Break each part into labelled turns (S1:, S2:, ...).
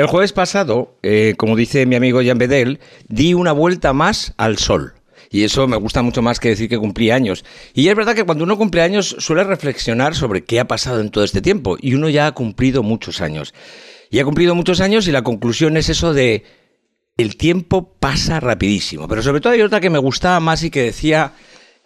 S1: El jueves pasado, eh, como dice mi amigo Jan Bedel, di una vuelta más al sol. Y eso me gusta mucho más que decir que cumplí años. Y es verdad que cuando uno cumple años suele reflexionar sobre qué ha pasado en todo este tiempo. Y uno ya ha cumplido muchos años. Y ha cumplido muchos años y la conclusión es eso de el tiempo pasa rapidísimo. Pero sobre todo hay otra que me gustaba más y que decía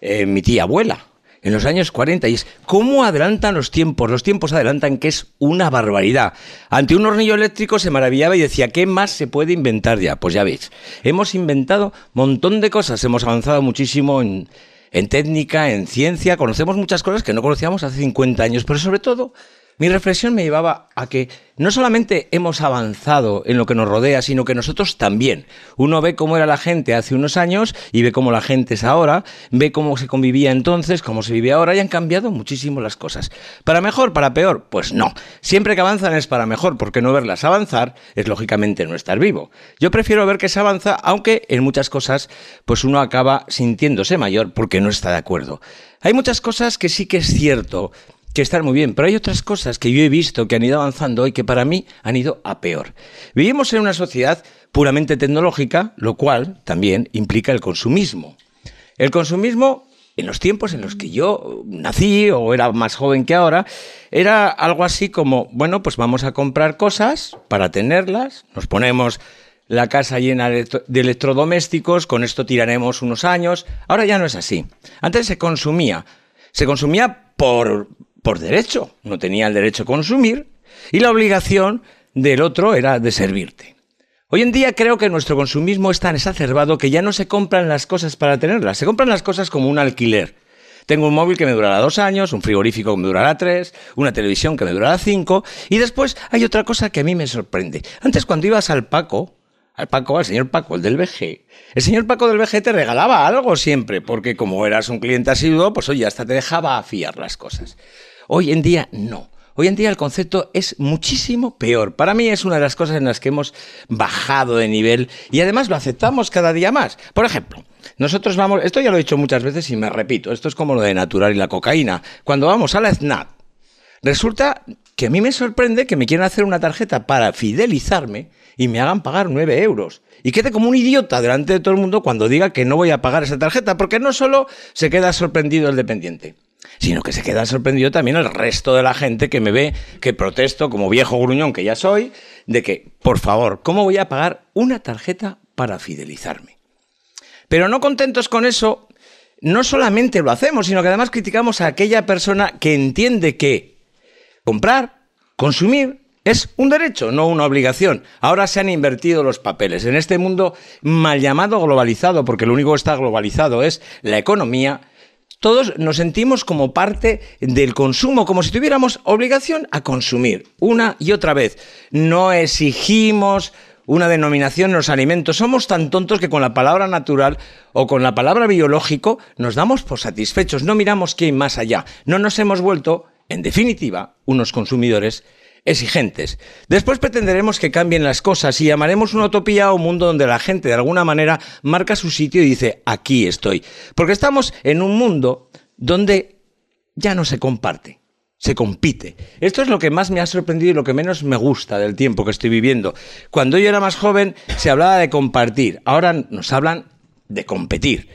S1: eh, mi tía abuela en los años 40 y es cómo adelantan los tiempos. Los tiempos adelantan que es una barbaridad. Ante un hornillo eléctrico se maravillaba y decía, ¿qué más se puede inventar ya? Pues ya veis, hemos inventado un montón de cosas, hemos avanzado muchísimo en, en técnica, en ciencia, conocemos muchas cosas que no conocíamos hace 50 años, pero sobre todo mi reflexión me llevaba a que no solamente hemos avanzado en lo que nos rodea, sino que nosotros también. Uno ve cómo era la gente hace unos años y ve cómo la gente es ahora, ve cómo se convivía entonces, cómo se vive ahora y han cambiado muchísimo las cosas. ¿Para mejor, para peor? Pues no. Siempre que avanzan es para mejor, porque no verlas avanzar es lógicamente no estar vivo. Yo prefiero ver que se avanza, aunque en muchas cosas pues uno acaba sintiéndose mayor porque no está de acuerdo. Hay muchas cosas que sí que es cierto que están muy bien, pero hay otras cosas que yo he visto que han ido avanzando y que para mí han ido a peor. Vivimos en una sociedad puramente tecnológica, lo cual también implica el consumismo. El consumismo, en los tiempos en los que yo nací o era más joven que ahora, era algo así como, bueno, pues vamos a comprar cosas para tenerlas, nos ponemos la casa llena de electrodomésticos, con esto tiraremos unos años. Ahora ya no es así. Antes se consumía. Se consumía por, por derecho, no tenía el derecho a consumir y la obligación del otro era de servirte. Hoy en día creo que nuestro consumismo es tan exacerbado que ya no se compran las cosas para tenerlas, se compran las cosas como un alquiler. Tengo un móvil que me durará dos años, un frigorífico que me durará tres, una televisión que me durará cinco, y después hay otra cosa que a mí me sorprende. Antes cuando ibas al Paco, al Paco, al señor Paco, el del VG, el señor Paco del VG te regalaba algo siempre, porque como eras un cliente asiduo, pues oye, hasta te dejaba afiar las cosas. Hoy en día no. Hoy en día el concepto es muchísimo peor. Para mí es una de las cosas en las que hemos bajado de nivel y además lo aceptamos cada día más. Por ejemplo, nosotros vamos, esto ya lo he dicho muchas veces y me repito, esto es como lo de natural y la cocaína. Cuando vamos a la SNAP, resulta que a mí me sorprende que me quieran hacer una tarjeta para fidelizarme y me hagan pagar 9 euros. Y quede como un idiota delante de todo el mundo cuando diga que no voy a pagar esa tarjeta, porque no solo se queda sorprendido el dependiente, sino que se queda sorprendido también el resto de la gente que me ve que protesto como viejo gruñón que ya soy, de que, por favor, ¿cómo voy a pagar una tarjeta para fidelizarme? Pero no contentos con eso, no solamente lo hacemos, sino que además criticamos a aquella persona que entiende que comprar, consumir, es un derecho, no una obligación. Ahora se han invertido los papeles. En este mundo mal llamado globalizado, porque lo único que está globalizado es la economía, todos nos sentimos como parte del consumo, como si tuviéramos obligación a consumir una y otra vez. No exigimos una denominación en los alimentos. Somos tan tontos que con la palabra natural o con la palabra biológico nos damos por satisfechos, no miramos qué hay más allá. No nos hemos vuelto, en definitiva, unos consumidores exigentes. Después pretenderemos que cambien las cosas y llamaremos una utopía a un mundo donde la gente de alguna manera marca su sitio y dice, aquí estoy. Porque estamos en un mundo donde ya no se comparte. Se compite. Esto es lo que más me ha sorprendido y lo que menos me gusta del tiempo que estoy viviendo. Cuando yo era más joven se hablaba de compartir, ahora nos hablan de competir.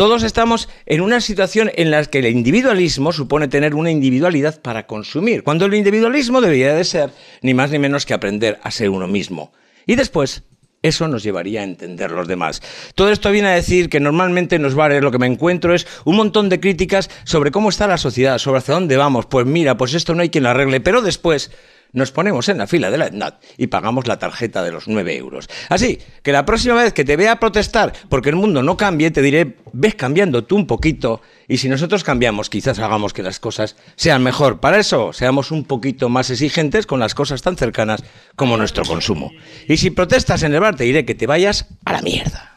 S1: Todos estamos en una situación en la que el individualismo supone tener una individualidad para consumir, cuando el individualismo debería de ser ni más ni menos que aprender a ser uno mismo. Y después, eso nos llevaría a entender los demás. Todo esto viene a decir que normalmente en los bares lo que me encuentro es un montón de críticas sobre cómo está la sociedad, sobre hacia dónde vamos. Pues mira, pues esto no hay quien lo arregle, pero después nos ponemos en la fila de la ETNAT y pagamos la tarjeta de los 9 euros. Así que la próxima vez que te vea protestar porque el mundo no cambie, te diré, ves cambiando tú un poquito y si nosotros cambiamos, quizás hagamos que las cosas sean mejor. Para eso, seamos un poquito más exigentes con las cosas tan cercanas como nuestro consumo. Y si protestas en el bar, te diré que te vayas a la mierda.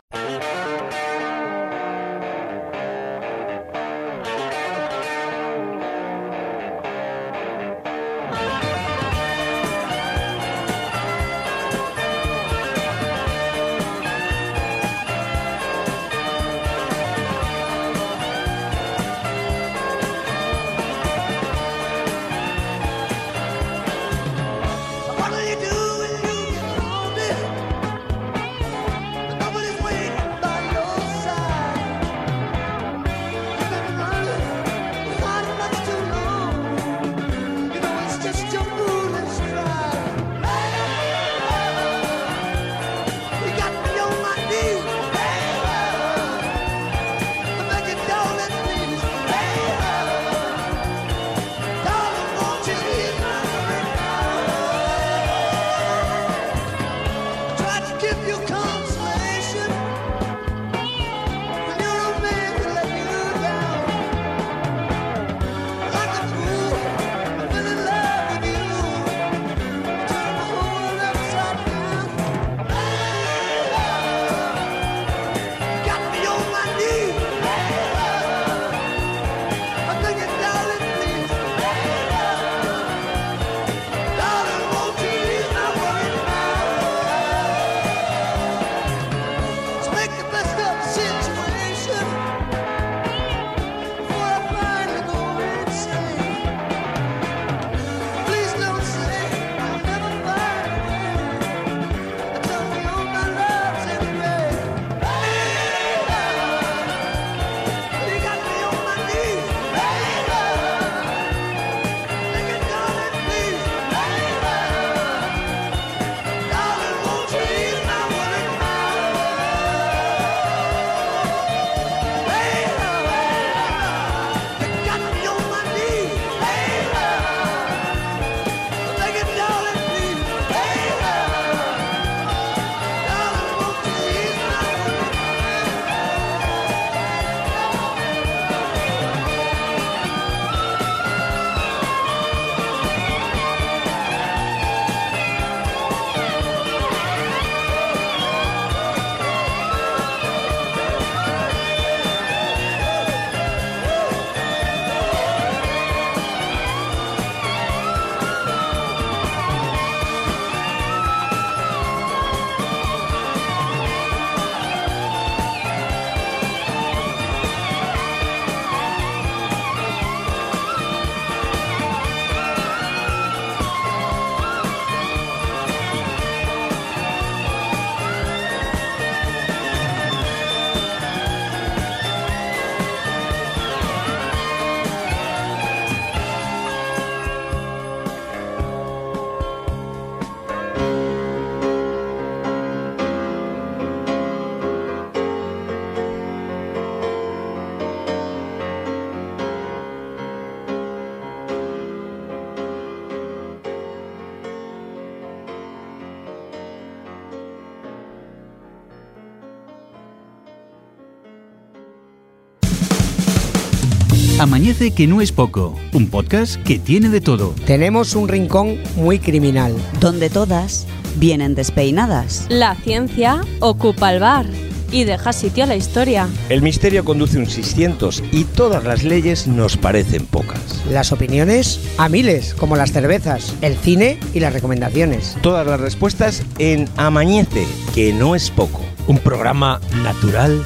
S2: Amanece que no es poco, un podcast que tiene de todo.
S3: Tenemos un rincón muy criminal.
S4: donde todas vienen despeinadas.
S5: La ciencia ocupa el bar y deja sitio a la historia.
S1: El misterio conduce un 600 y todas las leyes nos parecen pocas.
S3: Las opiniones a miles, como las cervezas, el cine y las recomendaciones.
S1: Todas las respuestas en Amañece, que no es poco.
S6: Un programa natural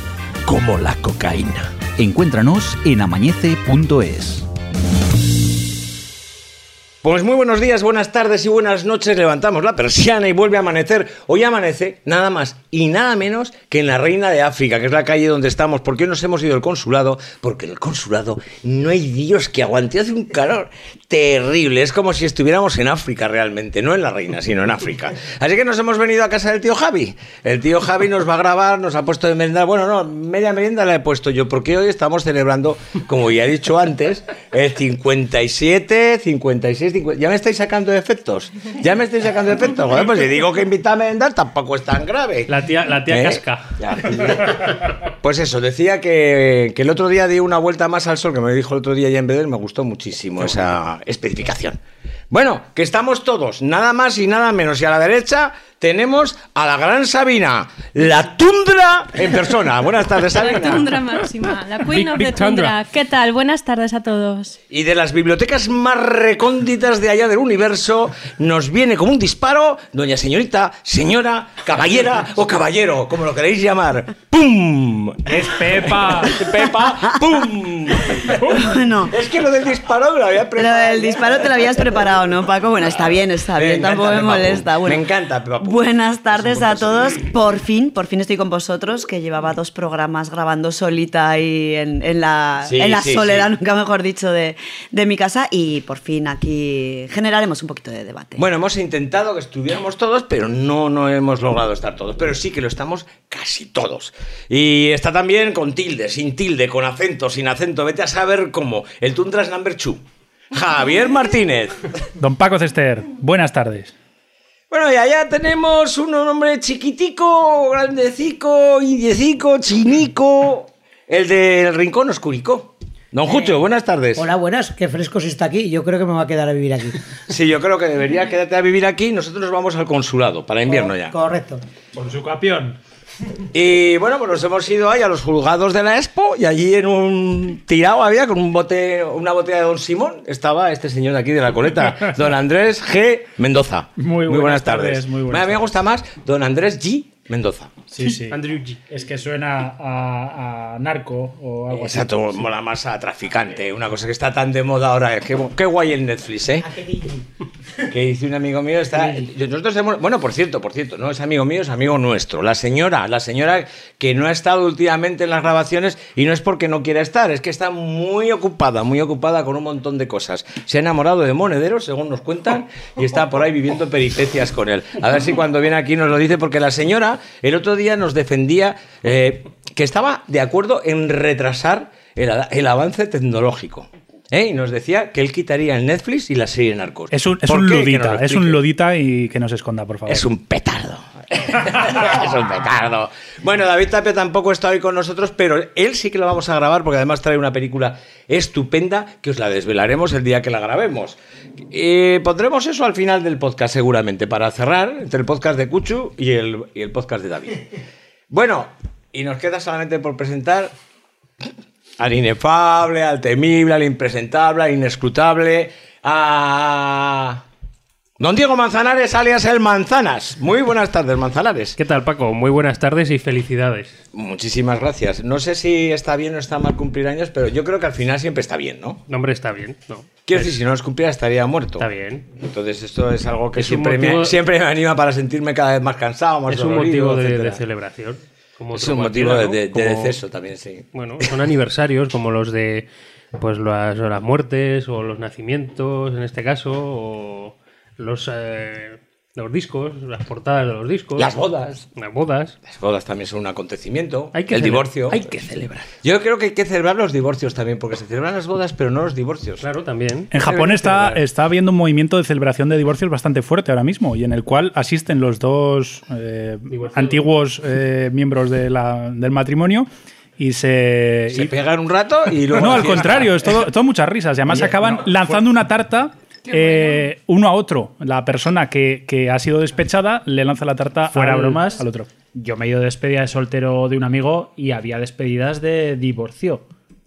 S6: como la cocaína.
S2: Encuéntranos en amañece.es.
S1: Pues muy buenos días, buenas tardes y buenas noches. Levantamos la persiana y vuelve a amanecer. Hoy amanece nada más y nada menos que en la Reina de África, que es la calle donde estamos. ¿Por qué nos hemos ido al consulado? Porque en el consulado no hay Dios que aguante. Hace un calor terrible. Es como si estuviéramos en África realmente. No en la Reina, sino en África. Así que nos hemos venido a casa del tío Javi. El tío Javi nos va a grabar, nos ha puesto de merienda. Bueno, no, media merienda la he puesto yo, porque hoy estamos celebrando, como ya he dicho antes, el 57, 56, 50. ¿Ya me estáis sacando efectos? ¿Ya me estáis sacando efectos? Joder, pues si digo que invita a merendar, tampoco es tan grave.
S7: La tía, la tía
S1: ¿Eh?
S7: casca.
S1: Ya. Pues eso, decía que, que el otro día di una vuelta más al sol, que me dijo el otro día ya en Bedel, me gustó muchísimo esa especificación. Bueno, que estamos todos, nada más y nada menos. Y a la derecha tenemos a la gran Sabina, la tundra en persona. Buenas tardes,
S5: La
S1: Sabina.
S5: tundra máxima, la Queen
S7: Big-
S5: of
S7: Big
S5: the Tundra.
S7: Tundra.
S5: ¿Qué tal? Buenas tardes a todos.
S1: Y de las bibliotecas más recónditas de allá del universo, nos viene como un disparo, doña señorita, señora, caballera o caballero, como lo queréis llamar. ¡Pum!
S7: Es Pepa.
S1: Pepa, ¡pum!
S4: Bueno,
S1: Es que lo del disparo me lo había
S4: lo
S1: preparado.
S4: del disparo te lo habías preparado, ¿no, Paco? Bueno, está bien, está
S1: Me
S4: bien,
S1: encanta
S4: tampoco me molesta. Bueno,
S1: Me encanta Peppa Pig.
S4: Buenas tardes a todos. Por fin, por fin estoy con vosotros, que llevaba dos programas grabando solita ahí en, en la,
S1: Sí,
S4: en la
S1: sí,
S4: soledad,
S1: sí.
S4: nunca mejor dicho, de, de mi casa. Y por fin aquí generaremos un poquito de debate.
S1: Bueno, hemos intentado que estuviéramos todos, pero no, no hemos logrado estar todos. Pero sí que lo estamos casi todos. Y está también con tilde, sin tilde, con acento, sin acento. Vete a saber cómo. El Tundras Number 2. Javier Martínez.
S7: Don Paco Cester, buenas tardes.
S1: Bueno, y allá tenemos un hombre chiquitico, grandecico, indiecico, chinico. El del rincón oscurico. Don Jucho, buenas tardes.
S3: Hola, buenas. Qué fresco se está aquí. Yo creo que me voy a quedar a vivir aquí.
S1: Sí, yo creo que debería quedarte a vivir aquí. Nosotros nos vamos al consulado para invierno ya.
S3: Correcto.
S7: Por su capión.
S1: Y bueno, pues nos hemos ido ahí a los juzgados de la Expo y allí en un tirado había con un bote, una botella de Don Simón estaba este señor de aquí de la coleta, Don Andrés G. Mendoza.
S7: Muy buenas tardes, muy buenas
S1: Me- Me gusta más Don Andrés G. Mendoza.
S8: Sí, sí.
S7: Andrew G.
S8: Es que suena a, a narco o algo así.
S1: Exacto, mola más a traficante, una cosa que está tan de moda ahora. Qué, qué guay el Netflix, ¿eh? Que dice un amigo mío, está. Nosotros hemos- bueno, por cierto, por cierto, no es amigo mío, es amigo nuestro. La señora, la señora que no ha estado últimamente en las grabaciones y no es porque no quiera estar, es que está muy ocupada, muy ocupada con un montón de cosas. Se ha enamorado de Monedero, según nos cuentan, y está por ahí viviendo peripecias con él. A ver si cuando viene aquí nos lo dice, porque la señora el otro día nos defendía eh, que estaba de acuerdo en retrasar el, el avance tecnológico. ¿Eh? Y nos decía que él quitaría el Netflix y la serie Narcos.
S8: Es un, es
S1: ¿Por
S8: un ludita, es un ludita y que no se esconda, por favor.
S1: Es un petardo. es un petardo. Bueno, David Tapia tampoco está hoy con nosotros, pero él sí que lo vamos a grabar porque además trae una película estupenda que os la desvelaremos el día que la grabemos. Eh, pondremos eso al final del podcast seguramente para cerrar entre el podcast de Cuchu y el, y el podcast de David. Bueno, y nos queda solamente por presentar al inefable, al temible, al impresentable, al inescrutable, a... Don Diego Manzanares, alias El Manzanas. Muy buenas tardes, Manzanares.
S7: ¿Qué tal, Paco? Muy buenas tardes y felicidades.
S1: Muchísimas gracias. No sé si está bien o está mal cumplir años, pero yo creo que al final siempre está bien, ¿no?
S7: No, hombre, está bien. No.
S1: Quiero decir, si no los cumpliera estaría muerto.
S7: Está bien.
S1: Entonces esto es algo que
S7: Es
S1: siempre,
S7: motivo-
S1: me, siempre me anima para sentirme cada vez más cansado, más
S7: Es un motivo de, celebración. Como
S1: Es un motivo de,
S7: cualquiera,
S1: de-
S7: ¿no?
S1: de
S7: Como-
S1: deceso también, sí.
S7: Bueno, son aniversarios como los de pues las, las muertes o los nacimientos, en este caso, o los, eh, los discos, las portadas de los discos.
S1: Las bodas.
S7: Las bodas.
S1: Las bodas también son un acontecimiento.
S7: Hay que
S1: el divorcio.
S7: Hay que celebrar.
S1: Yo creo que hay que celebrar los divorcios también, porque se celebran las bodas, pero no los divorcios.
S7: Claro, también.
S8: En Japón está, está habiendo un movimiento de celebración de divorcios bastante fuerte ahora mismo y en el cual asisten los dos eh, antiguos eh, miembros de la- del matrimonio y se...
S1: Se
S8: y-
S1: pegan un rato y luego.
S8: no, al contrario, es todo, todo muchas risas. Y además
S1: Oye,
S8: acaban
S1: no,
S8: lanzando una tarta eh, uno a otro. La persona que, que ha sido despechada le lanza la tarta
S9: Fuera
S8: al,
S9: bromas.
S8: al otro.
S9: Yo me he ido de despedida de soltero de un amigo y había despedidas de divorcio,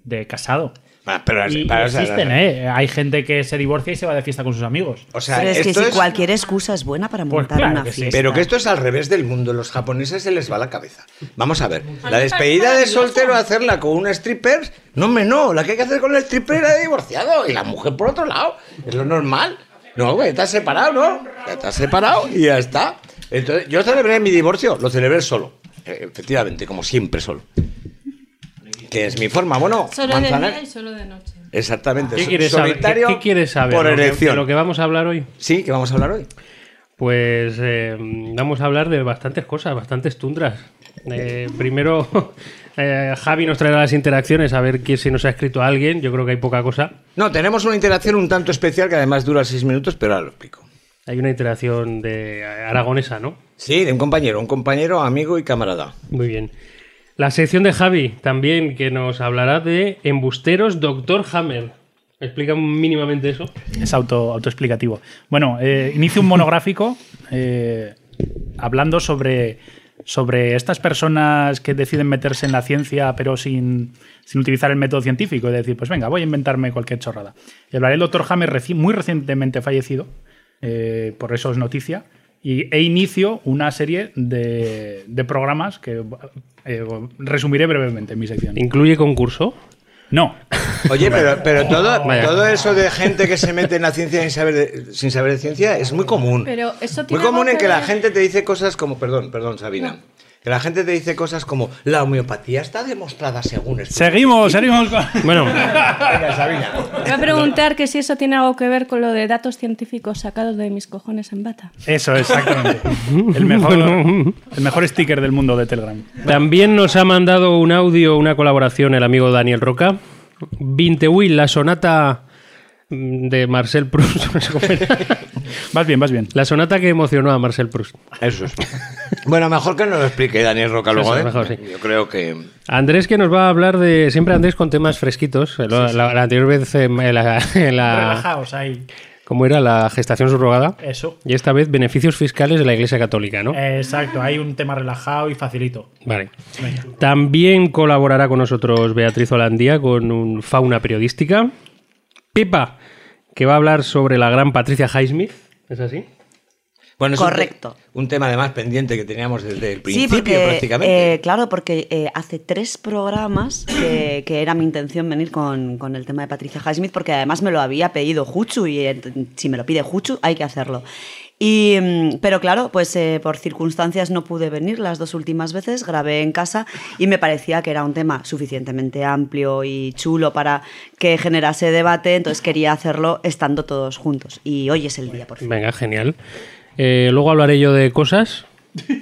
S9: de casado.
S1: Ah, pero,
S9: Y, y
S1: pero, o sea,
S9: existen, ¿eh? Hay gente que se divorcia y se va de fiesta con sus amigos.
S1: O sea,
S4: Pero es que si
S1: es-
S4: cualquier excusa es buena para
S9: Pues
S4: montar
S9: claro
S4: una
S9: que sí.
S4: fiesta.
S1: Pero que esto es al revés del mundo. Los japoneses se les va la cabeza. Vamos a ver. La despedida de soltero, hacerla con un stripper. No, me no. La que hay que hacer con el stripper era de divorciado. Y la mujer por otro lado. Es lo normal. No, güey, estás separado, ¿no? Estás separado y ya está. Entonces, yo celebré mi divorcio. Lo celebré solo. Eh, Efectivamente, como siempre solo. Que es mi forma. Bueno,
S5: Solo de día y solo de noche.
S1: Exactamente.
S7: ¿Qué quieres saber? ¿Qué,
S1: solitario
S7: qué quieres saber?
S1: Por
S7: ¿Lo que-
S1: elección.
S7: de lo que vamos a hablar hoy?
S1: Sí, que vamos a hablar hoy.
S7: Pues eh, vamos a hablar de bastantes cosas, bastantes tundras. Eh, primero, eh, Javi nos traerá las interacciones a ver quién si nos ha escrito a alguien. Yo creo que hay poca cosa.
S1: No, tenemos una interacción un tanto especial que además dura seis minutos, pero ahora lo explico.
S7: Hay una interacción de aragonesa, ¿no?
S1: Sí, de un compañero, un compañero, amigo y camarada.
S7: Muy bien. La sección de Javi también que nos hablará de embusteros Doctor Hammer. ¿Explica mínimamente eso?
S8: Es auto, autoexplicativo. Bueno, eh, inicio un monográfico eh, hablando sobre, sobre estas personas que deciden meterse en la ciencia pero sin, sin utilizar el método científico. Es decir, pues venga, voy a inventarme cualquier chorrada. Y hablaré del doctor Hammer, reci- muy recientemente fallecido, eh, por eso es noticia, y, e inicio una serie de, de programas que eh, resumiré brevemente en mi sección.
S7: ¿Incluye concurso?
S8: No,
S1: Oye, pero, pero todo, eso de gente que se mete en la ciencia sin saber de, sin saber de ciencia es muy común.
S5: Pero eso
S1: muy
S5: tiene
S1: común
S5: algo
S1: en
S5: que
S1: que la gente te dice cosas como, perdón, perdón, Sabina. Que la gente te dice cosas como, la homeopatía está demostrada según esto.
S8: seguimos, seguimos con...
S7: Bueno,
S1: Venga, Sabina.
S5: Voy a preguntar que si eso tiene algo que ver con lo de datos científicos sacados de mis cojones en bata.
S8: Eso, exactamente. El mejor, el mejor sticker del mundo de Telegram.
S7: también nos ha mandado un audio, una colaboración el amigo Daniel Roca. Vintewill, la sonata mm, de Marcel Proust.
S8: Vas bien, vas bien.
S7: la sonata que emocionó a Marcel Proust.
S1: Eso es. Bueno, mejor que nos lo explique Daniel Roca luego,
S7: Eso,
S1: ¿eh?
S7: mejor, sí.
S1: Yo creo que...
S7: Andrés que nos va a hablar de... Siempre Andrés con temas fresquitos. La, la- la anterior vez en la, en la-
S9: Relajaos ahí.
S7: ¿Cómo era? La gestación subrogada.
S9: Eso.
S7: Y esta vez beneficios fiscales de la Iglesia Católica, ¿no?
S9: Exacto, hay un tema relajado y facilito.
S7: Vale. También colaborará con nosotros Beatriz Holandía con un fauna periodística. Pipa, que va a hablar sobre la gran Patricia Highsmith. ¿Es así?
S1: Bueno, es
S4: Correcto.
S1: Un, tema además pendiente que teníamos desde el
S4: Sí,
S1: principio
S4: porque,
S1: prácticamente.
S4: eh, claro, porque eh, hace tres programas que, que era mi intención venir con, con el tema de Patricia Highsmith, porque además me lo había pedido Juchu y eh, si me lo pide Juchu hay que hacerlo. Y, mm, pero claro, pues eh, por circunstancias no pude venir las dos últimas veces, grabé en casa y me parecía que era un tema suficientemente amplio y chulo para que generase debate, entonces quería hacerlo estando todos juntos. Y hoy es el día, por fin.
S7: Venga, genial. Eh, luego hablaré yo de cosas.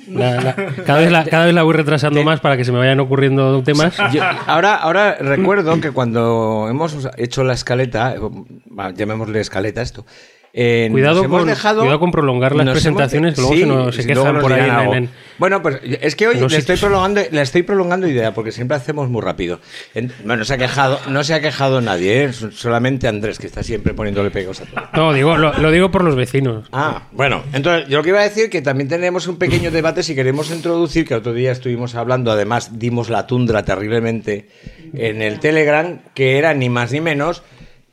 S7: La- la- cada, vez la, cada vez la voy retrasando más para que se me vayan ocurriendo temas.
S1: Yo- ahora, ahora recuerdo que cuando hemos hecho la escaleta, eh, llamémosle escaleta esto, eh,
S7: Cuidado
S1: hemos
S7: con-
S1: dejado,
S7: cuidado con prolongar las presentaciones, que luego
S1: sí,
S7: se nos- se
S1: sí,
S7: quejan
S1: luego nos
S7: por ahí en- en-
S1: Bueno, pues es que hoy le estoy,
S7: sitios.
S1: prolongando, le estoy prolongando idea, porque siempre hacemos muy rápido. En- bueno, no se ha quejado, no se ha quejado nadie, ¿eh? solamente Andrés, que está siempre poniéndole pegos a todo.
S7: No, digo, lo, lo digo por los vecinos.
S1: Ah, bueno, entonces yo lo que iba a decir que también tenemos un pequeño debate si queremos introducir, que otro día estuvimos hablando, además dimos la tundra terriblemente en el Telegram, que era ni más ni menos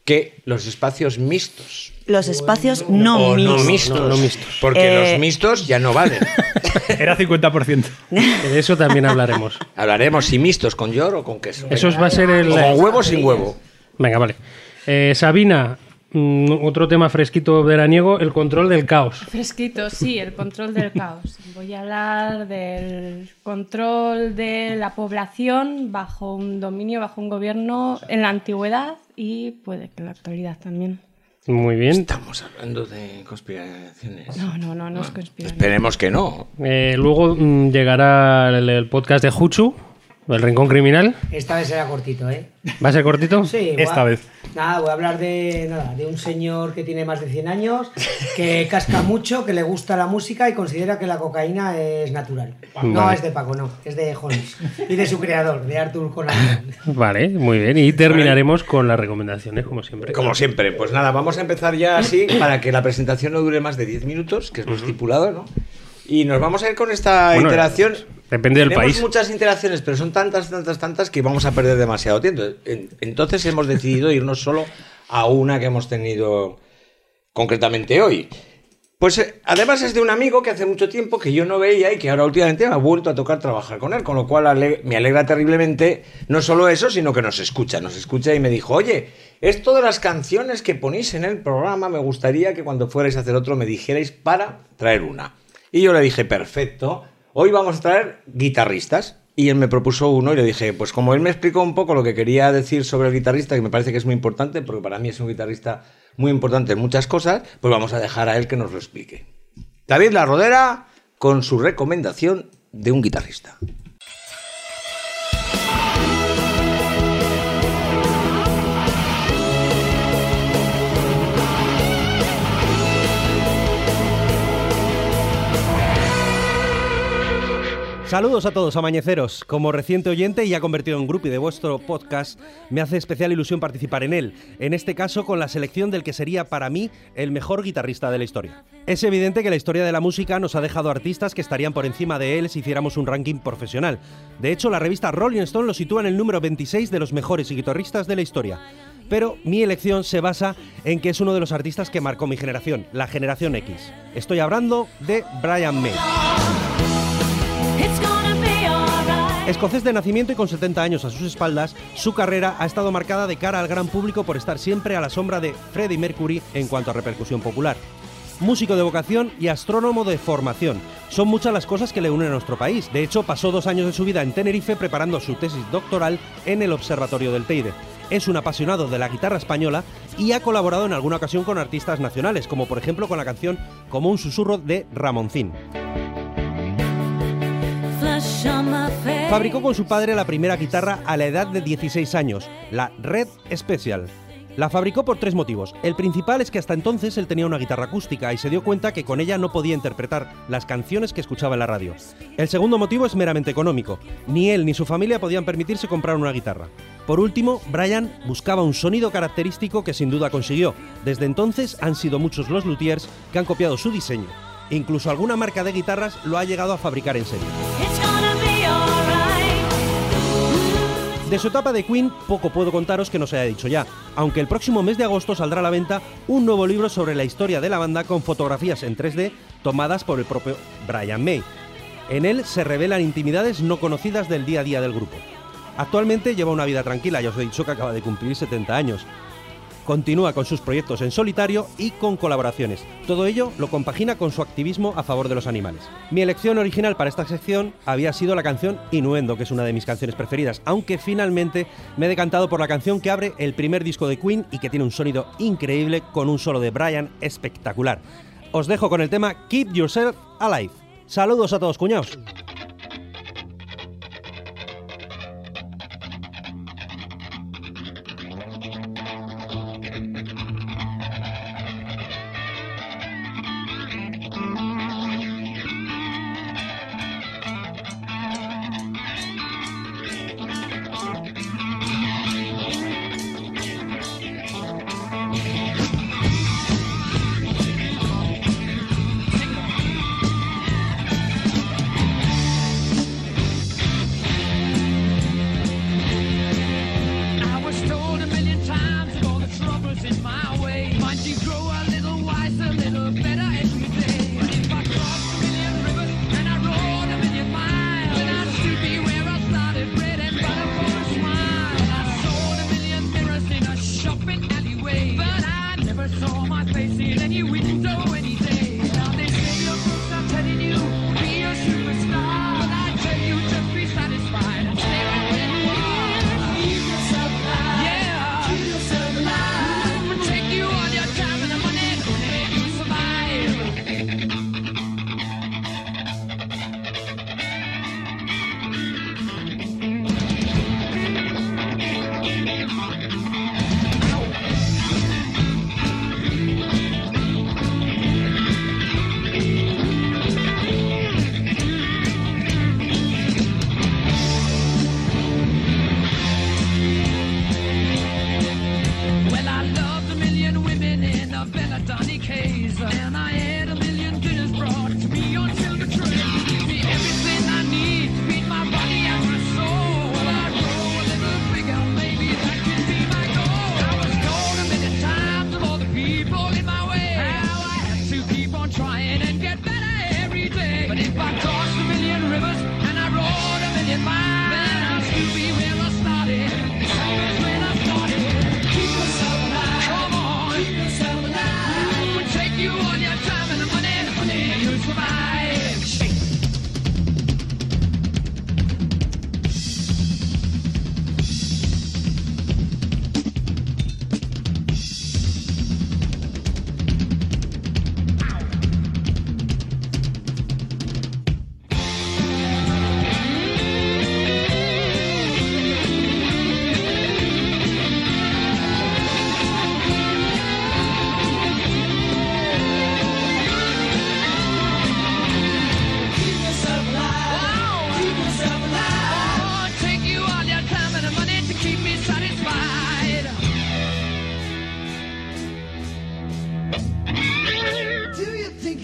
S1: que los espacios mixtos.
S4: Los espacios no
S1: o no
S4: mixtos.
S1: mixtos.
S7: No, no mixtos.
S1: Porque
S4: Eh,
S1: los mixtos ya no valen.
S8: Era 50%.
S7: De eso también hablaremos.
S1: Hablaremos si mixtos con york o con queso.
S7: Eso va a ser el...
S1: O con huevo o sin huevo.
S7: Venga, vale. Eh, Sabina, mm, otro tema fresquito veraniego, el control del caos.
S5: Fresquito, sí, el control del caos. Voy a hablar del control de la población bajo un dominio, bajo un gobierno en la antigüedad y puede que en la actualidad también.
S7: Muy bien.
S1: Estamos hablando de conspiraciones.
S5: No, no, no, no es conspiración.
S1: Esperemos que no.
S7: Eh, luego mm, llegará el, el podcast de Juchu, ¿El rincón criminal?
S3: Esta vez será cortito, ¿eh?
S7: ¿Va a ser cortito?
S3: Sí,
S8: Esta
S3: a-
S8: vez.
S3: Nada, voy a hablar de, nada, de un señor que tiene más de 100 años, que casca mucho, que le gusta la música y considera que la cocaína es natural. No
S7: Vale.
S3: es de Paco, no, es de Holmes. Y de su creador, de Arthur Conan.
S7: Vale, muy bien. Y terminaremos con las recomendaciones, como siempre.
S1: Como siempre, pues nada, vamos a empezar ya así para que la presentación no dure más de 10 minutos, que es lo estipulado, ¿no? Y nos vamos a ir con esta
S7: Bueno,
S1: interacción.
S7: Depende del
S1: Tenemos
S7: país.
S1: muchas interacciones, pero son tantas, tantas, tantas que vamos a perder demasiado tiempo. En- Entonces hemos decidido irnos solo a una que hemos tenido concretamente hoy. Pues eh, además es de un amigo que hace mucho tiempo que yo no veía y que ahora últimamente me ha vuelto a tocar trabajar con él, con lo cual ale- me alegra terriblemente no solo eso, sino que nos escucha, nos escucha y me dijo, oye, esto de las canciones que ponéis en el programa, me gustaría que cuando fuerais a hacer otro me dijerais para traer una. Y yo le dije, perfecto, hoy vamos a traer guitarristas. Y él me propuso uno y le dije, pues como él me explicó un poco lo que quería decir sobre el guitarrista, que me parece que es muy importante, porque para mí es un guitarrista muy importante en muchas cosas, pues vamos a dejar a él que nos lo explique. David La Rodera con su recomendación de un guitarrista.
S10: Saludos a todos, amañeceros. Como reciente oyente y ya convertido en grupo de vuestro podcast, me hace especial ilusión participar en él, en este caso con la selección del que sería para mí el mejor guitarrista de la historia. Es evidente que la historia de la música nos ha dejado artistas que estarían por encima de él si hiciéramos un ranking profesional. De hecho, la revista Rolling Stone lo sitúa en el número 26 de los mejores guitarristas de la historia. Pero mi elección se basa en que es uno de los artistas que marcó mi generación, la generación X. Estoy hablando de Brian May. Escocés de nacimiento y con 70 años a sus espaldas, su carrera ha estado marcada de cara al gran público por estar siempre a la sombra de Freddie Mercury en cuanto a repercusión popular. Músico de vocación y astrónomo de formación. Son muchas las cosas que le unen a nuestro país. De hecho, pasó dos años de su vida en Tenerife preparando su tesis doctoral en el Observatorio del Teide. Es un apasionado de la guitarra española y ha colaborado en alguna ocasión con artistas nacionales, como por ejemplo con la canción Como un susurro de Ramoncín. Fabricó con su padre la primera guitarra a la edad de 16 años, la Red Special. La fabricó por tres motivos. El principal es que hasta entonces él tenía una guitarra acústica y se dio cuenta que con ella no podía interpretar las canciones que escuchaba en la radio. El segundo motivo es meramente económico. Ni él ni su familia podían permitirse comprar una guitarra. Por último, Brian buscaba un sonido característico que sin duda consiguió. Desde entonces han sido muchos los luthiers que han copiado su diseño. Incluso alguna marca de guitarras lo ha llegado a fabricar en serie. De su etapa de Queen, poco puedo contaros que no se haya dicho ya, aunque el próximo mes de agosto saldrá a la venta un nuevo libro sobre la historia de la banda con fotografías en 3D tomadas por el propio Brian May. En él se revelan intimidades no conocidas del día a día del grupo. Actualmente lleva una vida tranquila, ya os he dicho que acaba de cumplir 70 años. Continúa con sus proyectos en solitario y con colaboraciones. Todo ello lo compagina con su activismo a favor de los animales. Mi elección original para esta sección había sido la canción Innuendo, que es una de mis canciones preferidas, aunque finalmente me he decantado por la canción que abre el primer disco de Queen y que tiene un sonido increíble con un solo de Brian espectacular. Os dejo con el tema Keep Yourself Alive. Saludos a todos, cuñados.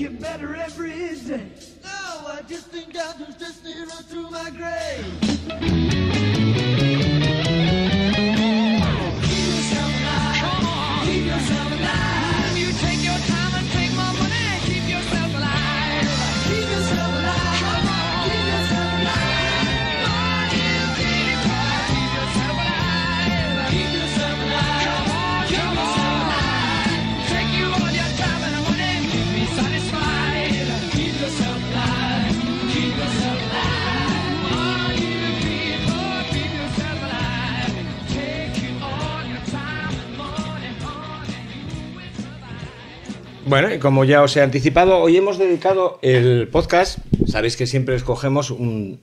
S11: get better every day. No, I just think God was destined right through my grave.
S1: Bueno, y como ya os he anticipado, hoy hemos dedicado el podcast, sabéis que siempre escogemos un-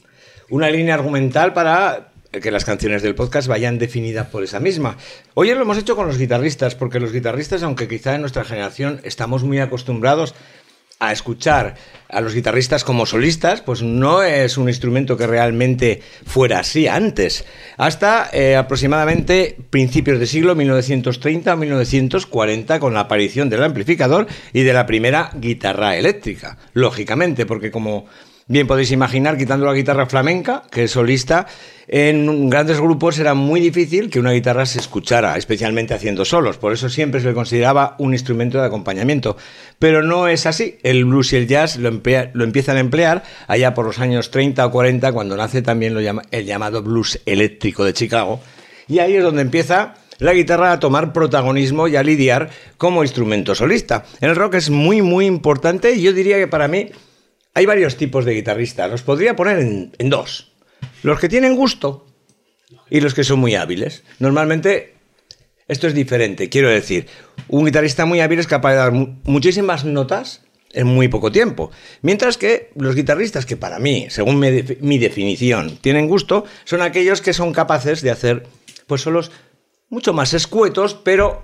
S1: una línea argumental para que las canciones del podcast vayan definidas por esa misma. Hoy lo hemos hecho con los guitarristas, porque los guitarristas, aunque quizá en nuestra generación estamos muy acostumbrados a escuchar a los guitarristas como solistas, pues no es un instrumento que realmente fuera así antes. Hasta eh, aproximadamente principios de siglo 1930 o 1940 con la aparición del amplificador y de la primera guitarra eléctrica. Lógicamente, porque como bien podéis imaginar, quitando la guitarra flamenca, que es solista, en grandes grupos era muy difícil que una guitarra se escuchara, especialmente haciendo solos. Por eso siempre se le consideraba un instrumento de acompañamiento. Pero no es así. El blues y el jazz lo, empiezan a emplear allá por los años 30 o 40, cuando nace también el llamado blues eléctrico de Chicago. Y ahí es donde empieza la guitarra a tomar protagonismo y a lidiar como instrumento solista. En el rock es muy, muy importante y yo diría que para mí hay varios tipos de guitarristas. Los podría poner en, dos. Los que tienen gusto y los que son muy hábiles. Normalmente esto es diferente. Quiero decir, un guitarrista muy hábil es capaz de dar mu- muchísimas notas en muy poco tiempo. Mientras que los guitarristas que para mí, según mi definición, tienen gusto, son aquellos que son capaces de hacer pues solos mucho más escuetos, pero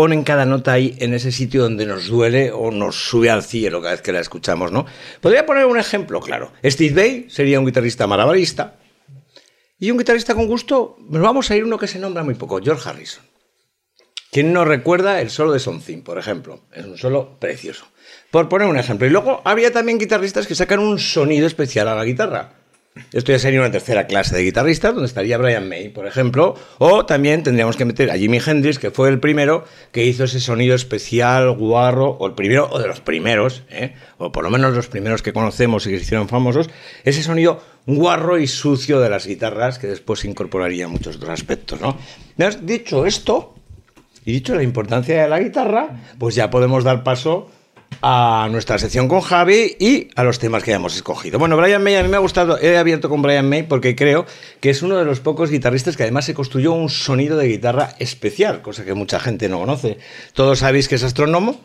S1: ponen cada nota ahí en ese sitio donde nos duele o nos sube al cielo cada vez que la escuchamos, ¿no? Podría poner un ejemplo, claro. Steve Vai sería un guitarrista malabarista. Y un guitarrista con gusto, nos vamos a ir uno que se nombra muy poco, George Harrison. ¿Quién no recuerda el solo de Something, por ejemplo? Es un solo precioso. Por poner un ejemplo. Y luego habría también guitarristas que sacan un sonido especial a la guitarra. Esto ya sería una tercera clase de guitarristas, donde estaría Brian May, por ejemplo. O también tendríamos que meter a Jimi Hendrix, que fue el primero que hizo ese sonido especial, guarro, o el primero, o de los primeros, ¿eh? o por lo menos los primeros que conocemos y que se hicieron famosos, ese sonido guarro y sucio de las guitarras, que después incorporaría muchos otros aspectos. ¿no? Dicho esto, y dicho la importancia de la guitarra, pues ya podemos dar paso a nuestra sección con Javi y a los temas que hayamos escogido. Bueno, Brian May, a mí me ha gustado, he abierto con Brian May porque creo que es uno de los pocos guitarristas que además se construyó un sonido de guitarra especial, cosa que mucha gente no conoce. Todos sabéis que es astrónomo.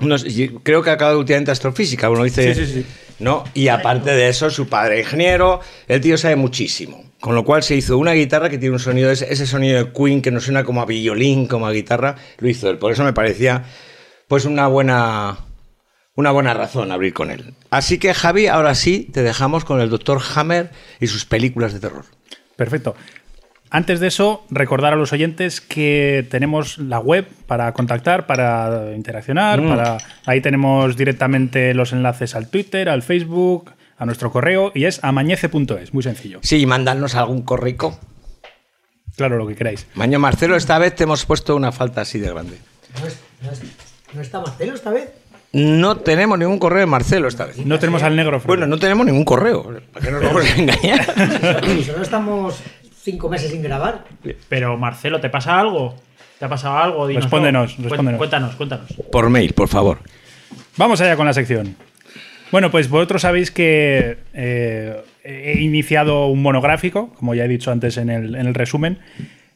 S1: No creo que ha acabado últimamente astrofísica, uno dice...
S8: Sí, sí, sí.
S1: ¿no? Y aparte de eso, su padre ingeniero, el tío sabe muchísimo. Con lo cual se hizo una guitarra que tiene un sonido, ese, ese sonido de Queen que no suena como a violín, como a guitarra, lo hizo él. Por eso me parecía pues una buena, una buena razón abrir con él. Así que Javi, ahora sí, te dejamos con el Dr. Hammer y sus películas de terror.
S8: Perfecto. Antes de eso, recordar a los oyentes que tenemos la web para contactar, para interaccionar,
S1: Mm.
S8: para ahí tenemos directamente los enlaces al Twitter, al Facebook, a nuestro correo y es amañece.es, muy sencillo.
S1: Sí, mandadnos algún corrico.
S8: Claro, lo que queráis.
S1: Maño Marcelo, esta vez te hemos puesto una falta así de grande.
S3: ¿No, es- no es- no está Marcelo esta vez?
S1: No tenemos ningún correo de Marcelo esta vez.
S8: No tenemos al negro. Fred.
S1: Bueno, no tenemos ningún correo. ¿Para qué nos vamos a engañar?
S3: Solo estamos cinco meses sin grabar.
S9: Pero Marcelo, ¿te pasa algo? ¿Te ha pasado algo? Dínoslo.
S8: Respóndenos, respóndenos.
S9: Cuéntanos, cuéntanos.
S1: Por mail, por favor.
S8: Vamos allá con la sección. Bueno, pues vosotros sabéis que eh, he iniciado un monográfico, como ya he dicho antes en el, en el resumen.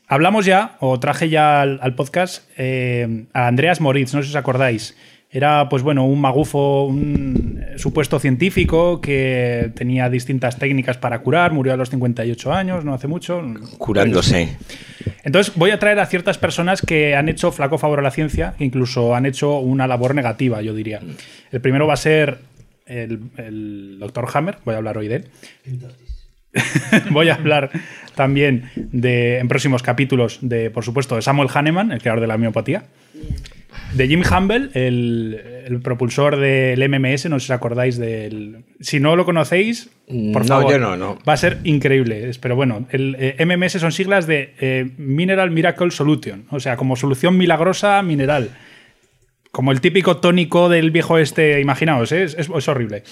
S8: Hablamos ya, o traje ya al, al podcast, eh, a Andreas Moritz, no sé si os acordáis. Era, pues bueno, un magufo, un supuesto científico que tenía distintas técnicas para curar, murió a los 58 años, no hace mucho.
S1: Curándose.
S8: Entonces voy a traer a ciertas personas que han hecho flaco favor a la ciencia, que incluso han hecho una labor negativa, yo diría. El primero va a ser el, el doctor Hammer, voy a hablar hoy de él. voy a hablar también de, en próximos capítulos de, por supuesto, de Samuel Hahnemann, el creador de la homeopatía. De Jim Humble, el, el propulsor del MMS, no sé si os acordáis del... Si no lo conocéis, por
S1: No,
S8: favor.
S1: yo no, no.
S8: Va a ser increíble. Pero bueno, el eh, MMS son siglas de eh, Mineral Miracle Solution. O sea, como solución milagrosa mineral. Como el típico tónico del viejo este, imaginaos, ¿eh? es, es- es horrible.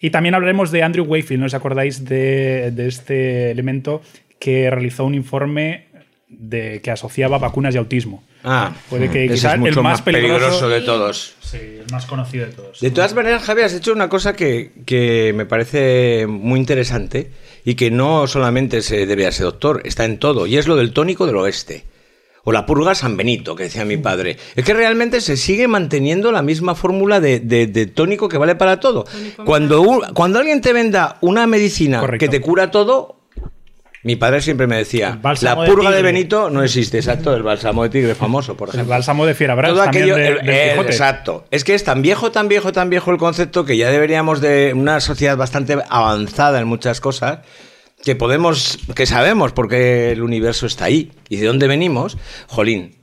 S8: Y también hablaremos de Andrew Wakefield, ¿no os acordáis de, de este elemento que realizó un informe de, que asociaba vacunas y autismo?
S1: Ah,
S8: Puede que
S1: ese
S8: quizá
S1: es mucho
S8: el más
S1: más peligroso,
S8: peligroso
S1: de todos.
S9: Sí, el más conocido de todos.
S1: De todas maneras, Javier, has hecho una cosa que, que me parece muy interesante y que no solamente se debe a ese doctor, está en todo, y es lo del tónico del oeste. O la purga San Benito, que decía mi padre. Es que realmente se sigue manteniendo la misma fórmula de, de- de tónico que vale para todo. Cuando, un- cuando alguien te venda una medicina
S8: Correcto.
S1: que te cura todo, mi padre siempre me decía, la purga de,
S9: tigre".
S1: Benito no existe, exacto, el bálsamo de tigre famoso, por
S8: El
S1: ejemplo.
S8: bálsamo de Fierabras
S1: Todo
S8: también
S1: aquello,
S8: de-
S1: el- el- exacto. Es que es tan viejo, tan viejo, tan viejo el concepto que ya deberíamos de una sociedad bastante avanzada en muchas cosas que podemos, que sabemos porque el universo está ahí y de dónde venimos. Jolín,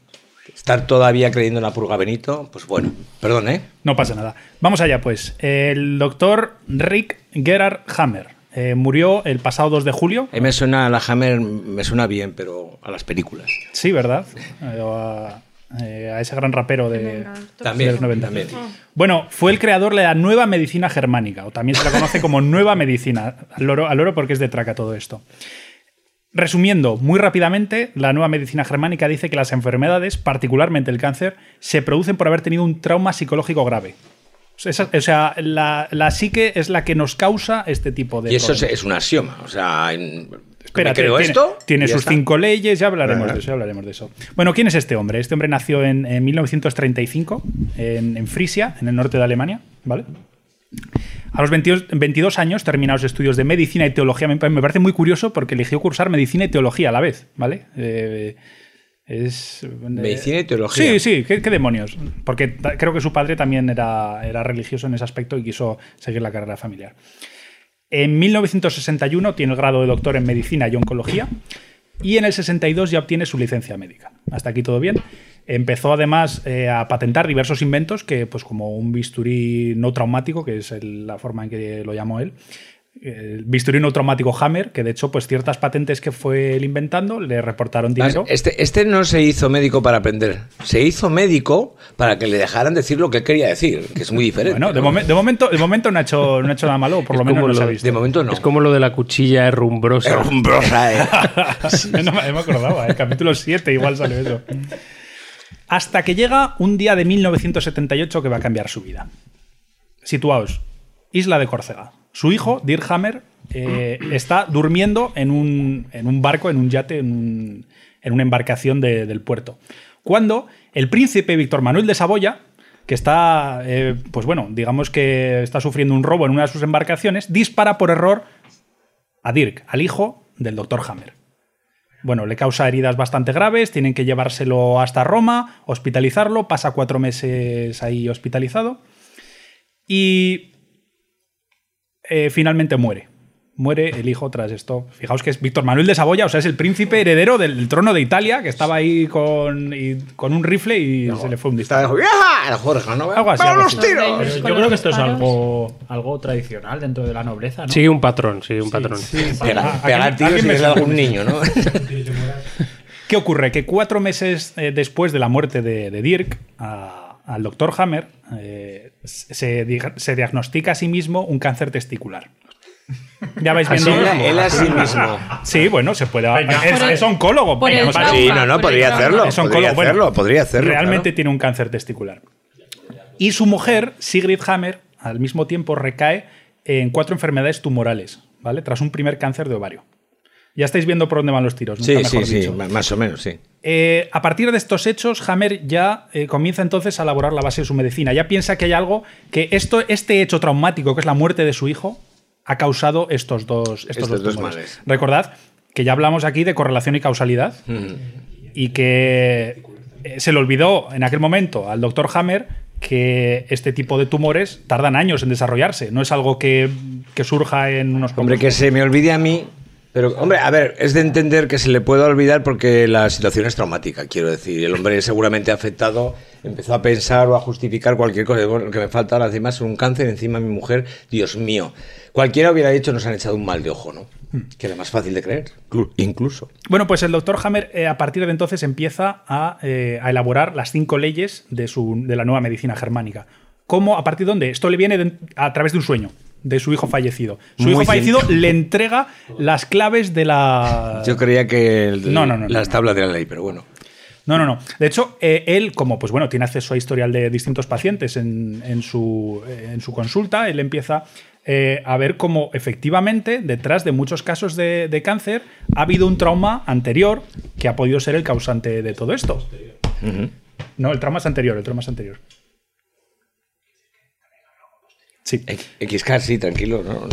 S1: estar todavía creyendo en la purga Benito, pues bueno, perdón, ¿eh?
S8: No pasa nada. Vamos allá, pues. El doctor Rick Gerard Hammer eh, murió el pasado 2 de julio.
S1: A mí me suena a la Hammer, me suena bien, pero a las películas.
S8: Sí, ¿verdad? Eh, a, eh, a ese gran rapero de,
S1: También,
S8: de los 90.
S1: también.
S8: Bueno, fue el creador de la nueva medicina germánica, o también se la conoce como nueva medicina. Al loro, al loro porque es de traca todo esto. Resumiendo muy rápidamente, la nueva medicina germánica dice que las enfermedades, particularmente el cáncer, se producen por haber tenido un trauma psicológico grave. O sea, esa- o sea, la, la psique es la que nos causa este tipo de
S1: Y eso es,
S8: problemas.
S1: es un axioma. O sea, en-
S8: Espérate,
S1: creo
S8: tiene,
S1: esto.
S8: tiene sus
S1: está.
S8: cinco leyes, ya hablaremos de eso, ya hablaremos de eso. Bueno, ¿quién es este hombre? Este hombre nació en, en 1935 en, en Frisia, en el norte de Alemania, ¿vale? A los 22, 22 años termina los estudios de medicina y teología. Me, me parece muy curioso porque eligió cursar medicina y teología a la vez, ¿vale? Eh, es,
S1: Medicina y teología.
S8: Sí, sí, ¿qué, qué demonios? Porque creo que su padre también era, era religioso en ese aspecto y quiso seguir la carrera familiar. En 1961 tiene el grado de doctor en medicina y oncología y en el 62 ya obtiene su licencia médica. Hasta aquí todo bien. Empezó además eh, a patentar diversos inventos que, pues como un bisturí no traumático, que es el- la forma en que lo llamó él, el bisturí no traumático Hammer, que de hecho pues ciertas patentes que fue él inventando le reportaron dinero.
S1: Este, este no se hizo médico para aprender, se hizo médico para que le dejaran decir lo que él quería decir, que es muy diferente.
S8: Bueno, de,
S1: ¿no?
S8: momen- de momento, de momento no ha hecho, no ha hecho nada malo, por
S7: Es
S8: lo menos no se ha
S7: lo-
S8: visto.
S1: de momento no.
S7: Es como lo de la cuchilla herrumbrosa.
S1: Herrumbrosa, ¿eh?
S8: no me, me acordaba, el capítulo 7 igual sale eso. Hasta que llega un día de 1978 que va a cambiar su vida. Situaos, isla de Córcega. Su hijo, Dirk Hammer, eh, está durmiendo en un, barco, en un yate, en, un- en una embarcación de- del puerto. Cuando el príncipe Víctor Manuel de Saboya, que está, eh, pues bueno, digamos que está sufriendo un robo en una de sus embarcaciones, dispara por error a Dirk, al hijo del doctor Hammer. Bueno, le causa heridas bastante graves, tienen que llevárselo hasta Roma, hospitalizarlo, pasa cuatro meses ahí hospitalizado y eh, finalmente muere. Muere el hijo tras esto. Fijaos que es Víctor Manuel de Saboya, o sea, es el príncipe heredero del trono de Italia, que estaba ahí con, y- con un rifle y se le fue un disparo.
S1: ¡Vieja! El Jorge, ¿no?
S8: Algo así,
S1: ¡Vamos
S8: algo
S1: los
S8: así.
S9: yo creo que esto es algo, algo tradicional dentro de la nobleza, ¿no?
S7: Sigue un patrón, sigue un patrón.
S1: Pega-
S8: Ah,
S1: Pegar tiros
S8: alguien
S1: y
S8: me
S1: es algún niño, ¿no?
S8: ¿Qué ocurre? Que cuatro meses eh, después de la muerte de, de Dirk, a- al doctor Hammer eh, se, diga- se diagnostica a sí mismo un cáncer testicular. Ya vais viendo.
S1: él, él a sí mismo.
S8: Sí, bueno, se puede.
S9: Venga.
S8: Es,
S5: el-
S8: es oncólogo.
S5: por el
S8: vamos a-
S5: trauma.
S1: Sí, no, no, podría hacerlo.
S8: es
S1: Podría
S8: oncólogo. Bueno,
S1: hacerlo, podría hacerlo.
S8: Realmente
S1: claro.
S8: tiene un cáncer testicular. Y su mujer, Sigrid Hammer, al mismo tiempo recae en cuatro enfermedades tumorales, ¿vale? Tras un primer cáncer de ovario. Ya estáis viendo por dónde van los tiros. nunca
S1: Sí,
S8: mejor
S1: sí, sí,
S8: dicho.
S1: más o menos, sí.
S8: Eh, a partir de estos hechos, Hammer ya eh, comienza entonces a elaborar la base de su medicina. Ya piensa que hay algo que esto, este hecho traumático, que es la muerte de su hijo, ha causado estos dos, estos
S1: Estos
S8: dos,
S1: males.
S8: Recordad que ya hablamos aquí de correlación y causalidad y que eh, se le olvidó en aquel momento al doctor Hammer que este tipo de tumores tardan años en desarrollarse. No es algo que, que surja en unos pocos
S1: Hombre, que se me olvide a mí Pero, hombre, a ver, es de entender que se le puede olvidar porque la situación es traumática, quiero decir. El hombre seguramente afectado empezó a pensar o a justificar cualquier cosa. Bueno, lo que me falta ahora encima es un cáncer, encima mi mujer, Dios mío. Cualquiera hubiera dicho nos han echado un mal de ojo, ¿no? Que era más fácil de creer, clu- incluso.
S8: Bueno, pues el doctor Hammer eh, a partir de entonces empieza a, eh, a elaborar las cinco leyes de, su, de la nueva medicina germánica. ¿Cómo? ¿A partir de dónde? Esto le viene de- a través de un sueño de su hijo fallecido. Su
S1: Muy
S8: hijo fallecido le entrega las claves de la...
S1: Yo creía que el-
S8: No, no, no,
S1: las tablas de la ley, pero bueno.
S8: No, no, no. De hecho, eh, él, como pues bueno, tiene acceso a historial de distintos pacientes en, en su, eh, en su consulta, él empieza eh, a ver cómo efectivamente, detrás de muchos casos de, de cáncer, ha habido un trauma anterior que ha podido ser el causante de todo esto. No, el trauma es anterior, el trauma es anterior. Sí.
S1: XK, sí, tranquilo, ¿no?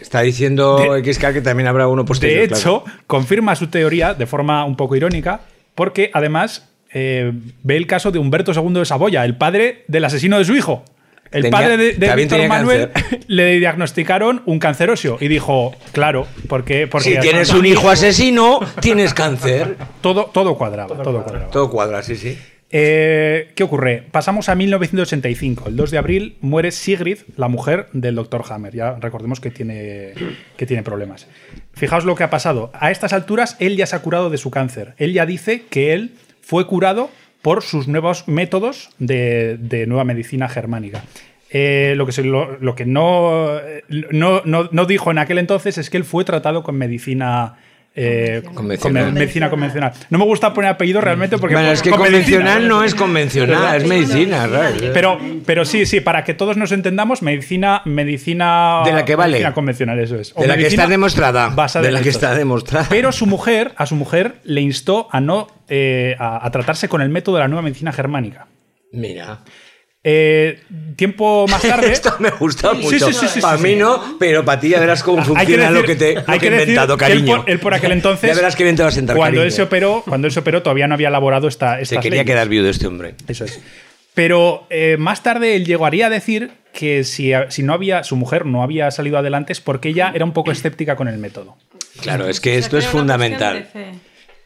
S1: Está diciendo XK que también habrá uno posterior.
S8: De
S1: claro.
S8: hecho, confirma su teoría de forma un poco irónica, porque además eh, ve el caso de Humberto II de Saboya, el padre del asesino de su hijo. El
S1: Tenía-
S8: padre de, de Víctor Manuel
S1: cáncer.
S8: le diagnosticaron un cancer óseo y dijo, claro, porque, porque
S1: si tienes un hijo asesino, tienes cáncer.
S8: Todo, todo cuadraba, todo cuadraba.
S1: Todo cuadra, sí, sí.
S8: Eh, ¿Qué ocurre? Pasamos a 1985. El 2 de abril muere Sigrid, la mujer del Dr. Hammer. Ya recordemos que tiene, que tiene problemas. Fijaos lo que ha pasado. A estas alturas, él ya se ha curado de su cáncer. Él ya dice que él fue curado por sus nuevos métodos de, nueva medicina germánica. Eh, lo que, lo que no, no, no- no dijo en aquel entonces es que él fue tratado con medicina. Eh,
S1: Convencional.
S8: con medicina convencional. No me gusta poner apellido realmente porque.
S1: Bueno, es que
S8: con
S1: convencional
S8: medicina-
S1: no es convencional, es medicina,
S8: pero, pero sí, sí, para que todos nos entendamos, medicina, medicina
S1: De la que vale.
S8: medicina convencional, eso es. O
S1: De la que está demostrada.
S8: basada
S1: De la que está demostrada.
S8: Pero su mujer, a su mujer, le instó a no eh, a, a tratarse con el método de la nueva medicina germánica.
S1: Mira.
S8: Eh, tiempo más tarde.
S1: Esto me gusta
S8: Sí,
S1: mucho.
S8: sí, sí, sí,
S1: para
S8: sí,
S1: mí
S8: sí.
S1: no, pero para ti ya verás cómo
S8: que
S1: funciona
S8: decir-
S1: lo que te lo
S8: hay
S1: que he
S8: que decir
S1: inventado,
S8: él
S1: cariño.
S8: por, él por aquel entonces.
S1: Ya verás que bien te vas a sentar,
S8: Cuando él
S1: cariño.
S8: se operó, cuando él se operó, todavía no había elaborado esta.
S1: Se quería
S8: leyes.
S1: quedar viudo este hombre.
S8: Eso es. Pero eh, más tarde él llegaría a decir que si, si no había, su mujer no había salido adelante es porque ella era un poco escéptica con el método.
S1: Claro, es que esto es fundamental.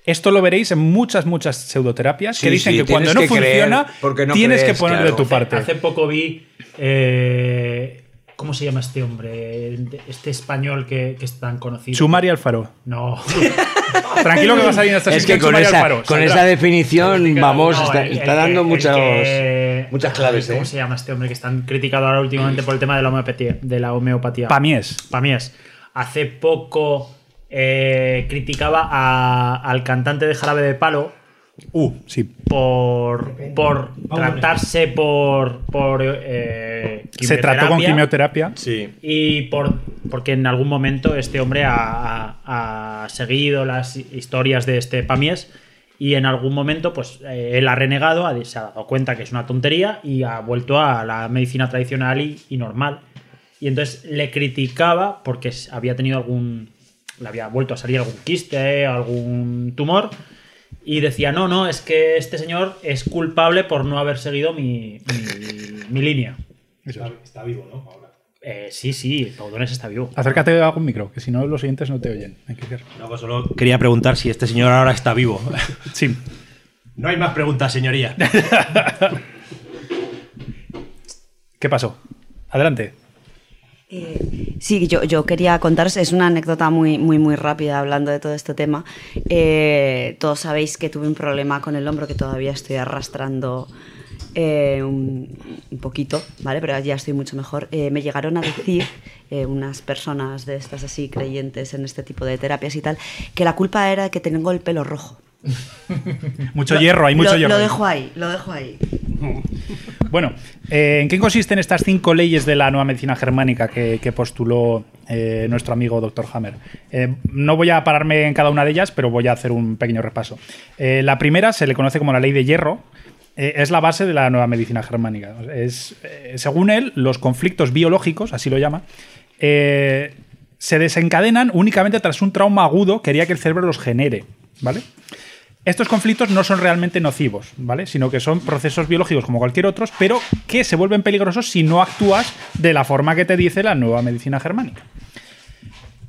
S8: Esto lo veréis en muchas, muchas pseudoterapias que
S1: Sí,
S8: dicen
S1: sí,
S8: que cuando no
S1: que
S8: funciona,
S1: porque no
S8: tienes
S1: crees,
S8: que poner
S1: claro.
S8: de tu parte.
S9: Hace poco vi. eh, ¿Cómo se llama este hombre? Este español que, que es tan conocido.
S8: Chumari Alfaro.
S9: No.
S8: Tranquilo que va a esta
S1: Es que con esa,
S8: Alfaro.
S1: con esa definición, vamos,
S9: No,
S1: está,
S9: el-
S1: está
S9: el
S1: dando
S9: el
S1: muchas,
S9: que-
S1: muchas claves.
S9: ¿Cómo
S1: ¿eh?
S9: se llama este hombre que están criticado ahora últimamente por el tema de la homeopatía? De la homeopatía.
S8: Pamies.
S9: Pamies. Hace poco eh, criticaba a- al cantante de Jarabe de Palo
S8: Uh, sí.
S9: por, por tratarse por, por eh,
S8: Se trató con quimioterapia.
S1: Sí.
S9: y por porque en algún momento este hombre ha, ha- ha seguido las historias de este Pamies y en algún momento pues eh, él ha renegado, ha- se ha dado cuenta que es una tontería y ha vuelto a la medicina tradicional y, y normal. Y entonces le criticaba porque había tenido algún... le había vuelto a salir algún quiste, algún tumor y decía, no, no, es que este señor es culpable por no haber seguido mi, mi- mi línea.
S12: Está, vivo, ¿no? Ahora.
S9: Eh, sí, sí, Paudones está vivo.
S8: Acércate a algún micro, que si no los oyentes no te oyen. Hay que ser-
S10: No, pues solo quería preguntar si este señor ahora está vivo.
S8: Sí.
S10: No hay más preguntas, señoría.
S8: ¿Qué pasó? Adelante.
S4: Eh, sí, yo, yo quería contaros, es una anécdota muy, muy, muy rápida hablando de todo este tema. Eh, todos sabéis que tuve un problema con el hombro que todavía estoy arrastrando eh, un, un poquito, ¿vale? Pero ya estoy mucho mejor. Me llegaron a decir unas personas de estas así creyentes en este tipo de terapias y tal, que la culpa era que tengo el pelo rojo.
S8: Mucho hierro, hay mucho
S4: lo,
S8: hierro.
S4: Lo dejo ahí, lo dejo ahí.
S8: Bueno, eh, ¿en qué consisten estas cinco leyes de la nueva medicina germánica que, que postuló eh, nuestro amigo Dr. Hammer? Eh, no voy a pararme en cada una de ellas, pero voy a hacer un pequeño repaso. La primera se le conoce como la ley de hierro. es la base de la nueva medicina germánica. Es, según él, los conflictos biológicos, así lo llama, eh, se desencadenan únicamente tras un trauma agudo que haría que el cerebro los genere. ¿Vale? Estos conflictos no son realmente nocivos, ¿vale? Sino que son procesos biológicos como cualquier otros, pero que se vuelven peligrosos si no actúas de la forma que te dice la nueva medicina germánica.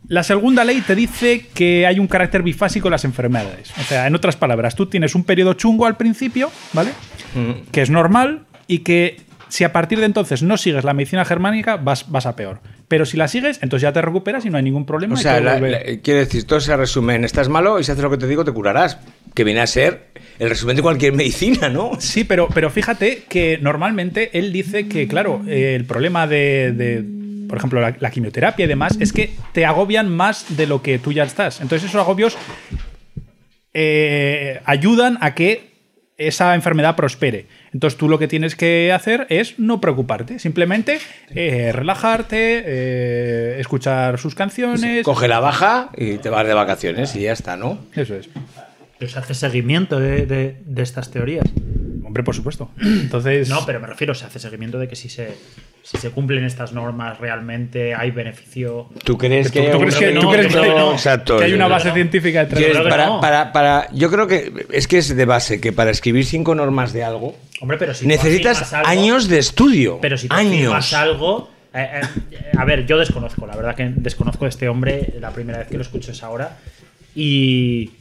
S8: La segunda ley te dice que hay un carácter bifásico en las enfermedades. O sea, en otras palabras, tú tienes un periodo chungo al principio, ¿vale?
S1: Mm.
S8: Que es normal y que si a partir de entonces no sigues la medicina germánica, vas, vas a peor. Pero si la sigues, entonces ya te recuperas y no hay ningún problema.
S1: O sea, la- la- quiere decir, todo se resume en estás malo y si haces lo que te digo te curarás. Que viene a ser el resumen de cualquier medicina, ¿no?
S8: Sí, pero, pero fíjate que normalmente él dice que, claro, eh, el problema de, de, por ejemplo, la, la quimioterapia y demás, es que te agobian más de lo que tú ya estás. Entonces esos agobios eh, ayudan a que esa enfermedad prospere. Entonces tú lo que tienes que hacer es no preocuparte, simplemente eh, relajarte, eh, escuchar sus canciones.
S1: Coge la baja y te vas de vacaciones y ya está, ¿no?
S8: Eso es.
S9: Pero se hace seguimiento de, de- de estas teorías.
S8: Hombre, por supuesto. Entonces.
S9: No, pero me refiero, se hace seguimiento de que si se, si se cumplen estas normas realmente hay beneficio.
S1: ¿Tú crees que,
S8: ¿Tú, crees que,
S9: no, yo.
S1: Exacto.
S8: hay una
S1: Yo-
S8: base científica detrás de
S1: ¿Quieres-
S9: creo que
S1: para,
S9: no.
S1: para- para- yo creo que es que es de base que para escribir cinco normas de algo
S9: Hombre, pero si
S1: necesitas
S9: algo-
S1: años de estudio.
S9: Pero si tú
S1: años.
S9: algo. eh, eh, a ver, yo desconozco, la verdad que desconozco a este hombre, la primera vez que lo escucho es ahora. Y,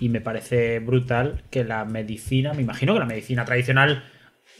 S9: y me parece brutal que la medicina, me imagino que la medicina tradicional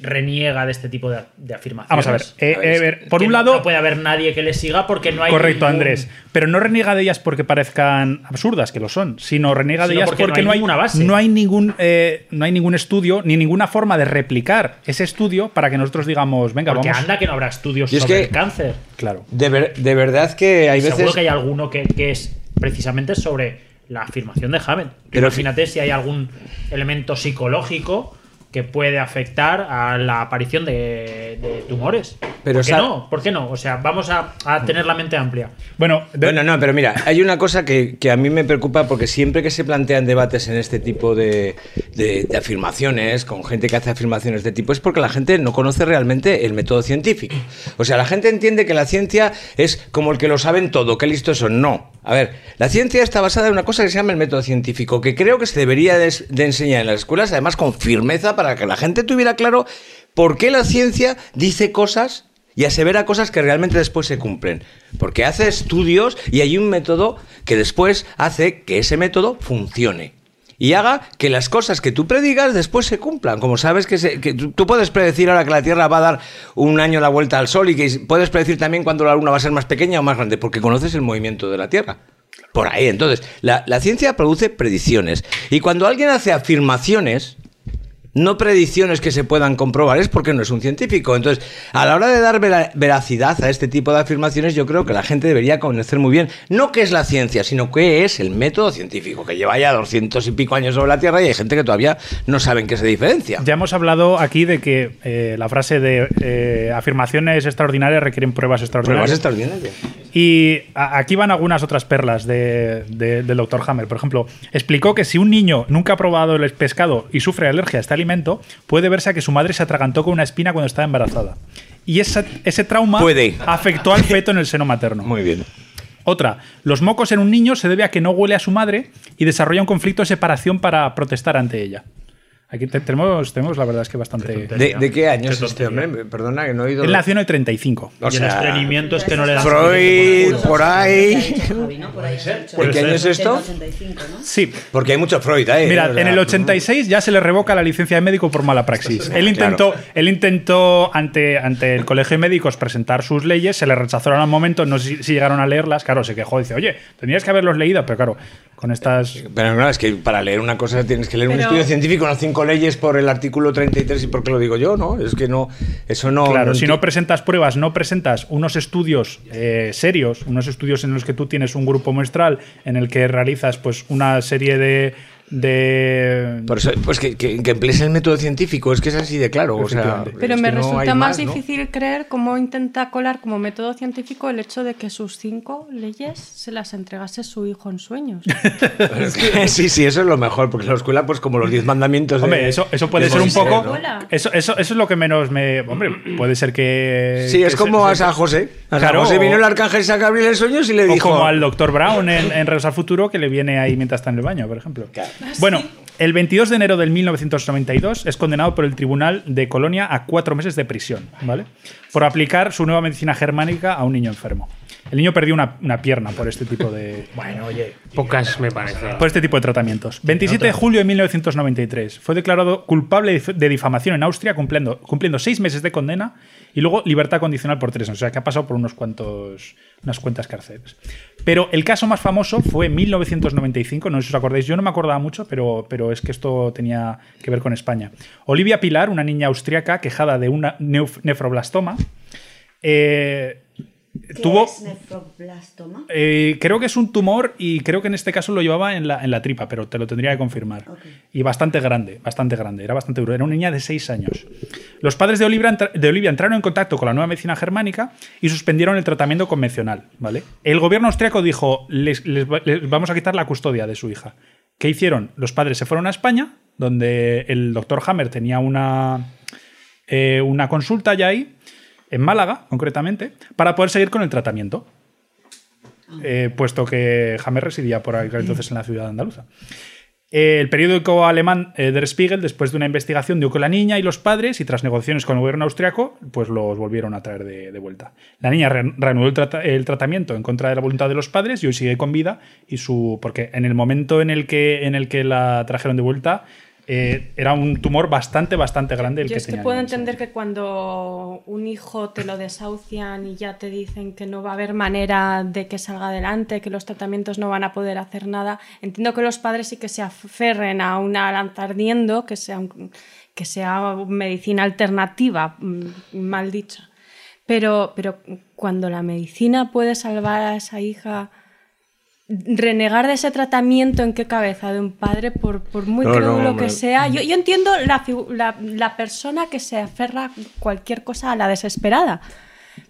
S9: reniega de este tipo de, de afirmaciones.
S8: Vamos a ver. eh,
S1: A ver,
S8: eh, ver, por un lado.
S9: No puede haber nadie que le siga porque no hay.
S8: Correcto,
S9: ningún-
S8: Andrés. Pero no reniega de ellas porque parezcan absurdas, que lo son, sino reniega de ellas
S9: porque no
S8: porque
S9: hay
S8: no hay,
S9: ninguna base.
S8: no hay ningún eh, no hay ningún estudio ni ninguna forma de replicar ese estudio para que nosotros digamos, venga,
S9: Porque
S8: vamos.
S9: anda que no habrá estudios
S1: Y es
S9: sobre
S1: que-
S9: el cáncer.
S8: Claro.
S1: De, ver- de verdad que hay veces.
S9: Seguro que hay alguno que, que es precisamente sobre la afirmación de Hammett.
S1: Pero
S9: Imagínate si hay algún elemento psicológico que puede afectar a la aparición de, de tumores.
S1: Pero
S9: ¿Por qué no? ¿Por qué no? O sea, vamos a, a tener la mente amplia.
S8: Bueno, de-
S1: Bueno, no, pero mira, hay una cosa que, que a mí me preocupa porque siempre que se plantean debates en este tipo de, de- de afirmaciones, con gente que hace afirmaciones de tipo, es porque la gente no conoce realmente el método científico. O sea, la gente entiende que la ciencia es como el que lo saben todo, que listos son. No. A ver, la ciencia está basada en una cosa que se llama el método científico, que creo que se debería de, de enseñar en las escuelas, además con firmeza, para que la gente tuviera claro por qué la ciencia dice cosas y asevera cosas que realmente después se cumplen. Porque hace estudios y hay un método que después hace que ese método funcione. Y haga que las cosas que tú predigas después se cumplan. Como sabes que, se- tú, puedes predecir ahora que la Tierra va a dar un año la vuelta al Sol y que puedes predecir también cuando la Luna va a ser más pequeña o más grande, porque conoces el movimiento de la Tierra. Por ahí, entonces, la ciencia produce predicciones. Y cuando alguien hace afirmaciones, no predicciones que se puedan comprobar, es porque no es un científico. Entonces, a la hora de dar vera- veracidad a este tipo de afirmaciones, yo creo que la gente debería conocer muy bien, no qué es la ciencia, sino qué es el método científico, que lleva ya doscientos y pico años sobre la Tierra y hay gente que todavía no sabe en qué se diferencia.
S8: ya hemos hablado aquí de que eh, la frase de eh, afirmaciones extraordinarias requieren pruebas
S1: Pruebas
S8: extraordinarias.
S1: extraordinarias.
S8: Y aquí van algunas otras perlas de- de- del doctor Hammer. Por ejemplo, explicó que si un niño nunca ha probado el pescado y sufre alergia a puede verse a que su madre se atragantó con una espina cuando estaba embarazada. Y esa- ese trauma
S1: Puede.
S8: afectó al feto en el seno materno.
S1: Muy bien.
S8: Otra, los mocos en un niño se debe a que no huele a su madre y desarrolla un conflicto de separación para protestar ante ella. Aquí te- tenemos, tenemos la verdad es que bastante...
S1: ¿De, de qué año es este hombre? Perdona, que no he oído.
S8: Él nació en el 35.
S1: O
S9: y el
S1: sea,
S9: estreñimiento es que no le dan
S1: Freud, por ahí. ¿De qué año es esto?
S8: Sí,
S1: Porque hay mucho Freud ahí.
S8: Mira,
S1: ¿eh? Sea,
S8: en el 86 ya se le revoca la licencia de médico por mala praxis. Él intentó, él intentó ante, ante el Colegio de Médicos presentar sus leyes, se le rechazaron al momento, no sé si, llegaron a leerlas, claro, se quejó, dice, oye, tendrías que haberlos leído, pero claro, con estas...
S1: Pero no, es que para leer una cosa tienes que leer un
S5: Pero-
S1: estudio científico, no cinco leyes por el artículo 33 y porque lo digo yo, ¿no? Es que no, eso no...
S8: Claro, si no presentas pruebas, no presentas unos estudios eh, serios, unos estudios en los que tú tienes un grupo muestral, en el que realizas pues una serie de... de
S1: Por eso, pues que, que, que emplees el método científico, es que es así de claro. O sea.
S5: Pero me
S1: que no
S5: resulta
S1: hay
S5: más
S1: ¿no?
S5: difícil creer cómo intenta colar como método científico el hecho de que sus cinco leyes se las entregase su hijo en sueños.
S1: sí, sí, eso es lo mejor, porque la escuela, pues como los diez mandamientos de-
S8: Hombre, eso, eso puede
S1: de
S8: ser un poco...
S1: ¿no?
S8: Eso, eso, eso es lo que menos me... Hombre, puede ser que...
S1: Sí,
S8: que
S1: es como
S8: se-
S1: a San José. A San
S8: Claro,
S1: José
S8: o-
S1: vino el arcángel San Gabriel en sueños y le
S8: O
S1: dijo...
S8: como al Dr. Brown en, en Regreso al Futuro, que le viene ahí mientras está en el baño, por ejemplo. Bueno, el 22 de enero del 1992 es condenado por el Tribunal de Colonia a cuatro meses de prisión, ¿vale? Por aplicar su nueva medicina germánica a un niño enfermo. El niño perdió una, una pierna por este tipo de...
S9: Bueno, oye.
S7: Pocas me parece.
S8: Por este tipo de tratamientos. 27 de julio de 1993. Fue declarado culpable de difamación en Austria, cumpliendo, cumpliendo seis meses de condena y luego libertad condicional por tres. O sea, que ha pasado por unos cuantos, unas cuantas cárceles. Pero el caso más famoso fue en 1995. No sé si os acordáis. Yo no me acordaba mucho, pero, pero es que esto tenía que ver con España. Olivia Pilar, una niña austriaca quejada de nef- nefroblastoma, eh, tuvo...
S4: es nefroblastoma?
S8: Eh, creo que es un tumor y creo que en este caso lo llevaba en la, en la tripa, pero te lo tendría que confirmar. Y bastante grande, bastante grande, era bastante duro. Era una niña de 6 años. Los padres de Olivia, entra- de Olivia entraron en contacto con la nueva medicina germánica y suspendieron el tratamiento convencional. ¿vale? El gobierno austriaco dijo, les, les va- les vamos a quitar la custodia de su hija. ¿Qué hicieron? Los padres se fueron a España, donde el doctor Hammer tenía una, eh, una consulta ya ahí, en Málaga concretamente, para poder seguir con el tratamiento eh, puesto que Hammer residía por aquel entonces en la ciudad andaluza. Eh, el periódico alemán eh, Der Spiegel, después de una investigación, dio con la niña y los padres y tras negociaciones con el gobierno austriaco, pues los volvieron a traer de, de vuelta. La niña re- reanudó el, trata- el tratamiento en contra de la voluntad de los padres y hoy sigue con vida y su porque en el momento en el que en el que la trajeron de vuelta eh, era un tumor bastante bastante grande el
S5: Yo
S8: que
S5: es que puedo entender que cuando un hijo te lo desahucian y ya te dicen que no va a haber manera de que salga adelante, que los tratamientos no van a poder hacer nada, entiendo que los padres sí que se aferren a una lanza ardiendo, que sea, un- que sea medicina alternativa, mm, mal dicha. Pero, pero cuando la medicina puede salvar a esa hija, renegar de ese tratamiento en qué cabeza de un padre, por, por muy
S1: No, hombre.
S5: que sea. Yo, yo entiendo la, la, la persona que se aferra cualquier cosa a la desesperada.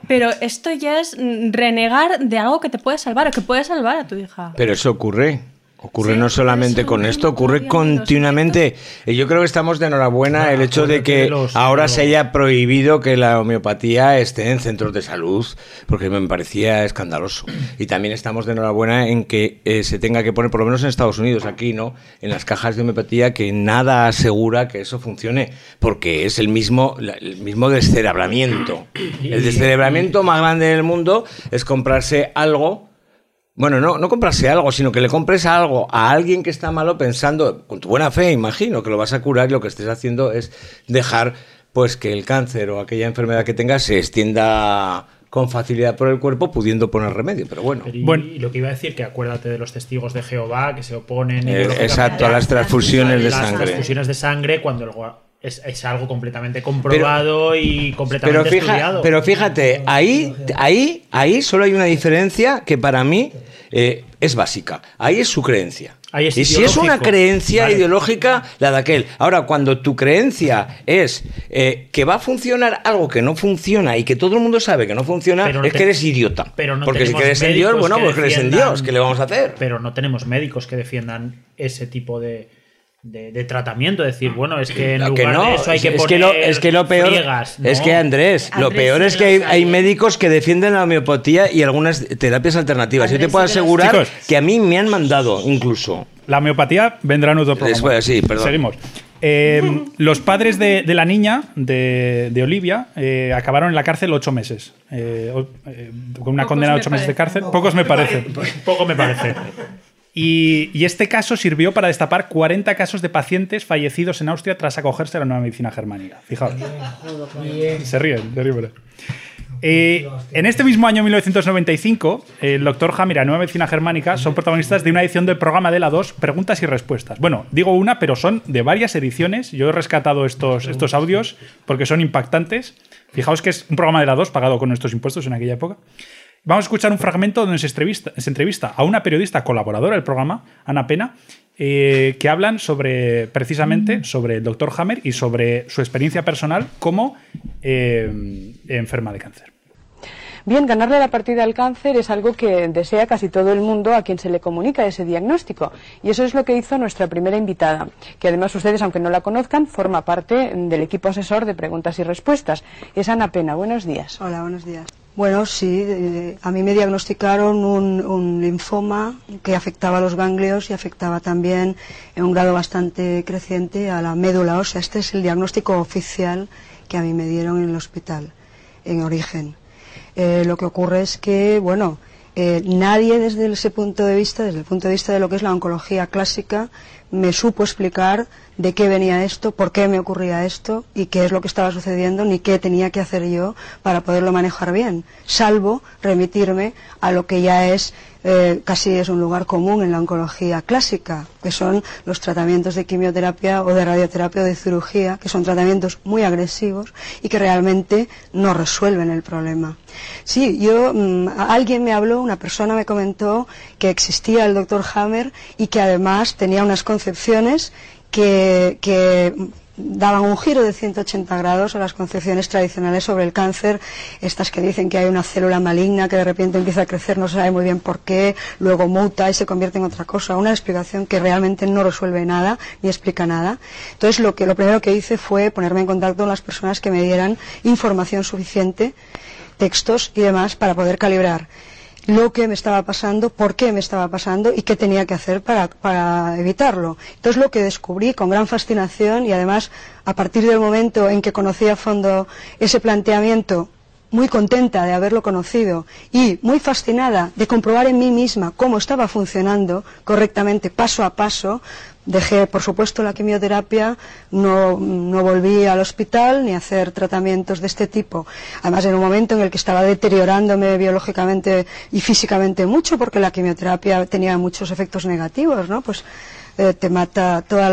S5: Pero esto ya es renegar de algo que te puede salvar o que puede salvar a tu hija.
S1: Pero eso ocurre. Ocurre
S5: Sí,
S1: no solamente con esto, ocurre continuamente. Y Yo creo que estamos de enhorabuena el hecho de que
S9: los-
S1: ahora se haya prohibido que la homeopatía esté en centros de salud, porque me parecía escandaloso. Y también estamos de enhorabuena en que eh, se tenga que poner, por lo menos en Estados Unidos, aquí no, en las cajas de homeopatía, que nada asegura que eso funcione, porque es el mismo, el mismo descerebramiento. El descerebramiento más grande del mundo es comprarse algo bueno, no, no comprarse algo, sino que le compres algo a alguien que está malo pensando, con tu buena fe, imagino, que lo vas a curar y lo que estés haciendo es dejar pues que el cáncer o aquella enfermedad que tengas se extienda con facilidad por el cuerpo, pudiendo poner remedio. Pero bueno,
S9: Y,
S8: Bueno.
S9: y lo que iba a decir, que acuérdate de los testigos de Jehová que se oponen.
S1: Eh, exacto, a las transfusiones de
S9: las
S1: sangre.
S9: transfusiones de sangre cuando el gua- es, es algo completamente comprobado y completamente
S1: pero, fija-
S9: estudiado.
S1: pero fíjate, ahí, ahí, ahí solo hay una diferencia que para mí eh, es básica. Ahí es su creencia.
S9: Ahí es
S1: y si es una creencia
S9: Vale.
S1: ideológica, la de aquel. Ahora, cuando tu creencia es eh, que va a funcionar algo que no funciona y que todo el mundo sabe que no funciona,
S9: no
S1: es
S9: te-
S1: que eres idiota.
S9: pero no
S1: Porque si crees en Dios, bueno, pues crees en Dios. ¿Qué le vamos a hacer?
S9: Pero no tenemos médicos que defiendan ese tipo de, de, de tratamiento. Decir, bueno, es que en
S1: Lo
S9: lugar
S1: que no,
S9: de eso hay que
S1: es,
S9: poner
S1: que lo, es que lo peor
S9: friegas,
S1: es que Andrés, lo
S4: Andrés
S1: peor es que hay, médicos que defienden la homeopatía y algunas terapias alternativas. Yo te
S4: Andrés
S1: puedo asegurar
S8: Chicos.
S1: que a mí me han mandado incluso.
S8: La homeopatía vendrá en otro programa.
S1: Después, sí, perdón.
S8: Seguimos. Eh, los padres de, de la niña, de, de Olivia, eh, acabaron en la cárcel ocho meses. Eh, eh, con una
S5: Pocos
S8: condena de
S5: me
S8: ocho meses de cárcel. Pocos me parece.
S9: Poco me parece.
S8: Y, y este caso sirvió para destapar 40 casos de pacientes fallecidos en Austria tras acogerse a la nueva medicina germánica. Fijaos. Se ríen, ríen. Eh, en este mismo año 1995, el doctor Hammer y la nueva medicina germánica son protagonistas de una edición del programa de la 2, Preguntas y Respuestas. Bueno, digo una, pero son de varias ediciones. Yo he rescatado estos, estos audios porque son impactantes. Fijaos que es un programa de la 2 pagado con nuestros impuestos en aquella época. Vamos a escuchar un fragmento donde se entrevista, se entrevista a una periodista colaboradora del programa, Ana Pena, eh, que hablan sobre precisamente sobre el doctor Hammer y sobre su experiencia personal como eh, enferma de cáncer.
S13: Bien, ganarle la partida al cáncer es algo que desea casi todo el mundo a quien se le comunica ese diagnóstico. Y eso es lo que hizo nuestra primera invitada, que además ustedes, aunque no la conozcan, forma parte del equipo asesor de preguntas y respuestas. Es Ana Pena. Buenos días.
S14: Hola, buenos días. Bueno, sí, eh, a mí me diagnosticaron un, un linfoma que afectaba a los ganglios y afectaba también en un grado bastante creciente a la médula ósea. Este es el diagnóstico oficial que a mí me dieron en el hospital, en origen. eh, lo que ocurre es que, bueno, eh, nadie desde ese punto de vista, desde el punto de vista de lo que es la oncología clásica, me supo explicar de qué venía esto, por qué me ocurría esto y qué es lo que estaba sucediendo, ni qué tenía que hacer yo para poderlo manejar bien, salvo remitirme a lo que ya es eh, casi es un lugar común en la oncología clásica, que son los tratamientos de quimioterapia o de radioterapia o de cirugía, que son tratamientos muy agresivos y que realmente no resuelven el problema. Sí, yo, mm, alguien me habló, una persona me comentó que existía el doctor Hammer y que además tenía unas concepciones que, daban un giro de 180 grados a las concepciones tradicionales sobre el cáncer, estas que dicen que hay una célula maligna que de repente empieza a crecer, no se sabe muy bien por qué, luego muta y se convierte en otra cosa, una explicación que realmente no resuelve nada ni explica nada. Entonces lo que lo primero que hice fue ponerme en contacto con las personas que me dieran información suficiente, textos y demás para poder calibrar lo que me estaba pasando, por qué me estaba pasando y qué tenía que hacer para, para, evitarlo. Entonces lo que descubrí con gran fascinación y además a partir del momento en que conocí a fondo ese planteamiento, muy contenta de haberlo conocido y muy fascinada de comprobar en mí misma cómo estaba funcionando correctamente paso a paso, Dejé, por supuesto, la quimioterapia, no, no, volví al hospital ni a hacer tratamientos de este tipo. Además, en un momento en el que estaba deteriorándome biológicamente y físicamente mucho, porque la quimioterapia tenía muchos efectos negativos, ¿no? Pues eh, te mata toda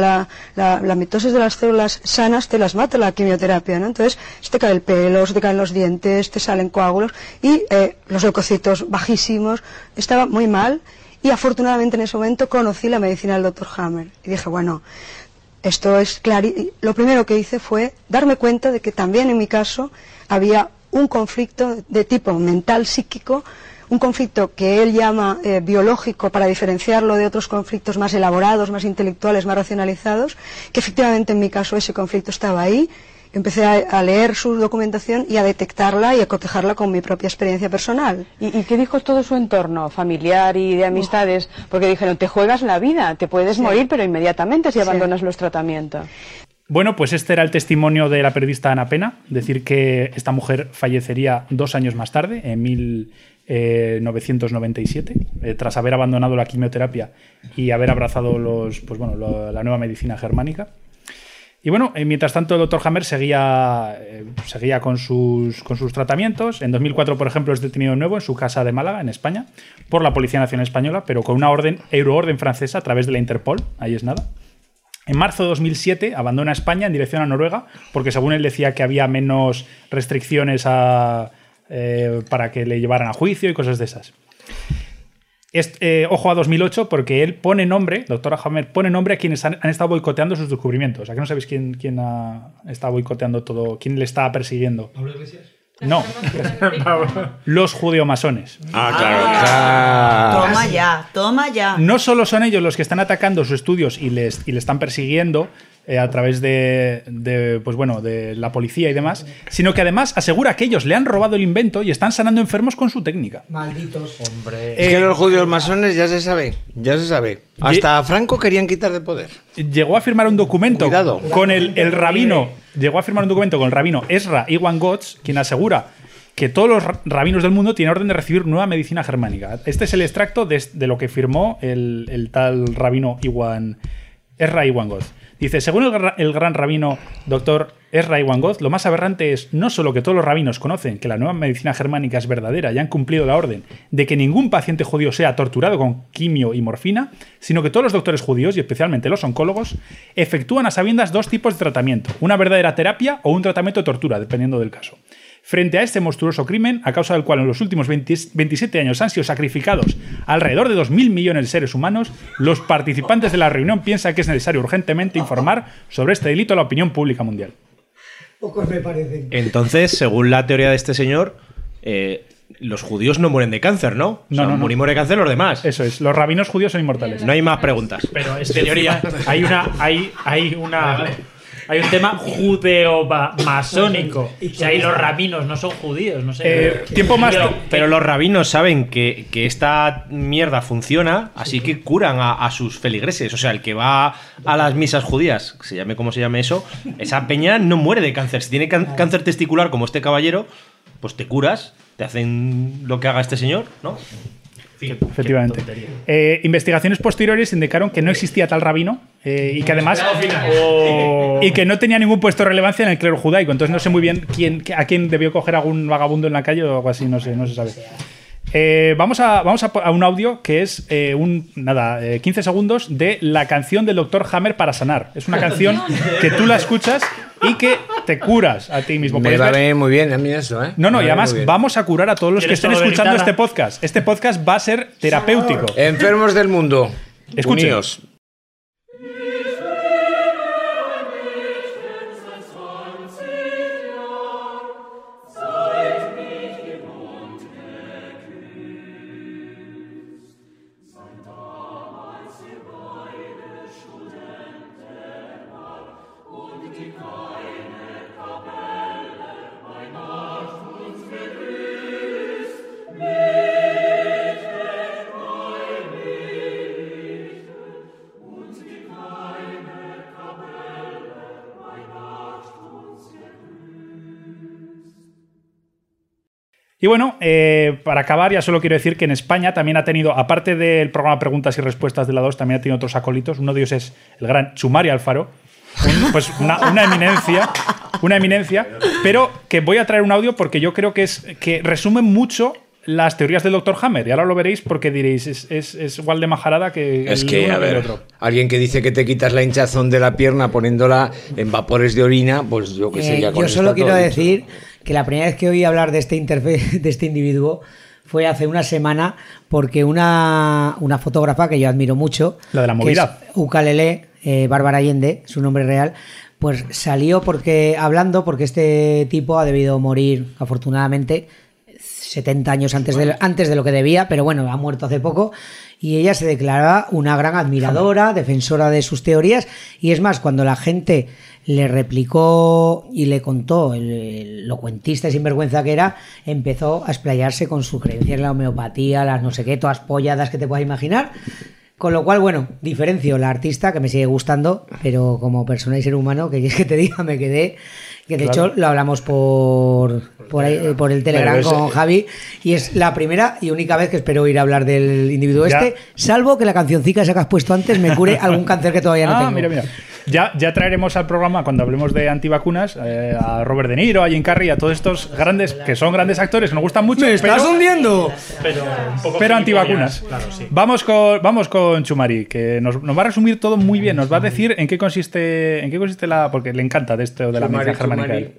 S14: la, mitosis de las células sanas, te las mata la quimioterapia, ¿no? Entonces, se te cae el pelo, se te caen los dientes, te salen coágulos y eh, los leucocitos bajísimos. Estaba muy mal y afortunadamente en ese momento conocí la medicina del doctor Hammer. Y dije, bueno, esto es claro. Lo primero que hice fue darme cuenta de que también en mi caso había un conflicto de tipo mental, psíquico, un conflicto que él llama eh, biológico para diferenciarlo de otros conflictos más elaborados, más intelectuales, más racionalizados, que efectivamente en mi caso ese conflicto estaba ahí empecé a, a, leer su documentación y a detectarla y a cotejarla con mi propia experiencia personal.
S13: ¿Y, y qué dijo todo su entorno familiar y de amistades? Porque dijeron, te juegas la vida, te puedes sí. morir, pero inmediatamente si abandonas los tratamientos.
S8: Bueno, pues este era el testimonio de la periodista Ana Pena, decir que esta mujer fallecería dos años más tarde, en 1997, eh, tras haber abandonado la quimioterapia y haber abrazado los, pues bueno, la nueva medicina germánica. Y bueno, eh, mientras tanto el doctor Hammer seguía, eh, seguía con, sus, con sus tratamientos. En 2004, por ejemplo, es detenido de nuevo en su casa de Málaga, en España, por la Policía Nacional Española, pero con una orden, euroorden francesa a través de la Interpol. Ahí es nada. En marzo de 2007 abandona España en dirección a Noruega, porque según él decía que había menos restricciones eh, para que le llevaran a juicio y cosas de esas. Es, eh, ojo a 2008 porque él pone nombre, doctora Hammer, pone nombre a quienes han, han, estado boicoteando sus descubrimientos. ¿A que no sabéis quién, quién ha estado boicoteando todo? ¿Quién le está persiguiendo?
S12: ¿Pablo Iglesias?
S8: No, los judeomasones.
S1: Ah, claro.
S4: Ah, toma ya, toma ya.
S8: No solo son ellos los que están atacando sus estudios y les, y le están persiguiendo, eh, a través de, de, pues bueno, de la policía y demás, sino que además asegura que ellos le han robado el invento y están sanando enfermos con su técnica.
S3: Malditos.
S1: Hombre. Es que los judíos masones ya se sabe, ya se sabe. Hasta a Franco querían quitar de poder.
S8: Llegó a firmar un documento
S1: Cuidado.
S8: con el, el rabino, llegó a firmar un documento con el rabino Ezra Iwan Gotz, quien asegura que todos los rabinos del mundo tienen orden de recibir nueva medicina germánica. Este es el extracto de, de lo que firmó el, el tal rabino Iwan, Ezra Iwan Gotz. Dice, según el, gran rabino doctor Ezra Iwan Gotz, lo más aberrante es no solo que todos los rabinos conocen que la nueva medicina germánica es verdadera y han cumplido la orden de que ningún paciente judío sea torturado con quimio y morfina, sino que todos los doctores judíos, y especialmente los oncólogos, efectúan a sabiendas dos tipos de tratamiento, una verdadera terapia o un tratamiento de tortura, dependiendo del caso frente a este monstruoso crimen, a causa del cual en los últimos 20, 27 años han sido sacrificados alrededor de 2.000 millones de seres humanos, los participantes de la reunión piensan que es necesario urgentemente informar sobre este delito a la opinión pública mundial.
S3: Pocos me parecen.
S10: Entonces, según la teoría de este señor, eh, los judíos no mueren de cáncer, ¿no? O
S8: No,
S10: sea,
S8: no, no.
S10: morimos de cáncer los demás.
S8: Eso es, los rabinos judíos son inmortales.
S10: No hay más preguntas.
S9: Pero es
S10: teoría.
S9: Hay una, hay, hay una, hay un tema judeo-masónico. O sea, y los rabinos no son judíos, no sé.
S8: Eh, tiempo más.
S10: Pero, pero los rabinos saben que, que esta mierda funciona, así que curan a, a sus feligreses. O sea, el que va a las misas judías, se llame como se llame eso, esa peña no muere de cáncer. Si tiene can- cáncer testicular como este caballero, pues te curas, te hacen lo que haga este señor, ¿no?
S8: Efectivamente. Eh, investigaciones posteriores indicaron que no existía tal rabino eh, y que además y que no tenía ningún puesto de relevancia en el clero judaico. Entonces no sé muy bien quién, a quién debió coger algún vagabundo en la calle o algo así, no sé, no se sabe. Eh, vamos a, vamos a, a un audio que es eh, un nada, eh, 15 segundos de la canción del Dr. Hammer para sanar. Es una canción que tú la escuchas y que te curas a ti mismo.
S1: Me va
S8: ver-
S1: muy bien a mí eso, ¿eh?
S8: No, no, y además vamos a curar a todos los que
S1: ¿Quieres
S8: estén escuchando este podcast. Este podcast va a ser terapéutico.
S1: Enfermos del mundo.
S8: Escuchen. Y bueno, eh, para acabar, ya solo quiero decir que en España también ha tenido, aparte del programa Preguntas y Respuestas de la 2, también ha tenido otros acólitos. Uno de ellos es el gran Chumari Alfaro. Pues una, una eminencia, una eminencia, pero que voy a traer un audio porque yo creo que es que resume mucho las teorías del Dr. Hammer. Y ahora lo veréis porque diréis, es, es- es igual de majarada que
S1: Es
S8: el
S1: que,
S8: uno
S1: a
S8: que el
S1: ver,
S8: otro.
S1: alguien que dice que te quitas la hinchazón de la pierna poniéndola en vapores de orina, pues yo qué sé,
S3: Eh,
S1: ya con
S3: yo solo quiero
S1: todo dicho.
S3: Que la primera vez que oí hablar de este de este individuo fue hace una semana porque una, una fotógrafa que yo admiro mucho,
S8: La de la
S3: que
S8: movilidad.
S3: es Ukalele, eh, Bárbara Allende, su nombre real, pues salió porque hablando porque este tipo ha debido morir afortunadamente 70 años antes de, antes de lo que debía, pero bueno, ha muerto hace poco. Y ella se declaraba una gran admiradora, defensora de sus teorías. Y es más, cuando la gente le replicó y le contó el, el- lo cuentista y sinvergüenza que era, empezó a explayarse con su creencia en la homeopatía, las no sé qué, todas polladas que te puedas imaginar. Con lo cual, bueno, diferencio la artista, que me sigue gustando, pero como persona y ser humano, que quieres que te diga, me quedé. Que de
S8: Claro.
S3: hecho lo hablamos por, por, ahí- por el Telegram
S8: es-
S3: con Javi, y es la primera y única vez que espero ir a hablar del individuo
S8: Ya.
S3: este, salvo que la cancioncica esa que has puesto antes me cure algún cáncer que todavía no
S8: ah,
S3: tengo.
S8: mira, mira. Ya, ya traeremos al programa, cuando hablemos de antivacunas, eh, a Robert De Niro, a Jim Carrey, a todos estos grandes, que son grandes actores, que nos gustan mucho.
S3: ¡Me estás
S8: pero-
S3: hundiendo!
S9: Pero,
S8: antivacunas.
S9: Claro, sí.
S8: Vamos con, vamos con Chumari, que nos, nos va a resumir todo muy bien. Nos va a decir en qué consiste, en qué consiste la. porque le encanta de esto de la medicina germánica.
S1: Chumari.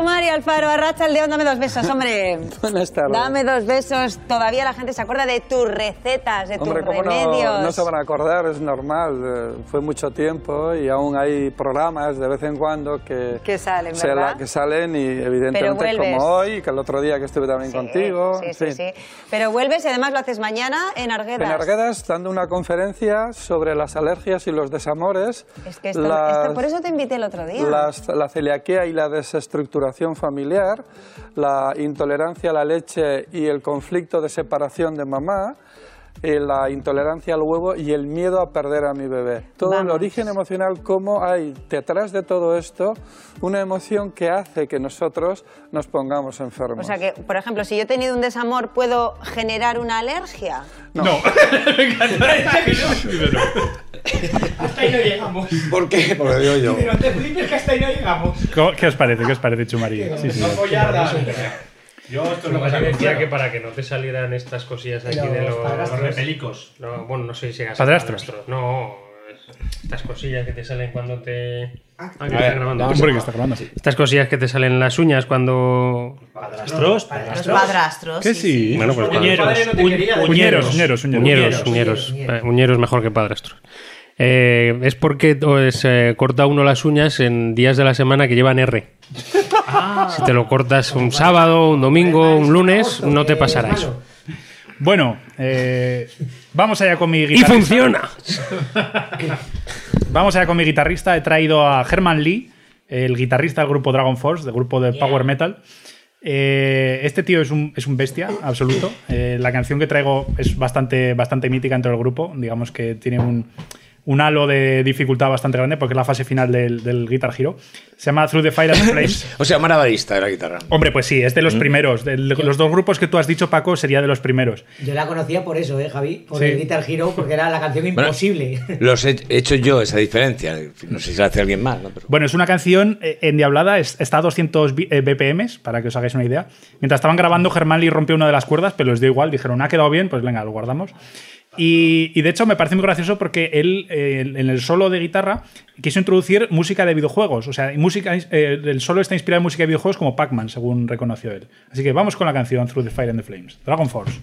S15: Mario Alfaro, arracha el dedo, dame dos besos, hombre.
S16: Buenas tardes.
S15: Dame dos besos. Todavía la gente se acuerda de tus recetas, de
S16: Hombre,
S15: tus
S16: ¿cómo
S15: remedios.
S16: no, no se van a acordar? Es normal. eh, Fue mucho tiempo y aún hay programas de vez en cuando que,
S15: Que salen,
S16: se
S15: ¿verdad?
S16: la- que salen y evidentemente como hoy, que el otro día que estuve también contigo.
S15: Sí,
S16: en
S15: sí,
S16: fin.
S15: sí. Pero vuelves y además lo haces mañana en Arguedas.
S16: En Arguedas, dando una conferencia sobre las alergias y los desamores.
S15: Es que esto,
S16: las-
S15: esto- por eso te invité el otro día.
S16: las- la celiaquía y la desestructuración familiar, la intolerancia a la leche y el conflicto de separación de mamá, eh, la intolerancia al huevo y el miedo a perder a mi bebé. Todo el
S15: Vamos.
S16: origen emocional, cómo hay detrás de todo esto una emoción que hace que nosotros nos pongamos enfermos.
S15: O sea que, por ejemplo, si yo he tenido un desamor, ¿puedo generar una alergia?
S16: no.
S3: Hasta ahí no llegamos.
S1: ¿Por qué? Porque digo yo.
S3: Pero te flipes que hasta ahí no llegamos.
S8: ¿Cómo- ¿Qué os parece? ¿Qué os parece, Chumari? Sí, sí.
S7: Yo esto es lo que decía que para que no te salieran estas cosillas aquí de los,
S3: padrastros.
S7: los repelicos. No, bueno, no sé si llegas
S8: ¿Padrastros?
S7: padrastros. No, es- estas cosillas que te salen cuando te. Ah, que
S1: A
S7: está
S1: ver,
S7: grabando.
S8: que está.
S7: Estas cosillas que te salen en las uñas cuando.
S9: Padrastros, padrastros.
S4: padrastros.
S8: Que sí.
S7: Bueno, pues
S9: Uñeros,
S8: Uñeros,
S9: uñeros.
S8: uñeros, uñeros.
S7: Eh, Uñeros mejor que padrastros. Eh, es porque pues, eh, corta uno las uñas en días de la semana que llevan R. Si te lo cortas un sábado, un domingo, un lunes, no te pasará eso.
S8: Bueno, eh, vamos allá con mi
S7: ¡Y
S8: guitarrista.
S7: funciona!
S8: Vamos allá con mi guitarrista. He traído a Herman Lee, el guitarrista del grupo Dragon Force, del grupo de Power Metal. Eh, este tío es un, es un bestia absoluto. Eh, la canción que traigo es bastante, bastante mítica entre el grupo. Digamos que tiene un, un halo de dificultad bastante grande porque es la fase final del, del Guitar Hero. Se llama Through the Fire and the Flames.
S1: o sea, maravilista de la guitarra.
S8: Hombre, pues sí, es de los
S1: Mm.
S8: primeros. De los dos grupos que tú has dicho, Paco, sería de los primeros.
S3: Yo la conocía por eso, ¿eh, Javi? Por
S8: Sí.
S3: el Guitar Hero, porque era la canción imposible.
S1: Los he he hecho yo esa diferencia. No sé si la hace alguien más, ¿no? Pero-
S8: Bueno, es una canción eh, endiablada, es- está a 200 bi- eh, BPMs, para que os hagáis una idea. Mientras estaban grabando, Germán Lee rompió una de las cuerdas, pero les dio igual, dijeron, ha quedado bien, pues venga, lo guardamos. Y, de hecho me parece muy gracioso porque él, eh, en el solo de guitarra, quiso introducir música de videojuegos. O sea, música, eh, el solo está inspirado en música de videojuegos como Pac-Man, según reconoció él. Así que vamos con la canción Through the Fire and the Flames, Dragon Force.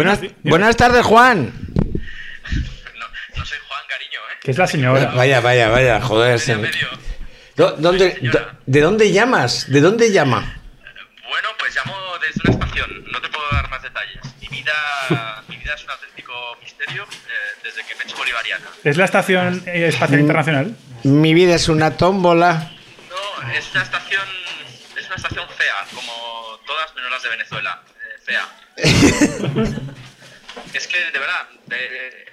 S1: Buenas, buenas tardes, Juan.
S8: Que es la señora.
S1: Vaya, vaya, vaya, joder. se me- Do- ¿Dónde, do- ¿De dónde llamas? ¿De dónde llama?
S17: Bueno, pues llamo desde una estación. No te puedo dar más detalles. Mi vida, mi vida es un auténtico misterio eh, desde que me he hecho bolivariana.
S8: ¿Es la Estación eh, Espacial Internacional?
S1: Mi vida es una tómbola.
S17: No, es una estación, es una estación fea, como todas menos las de Venezuela. eh, fea. es que, de verdad, de-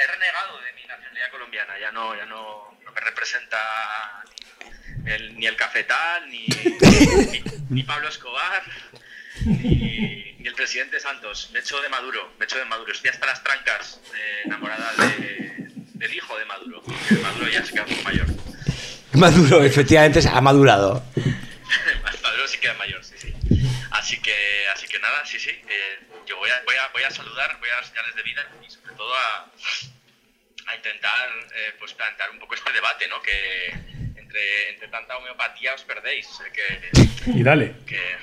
S17: he renegado de mi nacionalidad colombiana. Ya no, ya no, no me representa el- ni el cafetal, ni, ni, ni Pablo Escobar, ni, ni el presidente Santos. Me echo de Maduro, me echo de Maduro. Estoy hasta las trancas, eh, enamorada de- del hijo de Maduro. que Maduro ya se queda muy mayor.
S1: Maduro, efectivamente, ha madurado.
S17: Maduro sí queda mayor, sí, sí. Así que, así que nada, sí, sí. eh, yo voy a, voy, a, voy a saludar, voy a dar señales de vida y sobre todo a, a intentar eh, pues plantear un poco este debate, ¿no? Que entre, entre tanta homeopatía os perdéis. eh, que,
S8: Y dale.
S17: que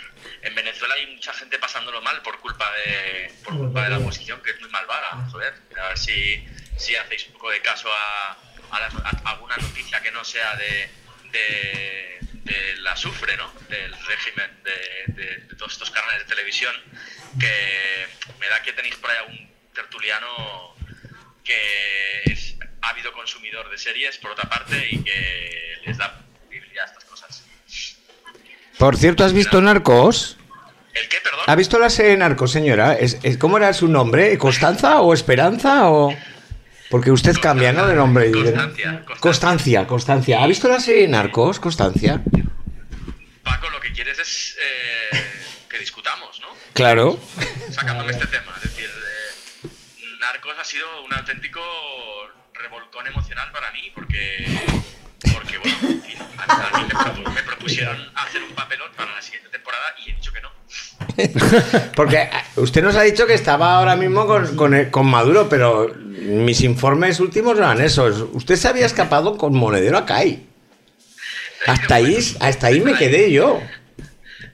S17: en Venezuela hay mucha gente pasándolo mal por culpa de, por culpa de la oposición, que es muy malvada. Joder, a ver si, si hacéis un poco de caso a, a las- a alguna noticia que no sea de, de, de la sufre, ¿no? Del régimen de, de- de todos estos canales de televisión, que me da que tenéis por ahí algún tertuliano que es ávido consumidor de series, por otra parte, y que les da visibilidad a estas cosas.
S1: Por cierto, ¿has visto Narcos?
S17: ¿El qué, perdón?
S1: ¿Ha visto la serie Narcos, señora? ¿Es, es- cómo era su nombre? ¿Constanza o Esperanza o...? Porque usted cambia, ¿no? De nombre.
S17: Constancia,
S1: Constancia, Constancia. ¿Ha visto la serie Narcos, Constancia?
S17: Paco, lo que quieres es eh, que discutamos, ¿no?
S1: Claro.
S17: Sacándome este tema. Es decir, eh, Narcos ha sido un auténtico revolcón emocional para mí, porque, porque bueno, en fin, a, mí me, propu- me propusieron hacer un papelón para la siguiente temporada y he dicho que no.
S1: Porque eh, usted nos ha dicho que estaba ahora mismo con, con, Maduro, pero mis informes últimos eran esos. Usted se había escapado con Monedero a CAI. Hasta ahí, hasta ahí me quedé yo.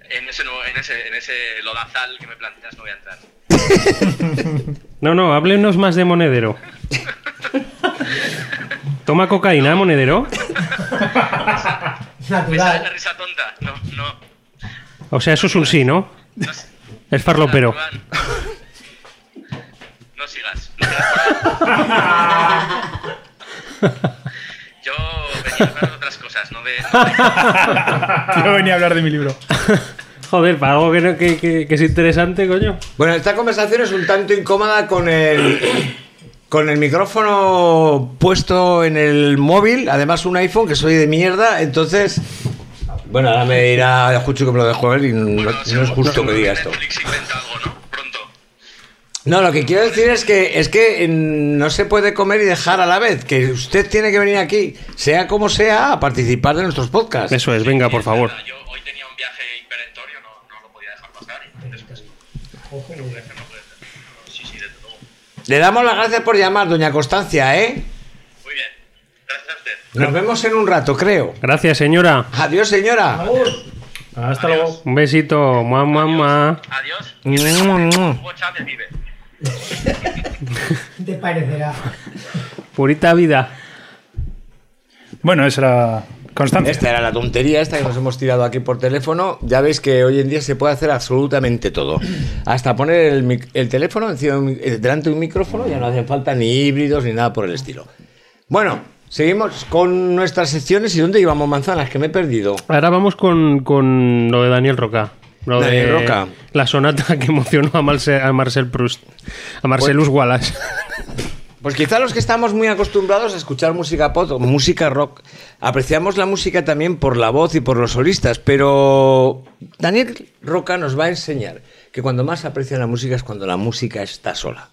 S17: En ese, en ese, en ese lodazal que me planteas no voy a entrar.
S7: No, no, háblenos más de monedero. ¿Toma cocaína, monedero?
S17: ¿Me sale la risa tonta? No, no.
S7: O sea, eso es un sí, ¿no? Es farlopero.
S17: No sigas. No sigas. Yo venía a hablar de otras cosas, no no de-
S8: Yo venía a hablar de mi libro.
S7: Joder, para algo que, no- que- que- que es interesante, coño.
S1: Bueno, esta conversación es un tanto incómoda con el con el micrófono puesto en el móvil, además un iPhone que soy de mierda, entonces bueno, ahora me dirá Juchu que me lo dejo él y no, no es justo que diga esto. No, lo que quiero decir es que es que no se puede comer y dejar a la vez, que usted tiene que venir aquí, sea como sea, a participar de nuestros podcasts.
S7: Eso es, venga, por favor.
S1: Le damos las gracias por llamar, doña Constancia, ¿eh? Nos vemos en un rato, creo.
S7: Gracias, señora.
S1: Adiós, señora.
S8: Hasta luego.
S7: Un besito. Mua, mua, mua.
S17: Adiós.
S1: Hugo
S17: Chávez vive.
S3: Te parecerá.
S7: Purita vida.
S8: Bueno, esa era Constancia.
S1: Esta era la tontería esta que nos hemos tirado aquí por teléfono. Ya veis que hoy en día se puede hacer absolutamente todo. Hasta poner el, el teléfono eh, delante de un micrófono ya no hacen falta ni híbridos ni nada por el estilo. Bueno, seguimos con nuestras secciones. ¿Y dónde íbamos, manzanas? Que me he perdido.
S7: Ahora vamos con, con lo de Daniel Roca. Lo
S1: Daniel
S7: de
S1: Roca.
S7: La sonata que emocionó a Marcel, a Marcel Proust. A Marcelus Wallace.
S1: Pues quizá los que estamos muy acostumbrados a escuchar música pop o música rock, apreciamos la música también por la voz y por los solistas, pero Daniel Roca nos va a enseñar que cuando más aprecia la música es cuando la música está sola.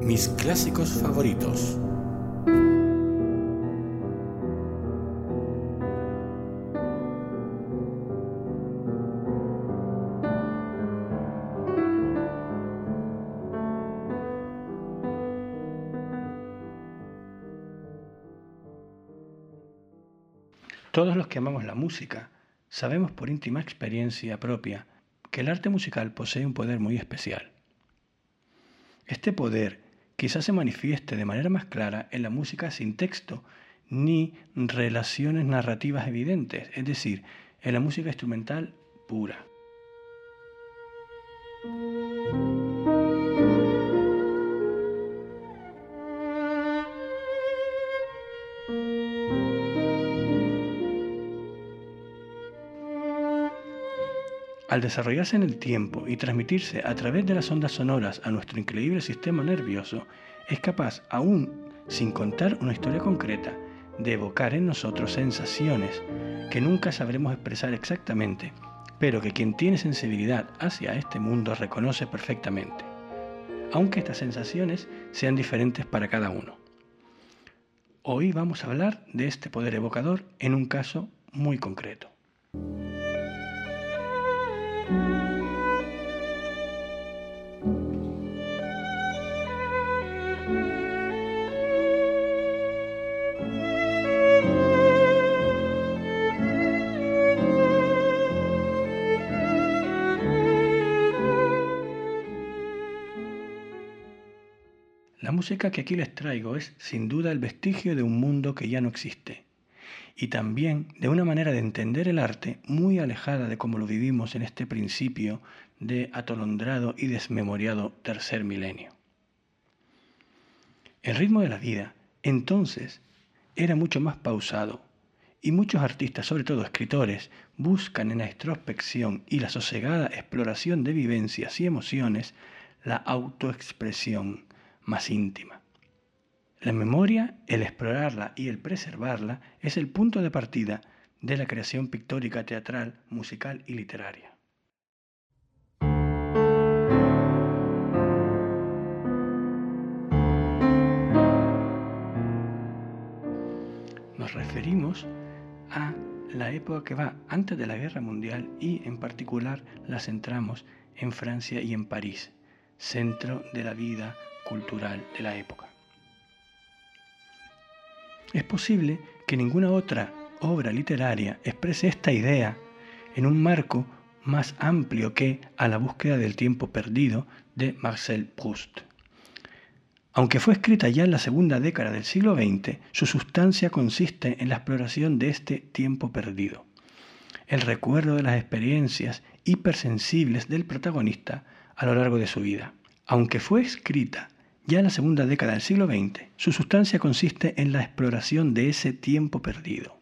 S6: Mis clásicos favoritos.
S18: Todos los que amamos la música sabemos por íntima experiencia propia que el arte musical posee un poder muy especial. Este poder quizás se manifieste de manera más clara en la música sin texto ni relaciones narrativas evidentes, es decir, en la música instrumental pura. Al desarrollarse en el tiempo y transmitirse a través de las ondas sonoras a nuestro increíble sistema nervioso, es capaz, aún sin contar una historia concreta, de evocar en nosotros sensaciones que nunca sabremos expresar exactamente, pero que quien tiene sensibilidad hacia este mundo reconoce perfectamente, aunque estas sensaciones sean diferentes para cada uno. Hoy vamos a hablar de este poder evocador en un caso muy concreto. Música que aquí les traigo es sin duda el vestigio de un mundo que ya no existe y también de una manera de entender el arte muy alejada de como lo vivimos en este principio de atolondrado y desmemoriado tercer milenio. El ritmo de la vida entonces era mucho más pausado y muchos artistas, sobre todo escritores, buscan en la introspección y la sosegada exploración de vivencias y emociones la autoexpresión más íntima. La memoria, el explorarla y el preservarla es el punto de partida de la creación pictórica, teatral, musical y literaria. Nos referimos a la época que va antes de la Guerra Mundial y en particular la centramos en Francia y en París, centro de la vida cultural de la época. Es posible que ninguna otra obra literaria exprese esta idea en un marco más amplio que A la búsqueda del tiempo perdido de Marcel Proust. Aunque fue escrita ya en la segunda década del siglo XX, su sustancia consiste en la exploración de este tiempo perdido, el recuerdo de las experiencias hipersensibles del protagonista a lo largo de su vida. Aunque fue escrita ya en la segunda década del siglo XX, su sustancia consiste en la exploración de ese tiempo perdido,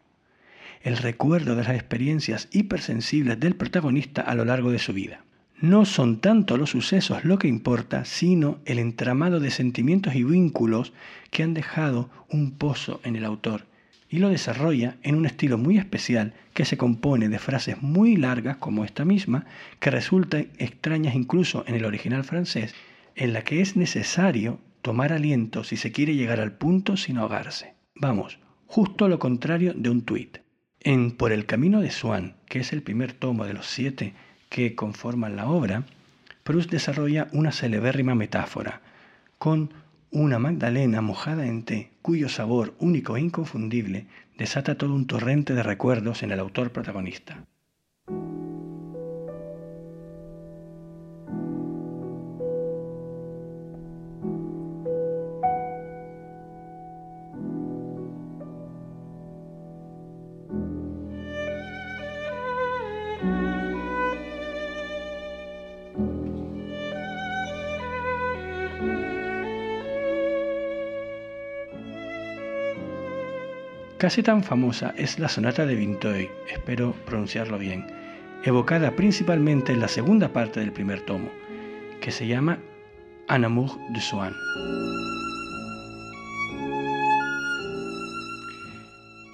S18: el recuerdo de las experiencias hipersensibles del protagonista a lo largo de su vida. No son tanto los sucesos lo que importa, sino el entramado de sentimientos y vínculos que han dejado un pozo en el autor, y lo desarrolla en un estilo muy especial que se compone de frases muy largas como esta misma, que resultan extrañas incluso en el original francés, en la que es necesario tomar aliento si se quiere llegar al punto sin ahogarse. Vamos, justo lo contrario de un tuit. En Por el camino de Swan, que es el primer tomo de los siete que conforman la obra, Proust desarrolla una celebérrima metáfora, con una Magdalena mojada en té, cuyo sabor único e inconfundible desata todo un torrente de recuerdos en el autor protagonista. Casi tan famosa es la sonata de Vinteuil, espero pronunciarlo bien, evocada principalmente en la segunda parte del primer tomo, que se llama Un amour de Swann.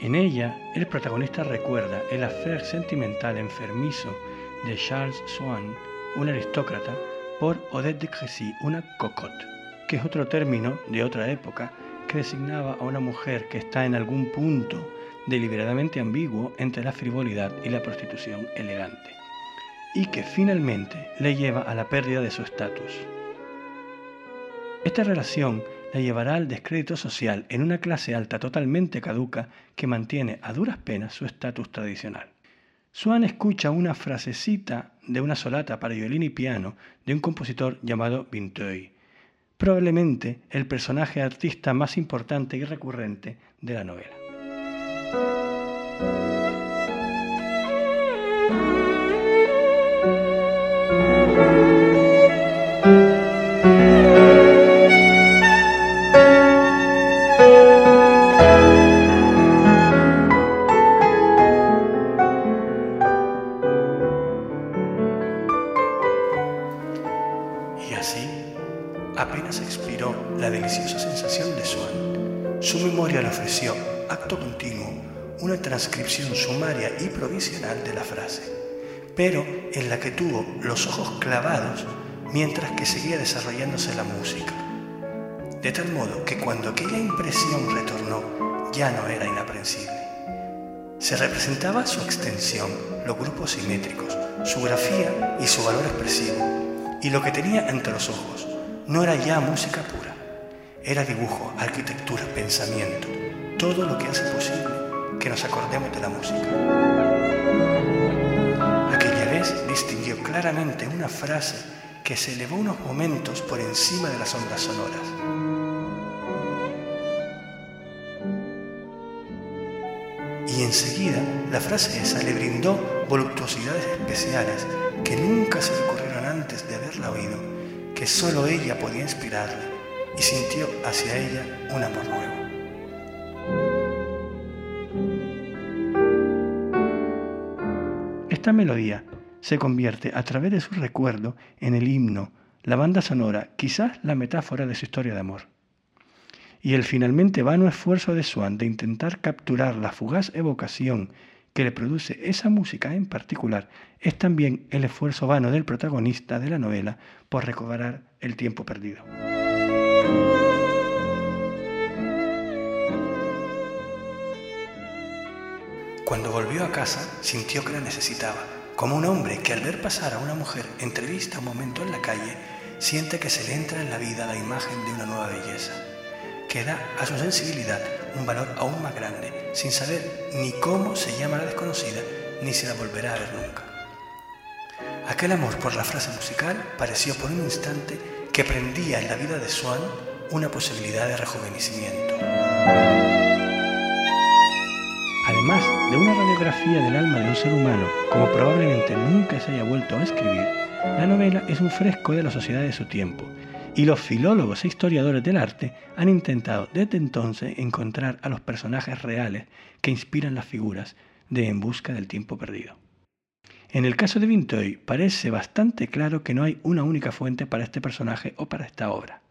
S18: En ella, el protagonista recuerda el affair sentimental enfermizo de Charles Swann, un aristócrata, por Odette de Crécy, una cocotte, que es otro término de otra época que designaba a una mujer que está en algún punto deliberadamente ambiguo entre la frivolidad y la prostitución elegante, y que finalmente le lleva a la pérdida de su estatus. Esta relación la llevará al descrédito social en una clase alta totalmente caduca que mantiene a duras penas su estatus tradicional. Swann escucha una frasecita de una sonata para violín y piano de un compositor llamado Vinteuil, probablemente el personaje artista más importante y recurrente de la novela. Transcripción sumaria y provisional de la frase, pero en la que tuvo los ojos clavados mientras que seguía desarrollándose la música. De tal modo que cuando aquella impresión retornó, ya no era inaprensible. Se representaba su extensión, los grupos simétricos, su grafía y su valor expresivo. Y lo que tenía ante los ojos no era ya música pura, era dibujo, arquitectura, pensamiento, todo lo que hace posible que nos acordemos de la música. Aquella vez distinguió claramente una frase que se elevó unos momentos por encima de las ondas sonoras. Y enseguida la frase esa le brindó voluptuosidades especiales que nunca se le ocurrieron antes de haberla oído, que sólo ella podía inspirarle, y sintió hacia ella un amor nuevo. Esta melodía se convierte a través de su recuerdo en el himno, la banda sonora, quizás la metáfora de su historia de amor. Y el finalmente vano esfuerzo de Swann de intentar capturar la fugaz evocación que le produce esa música en particular es también el esfuerzo vano del protagonista de la novela por recobrar el tiempo perdido. Cuando volvió a casa, sintió que la necesitaba, como un hombre que al ver pasar a una mujer entrevista un momento en la calle, siente que se le entra en la vida la imagen de una nueva belleza, que da a su sensibilidad un valor aún más grande, sin saber ni cómo se llama la desconocida, ni si la volverá a ver nunca. Aquel amor por la frase musical pareció por un instante que prendía en la vida de Swann una posibilidad de rejuvenecimiento. Además de una radiografía del alma de un ser humano, como probablemente nunca se haya vuelto a escribir, la novela es un fresco de la sociedad de su tiempo, y los filólogos e historiadores del arte han intentado desde entonces encontrar a los personajes reales que inspiran las figuras de En busca del tiempo perdido. En el caso de Vinteuil parece bastante claro que no hay una única fuente para este personaje o para esta obra.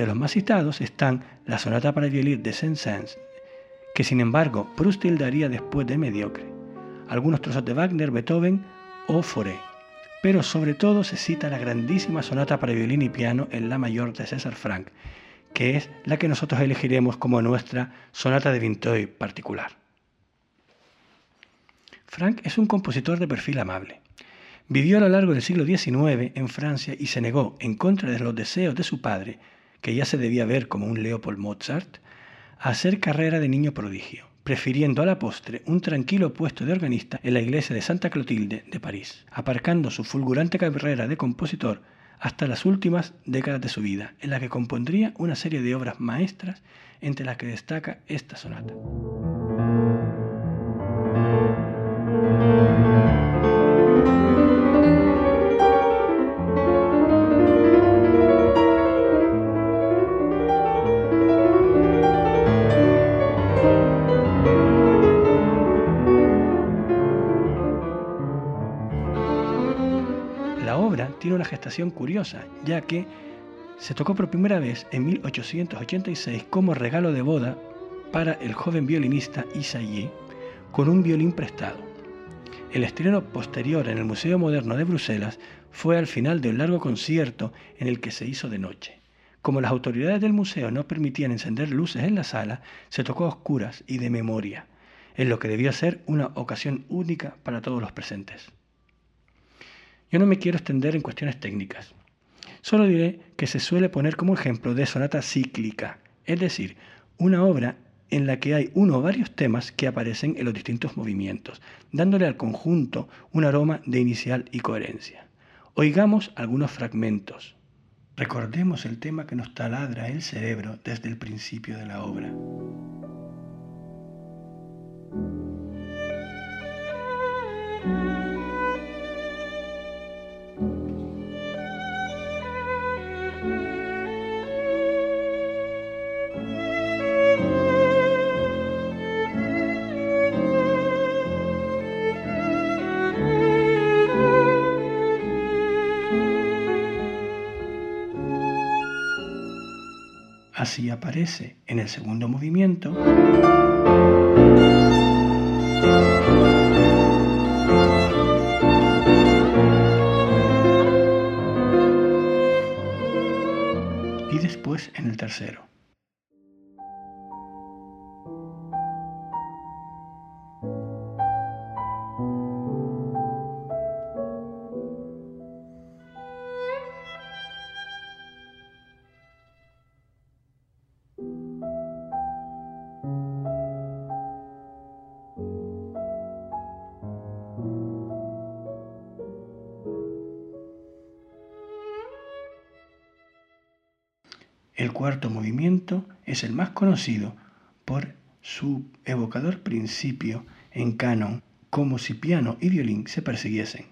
S18: Entre los más citados están la sonata para violín de Saint-Saëns, que sin embargo Proust tildaría después de mediocre, algunos trozos de Wagner, Beethoven o Fauré, pero sobre todo se cita la grandísima sonata para violín y piano en La mayor de César Franck, que es la que nosotros elegiremos como nuestra sonata de Vinteuil particular. Franck es un compositor de perfil amable. Vivió a lo largo del siglo XIX en Francia y se negó, en contra de los deseos de su padre, que ya se debía ver como un Leopold Mozart, a hacer carrera de niño prodigio, prefiriendo a la postre un tranquilo puesto de organista en la iglesia de Santa Clotilde de París, aparcando su fulgurante carrera de compositor hasta las últimas décadas de su vida, en la que compondría una serie de obras maestras, entre las que destaca esta sonata. Tiene una gestación curiosa, ya que se tocó por primera vez en 1886 como regalo de boda para el joven violinista Isaïe con un violín prestado. El estreno posterior en el Museo Moderno de Bruselas fue al final de un largo concierto en el que se hizo de noche. Como las autoridades del museo no permitían encender luces en la sala, se tocó a oscuras y de memoria, en lo que debió ser una ocasión única para todos los presentes. Yo no me quiero extender en cuestiones técnicas. Solo diré que se suele poner como ejemplo de sonata cíclica, es decir, una obra en la que hay uno o varios temas que aparecen en los distintos movimientos, dándole al conjunto un aroma de inicial y coherencia. Oigamos algunos fragmentos. Recordemos el tema que nos taladra el cerebro desde el principio de la obra. Así aparece en el segundo movimiento. Y después en el tercero. Es el más conocido por su evocador principio en canon, como si piano y violín se persiguiesen.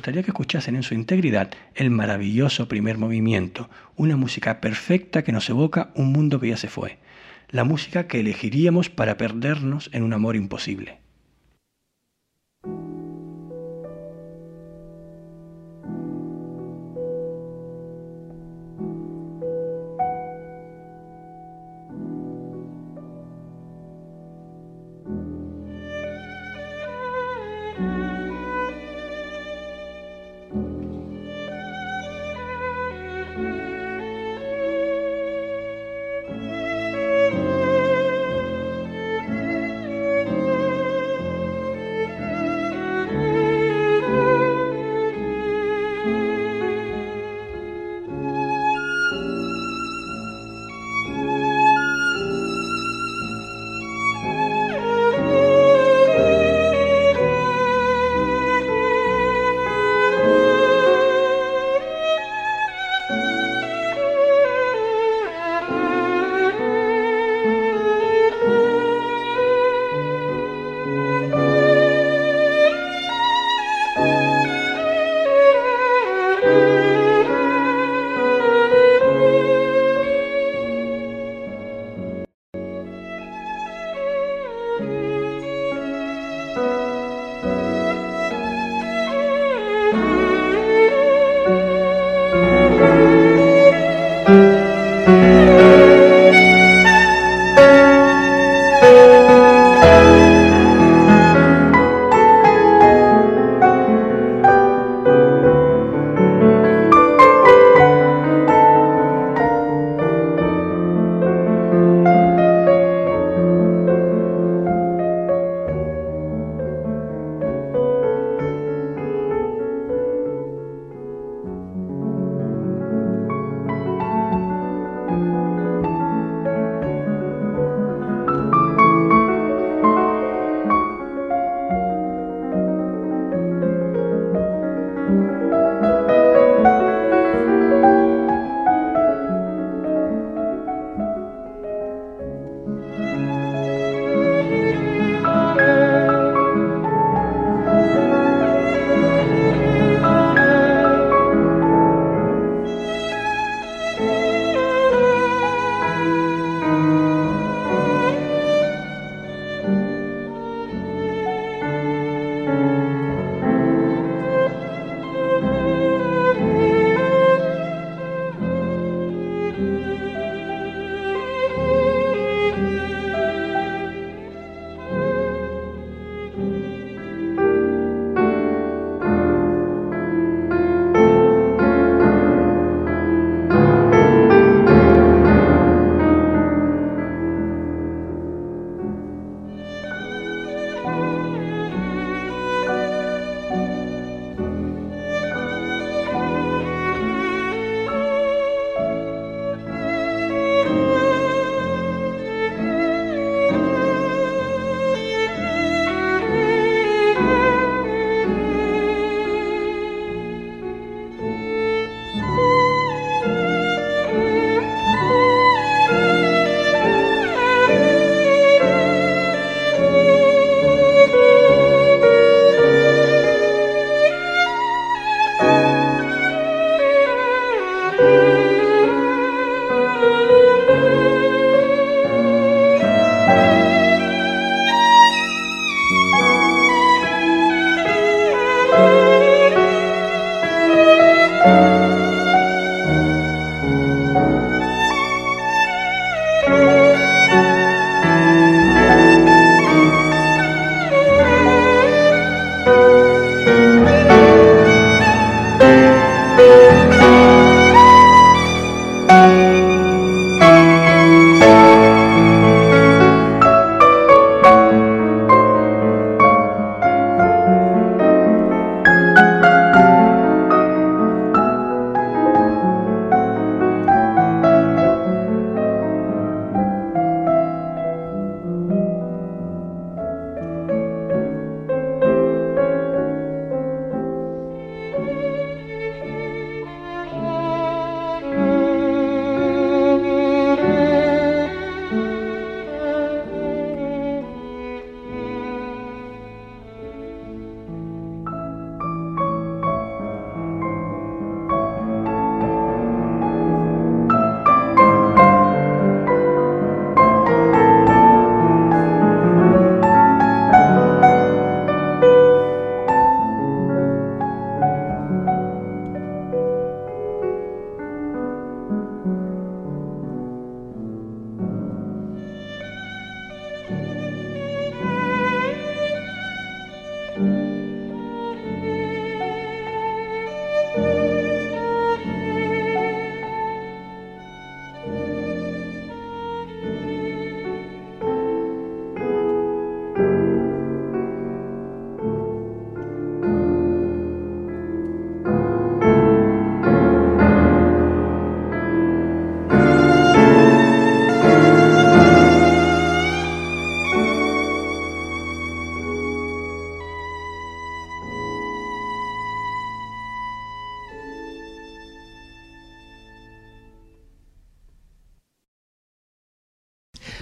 S18: Gustaría que escuchasen en su integridad el maravilloso primer movimiento, una música perfecta que nos evoca un mundo que ya se fue, la música que elegiríamos para perdernos en un amor imposible.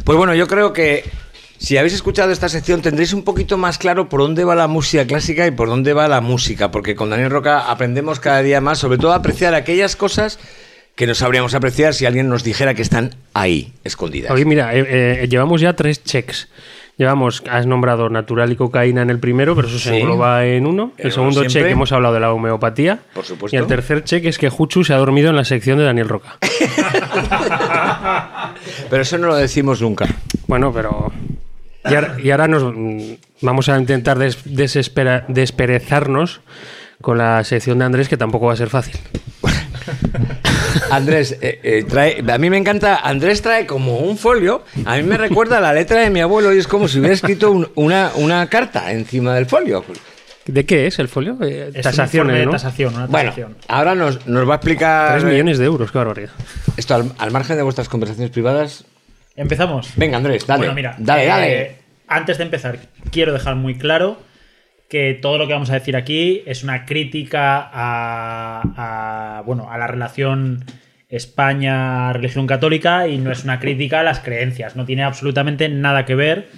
S1: Pues bueno, yo creo que si habéis escuchado esta sección tendréis un poquito más claro por dónde va la música clásica y por dónde va la música, porque con Daniel Roca aprendemos cada día más, sobre todo a apreciar aquellas cosas que no sabríamos apreciar si alguien nos dijera que están ahí, escondidas.
S7: Oye, mira, eh, eh, llevamos ya tres checks. Llevamos, has nombrado natural y cocaína en el primero, pero eso se
S1: Sí.
S7: engloba en uno. El
S1: En
S7: segundo
S1: siempre.
S7: check hemos hablado de la homeopatía.
S1: Por supuesto.
S7: Y el tercer check es que Juchu se ha dormido en la sección de Daniel Roca.
S1: Pero eso no lo decimos nunca.
S7: Bueno, pero. Y ahora, y ahora nos mm, vamos a intentar des- desespera- desperezarnos con la sección de Andrés, que tampoco va a ser fácil.
S1: Andrés, eh, eh, trae, a mí me encanta, Andrés trae como un folio, a mí me recuerda la letra de mi abuelo y es como si hubiera escrito un- una, una carta encima del folio.
S7: ¿De qué es el folio? Eh,
S9: Es
S7: tasaciones,
S9: de
S7: ¿no?
S9: tasación, una
S1: Bueno, ahora nos, nos va a explicar...
S7: Tres millones de euros, qué barbaridad.
S1: Esto al, al margen de vuestras conversaciones privadas...
S9: Empezamos.
S1: Venga, Andrés, dale.
S9: Bueno, mira,
S1: dale,
S9: eh,
S1: dale.
S9: Antes de empezar, quiero dejar muy claro que todo lo que vamos a decir aquí es una crítica a, a, bueno, a la relación España-religión católica y no es una crítica a las creencias. No tiene absolutamente nada que ver,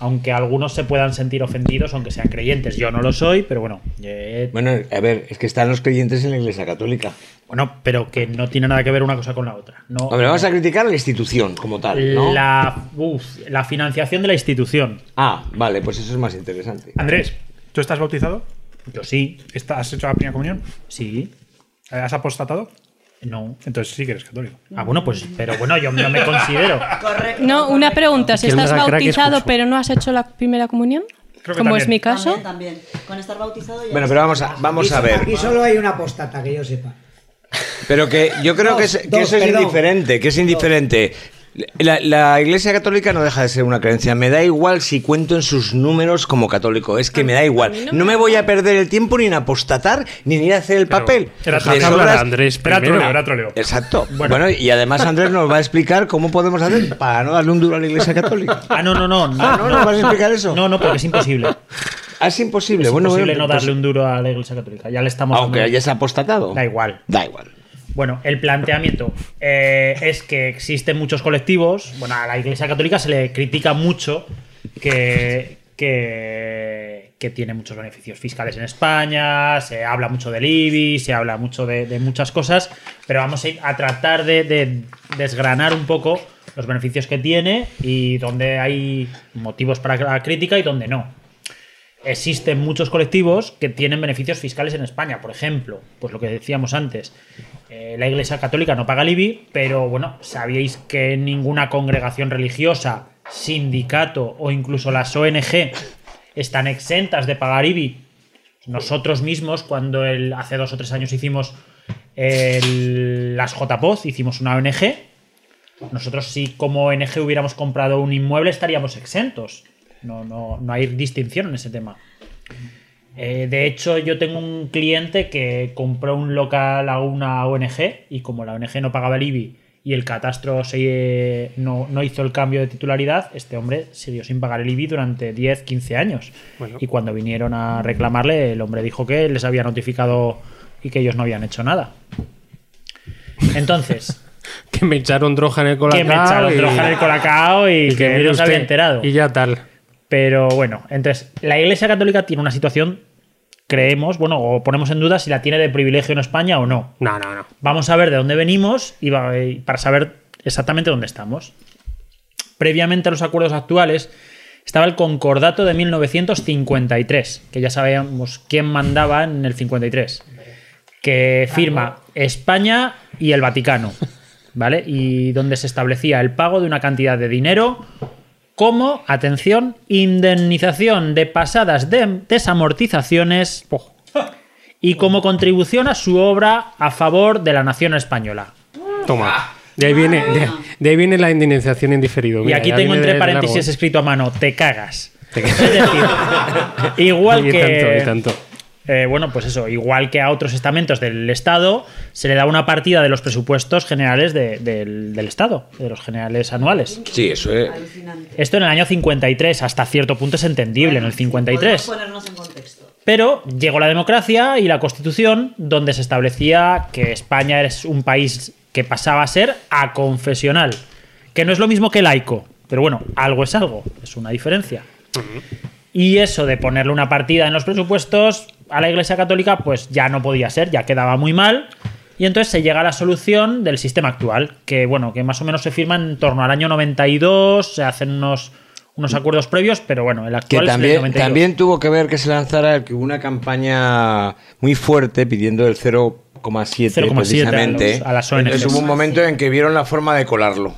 S9: aunque algunos se puedan sentir ofendidos, aunque sean creyentes. Yo no lo soy, pero bueno. eh,
S1: Bueno, a ver, es que están los creyentes en la Iglesia Católica.
S9: bueno, pero que no tiene nada que ver una cosa con la otra. No,
S1: Hombre, vamos
S9: no.
S1: a criticar a la institución como tal, ¿no?
S9: La, uf, la financiación de la institución.
S1: Ah, vale, pues eso es más interesante.
S8: Andrés, ¿tú estás bautizado?
S9: Yo sí.
S8: ¿Estás- ¿Has hecho la primera comunión?
S9: Sí.
S8: ¿Has apostatado?
S9: No.
S8: Entonces sí que eres católico.
S9: Ah, bueno, pues, pero bueno, yo no me considero.
S5: No, una pregunta. Si estás bautizado pero no has hecho la primera comunión, como es mi caso,
S4: También, también. Con estar bautizado ya
S1: Bueno, pero vamos a, vamos a ver.
S3: Aquí solo hay una apóstata, que yo sepa.
S1: Pero que yo creo que, es- que
S3: dos,
S1: eso es
S3: perdón.
S1: indiferente, que es indiferente. La, la Iglesia Católica no deja de ser una creencia. Me da igual si cuento en sus números como católico. Es que me da igual. No me voy a perder el tiempo ni en apostatar ni en ir a hacer el papel.
S7: era Andrés
S8: Era
S7: primero.
S8: troleo, era troleo.
S1: Exacto. Bueno. y además Andrés nos va a explicar cómo podemos hacer para no darle un duro a la Iglesia Católica.
S9: Ah, no, no, no. no
S1: Ah, ¿no? ¿No vas a explicar eso?
S9: No, no, porque es imposible.
S1: Ah, es imposible.
S9: Es
S1: bueno,
S9: imposible
S1: bueno,
S9: no
S1: pues-
S9: darle un duro a la Iglesia Católica. Ya le estamos
S1: Aunque
S9: dando-
S1: hayas apostatado.
S9: Da igual.
S1: Da igual.
S9: Bueno, el planteamiento eh, es que existen muchos colectivos. Bueno, a la Iglesia Católica se le critica mucho que, que, tiene muchos beneficios fiscales en España, se habla mucho del IBI, se habla mucho de, muchas cosas, pero vamos a, tratar de, de desgranar un poco los beneficios que tiene y dónde hay motivos para la crítica y dónde no existen muchos colectivos que tienen beneficios fiscales en España. Por ejemplo, pues lo que decíamos antes, la Iglesia Católica no paga el IBI, pero bueno, sabíais que ninguna congregación religiosa, sindicato o incluso las ONG están exentas de pagar IBI. Nosotros mismos, cuando hace dos o tres años hicimos las JPOZ, hicimos una ONG, nosotros si como ONG hubiéramos comprado un inmueble estaríamos exentos. No, no, no hay distinción en ese tema. Eh, de hecho, yo tengo un cliente que compró un local a una ONG y como la ONG no pagaba el IBI y el catastro se, no, no hizo el cambio de titularidad, este hombre siguió sin pagar el IBI durante 10, 15 años. Y cuando vinieron a reclamarle, el hombre dijo que les había notificado y que ellos no habían hecho nada. Entonces,
S7: Que me echaron droga en el colacao.
S9: que me echaron
S7: y-
S9: droga en el colacao y, que,
S7: mire
S9: no se había enterado.
S7: Y ya tal.
S9: Pero bueno, entonces, la Iglesia Católica tiene una situación, creemos, bueno, o ponemos en duda si la tiene de privilegio en España o no.
S7: No, no, no.
S9: Vamos a ver de dónde venimos y, para saber exactamente dónde estamos. Previamente a los acuerdos actuales estaba el Concordato de 1953, que ya sabíamos quién mandaba en el 53, que firma España y el Vaticano, ¿vale? Y donde se establecía el pago de una cantidad de dinero como, atención, indemnización de pasadas de- desamortizaciones y como contribución a su obra a favor de la nación españa.
S7: Toma. De ahí viene, de, de ahí viene la indemnización en diferido.
S9: Y
S7: Mira,
S9: aquí tengo entre
S7: de
S9: paréntesis
S7: largo.
S9: escrito a mano, te cagas. Es decir, igual que...
S7: tanto, y tanto.
S9: Eh, bueno, pues eso, igual que a otros estamentos del Estado, se le da una partida de los presupuestos generales de- del, del Estado, de los generales anuales.
S1: Sí, eso es.
S9: Esto en el año 53, hasta cierto punto es entendible, en el 53.
S4: ponernos en contexto.
S9: Pero llegó la democracia y la constitución, donde se establecía que España es un país que pasaba a ser aconfesional, que no es lo mismo que laico, Pero bueno, algo es algo, es una diferencia. Y eso de ponerle una partida en los presupuestos a la Iglesia Católica, pues ya no podía ser, ya quedaba muy mal. Y entonces se llega a la solución del sistema actual, que bueno, que más o menos se firma en torno al año 92, se hacen unos, unos acuerdos previos, pero bueno, el
S1: Que
S9: actual es
S1: también,
S9: 92.
S1: también tuvo que ver que se lanzara una campaña muy fuerte pidiendo el 0,7
S9: 0,7
S1: precisamente.
S9: a los- a las
S1: Entonces hubo un momento en que vieron la forma de colarlo.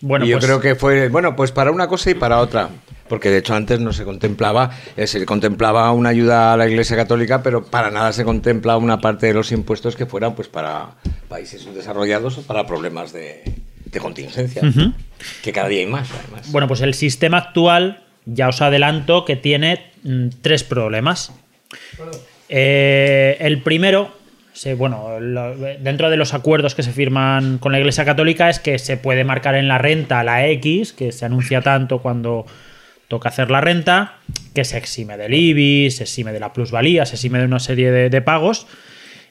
S9: Bueno,
S1: y yo
S9: pues-
S1: creo que fue, bueno, pues para una cosa y para otra. Porque de hecho antes no se contemplaba, eh, se contemplaba una ayuda a la Iglesia Católica, pero para nada se contemplaba una parte de los impuestos que fueran pues para países desarrollados o para problemas de, de contingencia. Que cada día hay más, además.
S9: Bueno, pues el sistema actual, ya os adelanto que tiene mm, tres problemas. Eh, el primero, bueno, lo- dentro de los acuerdos que se firman con la Iglesia Católica es que se puede marcar en la renta la X, que se anuncia tanto cuando toca hacer la renta, que se exime del IBI, se exime de la plusvalía, se exime de una serie de, de pagos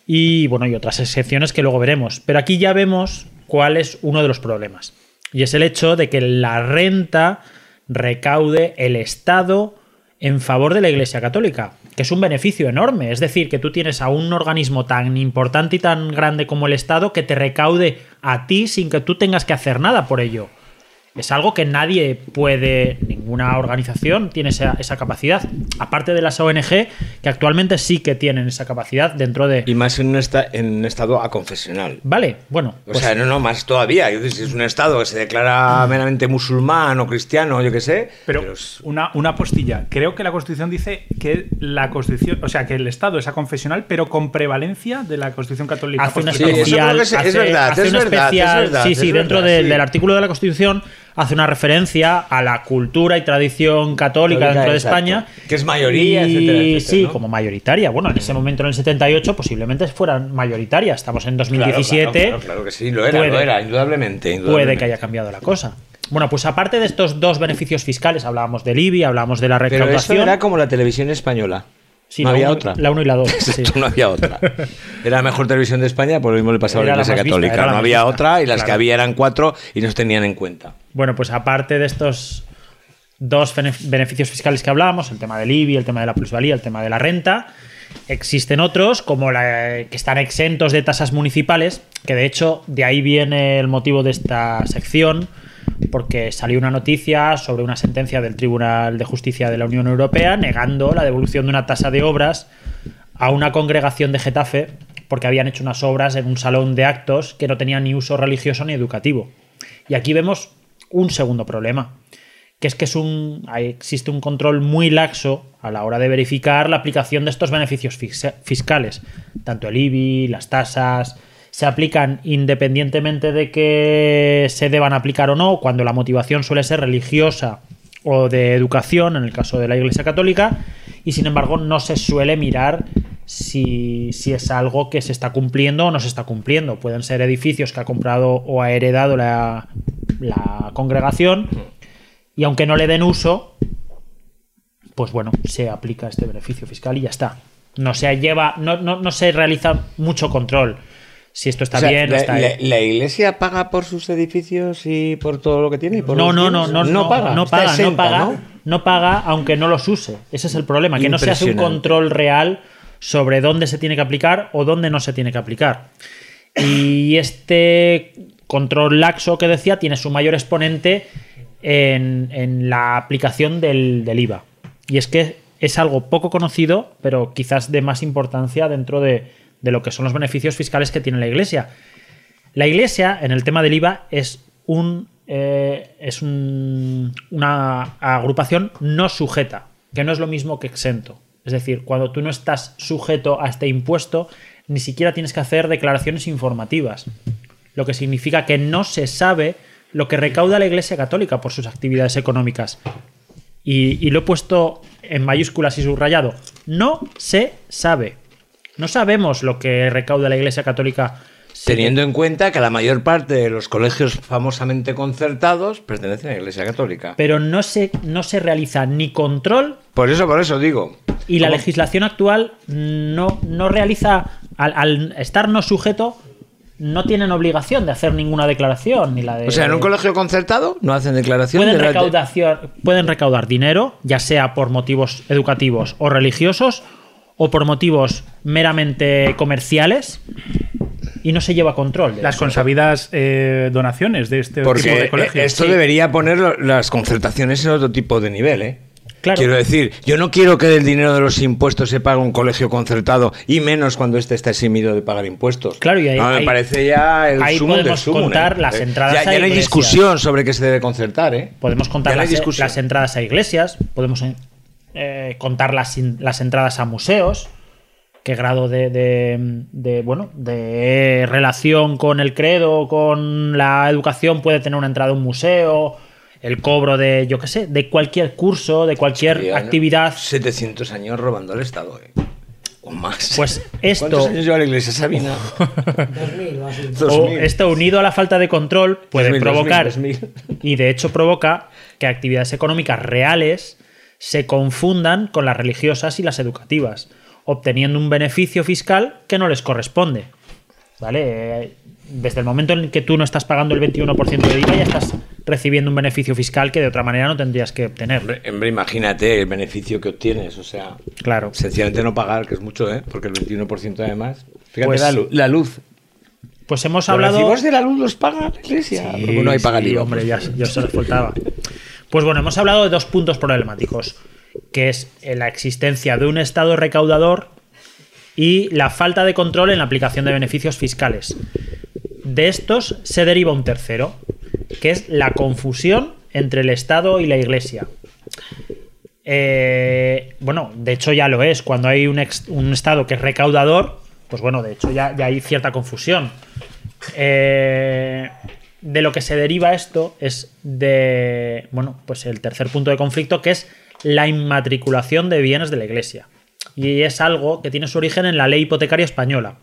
S9: y bueno, y otras excepciones que luego veremos. Pero aquí ya vemos cuál es uno de los problemas. Y es el hecho de que la renta recaude el Estado en favor de la Iglesia Católica, que es un beneficio enorme. Es decir, que tú tienes a un organismo tan importante y tan grande como el Estado que te recaude a ti sin que tú tengas que hacer nada por ello. Es algo que nadie puede, ninguna organización tiene esa, esa capacidad. Aparte de las ONG, que actualmente sí que tienen esa capacidad dentro de...
S1: Y más en un, esta- en un estado aconfesional.
S9: Vale, bueno.
S1: O
S9: pues-
S1: sea, no, no, más todavía. Yo Si es un estado que se declara meramente musulmán o cristiano, yo qué sé.
S8: Pero, una, una postilla. Creo que la Constitución dice que la Constitución, o sea, que el Estado es aconfesional, pero con prevalencia de la Constitución católica.
S9: hace una especial,
S1: es- es
S9: hace-
S1: verdad,
S9: hace
S1: es
S9: una
S1: verdad, es
S9: especial-
S1: verdad,
S9: sí,
S1: es
S9: sí, dentro
S1: verdad,
S9: del-
S1: sí.
S9: del artículo de la Constitución hace una referencia a la cultura y tradición católica
S1: Católica,
S9: dentro de
S1: exacto.
S9: España.
S1: Que es mayoría,
S9: y,
S1: etcétera, etcétera,
S9: Sí,
S1: ¿no?
S9: como mayoritaria. Bueno, en ese momento, en el 78, posiblemente fueran mayoritaria. Estamos en 2017.
S1: Claro, claro, claro que sí, lo era,
S9: Puede-
S1: lo era, indudablemente.
S9: Puede que haya cambiado la cosa. Bueno, pues aparte de estos dos beneficios fiscales, hablábamos del IBI, hablábamos de la
S1: Pero eso
S9: recaudación.
S1: era como la televisión española.
S9: Sí,
S1: no había
S9: uno-
S1: otra.
S9: la uno y la dos, sí.
S1: no había otra. Era la mejor televisión de España, por lo mismo le pasaba a la Iglesia
S9: vista,
S1: Católica. no había
S9: vista,
S1: otra y las que había eran cuatro y no se tenían en cuenta.
S9: Bueno, pues aparte de estos dos bene- beneficios fiscales que hablábamos, el tema del IBI, el tema de la plusvalía, el tema de la renta, existen otros como la, que están exentos de tasas municipales, que de hecho de ahí viene el motivo de esta sección, porque salió una noticia sobre una sentencia del Tribunal de Justicia de la Unión Europea negando la devolución de una tasa de obras a una congregación de Getafe porque habían hecho unas obras en un salón de actos que no tenían ni uso religioso ni educativo. Y aquí vemos un segundo problema, que es que es un, existe un control muy laxo a la hora de verificar la aplicación de estos beneficios fis- fiscales. Tanto el IBI, las tasas, se aplican independientemente de que se deban aplicar o no, cuando la motivación suele ser religiosa o de educación, en el caso de la Iglesia Católica, y sin embargo no se suele mirar si, si es algo que se está cumpliendo o no se está cumpliendo. Pueden ser edificios que ha comprado o ha heredado la, la congregación y aunque no le den uso, pues bueno, se aplica este beneficio fiscal y ya está. No se lleva, no, no, no se realiza mucho control. Si esto está
S1: O sea,
S9: bien, no
S1: la,
S9: está
S1: la-
S9: bien.
S1: la iglesia paga por sus edificios y por todo lo que tiene? por
S9: No, no, no, no, no,
S1: paga.
S9: no paga, no paga,
S1: ¿no?
S9: paga, aunque no los use. Ese es el problema, que no se hace un control real sobre dónde se tiene que aplicar o dónde no se tiene que aplicar. Y este control laxo que decía tiene su mayor exponente en, la aplicación del, IVA. Y es que es algo poco conocido, pero quizás de más importancia dentro de, de lo que son los beneficios fiscales que tiene la Iglesia. La Iglesia, en el tema del IVA, es un eh, es un- una agrupación no sujeta, que no es lo mismo que exento. Es decir, cuando tú no estás sujeto a este impuesto, ni siquiera tienes que hacer declaraciones informativas. Lo que significa que no se sabe lo que recauda la Iglesia Católica por sus actividades económicas. Y, y lo he puesto en mayúsculas y subrayado. No se sabe. No sabemos lo que recauda la Iglesia Católica.
S1: Teniendo en cuenta que la mayor parte de los colegios famosamente concertados pertenecen a la Iglesia Católica.
S9: Pero no se, no se realiza ni control
S1: Por eso, por eso digo.
S9: y la legislación actual no, no realiza, al, al estar no sujeto, no tienen obligación de hacer ninguna declaración ni la de
S1: O sea, en un colegio concertado no hacen declaración
S9: pueden,
S1: de
S9: pueden recaudar dinero, ya sea por motivos educativos o religiosos, o por motivos meramente comerciales, y no se lleva control. de
S8: Las
S9: eso.
S8: consabidas eh, donaciones de este tipo de colegios.
S1: esto
S8: Sí.
S1: debería poner las concertaciones en otro tipo de nivel, ¿eh?
S9: Claro.
S1: Quiero decir, yo no quiero que del dinero de los impuestos se pague un colegio concertado y menos cuando este está eximido de pagar impuestos.
S9: Claro, y ahí-
S1: No, me
S9: ahí-
S1: parece ya el
S9: ahí
S1: del
S9: podemos
S1: sumum,
S9: contar
S1: ¿eh?
S9: las
S1: Eh,
S9: entradas
S1: Ya,
S9: a
S1: ya no hay
S9: iglesias.
S1: discusión sobre qué se debe concertar, ¿eh?
S9: Podemos contar las, entradas a iglesias, podemos eh, contar las, las entradas a museos, qué grado de, de- de, bueno de relación con el credo, con la educación puede tener una entrada a un museo, el cobro de, yo qué sé, de cualquier curso, de cualquier actividad.
S1: 700 años robando al Estado, ¿eh? O más.
S9: Pues esto-
S1: ¿Cuántos años lleva la iglesia Sabina?
S9: O esto unido a la falta de control puede
S1: 2000,
S9: provocar
S1: 2000.
S9: y de hecho provoca que actividades económicas reales se confundan con las religiosas y las educativas, obteniendo un beneficio fiscal que no les corresponde. ¿Vale? Desde el momento en que tú no estás pagando el 21% de IVA ya estás recibiendo un beneficio fiscal que de otra manera no tendrías que obtener.
S1: Hombre, imagínate el beneficio que obtienes, o sea,
S9: claro.
S1: sencillamente no pagar, que es mucho, ¿eh? Porque el 21% además. Fíjate
S9: Pues-
S1: la, luz, la luz.
S9: Pues hemos
S1: Los
S9: hablado.
S1: recibos de la luz los paga la iglesia.
S9: Sí,
S1: Porque no hay paga
S9: sí,
S1: IVA.
S9: hombre, ya, ya se les faltaba. Pues bueno, hemos hablado de dos puntos problemáticos, que es eh, la existencia de un Estado recaudador y la falta de control en la aplicación de beneficios fiscales. De estos se deriva un tercero, que es la confusión entre el Estado y la Iglesia. Eh, bueno, de hecho ya lo es. Cuando hay un, Estado que es recaudador, pues bueno, de hecho ya, ya hay cierta confusión. Eh, de lo que se deriva esto es de, bueno, pues el tercer punto de conflicto, que es la inmatriculación de bienes de la Iglesia. Y es algo que tiene su origen en la ley hipotecaria española.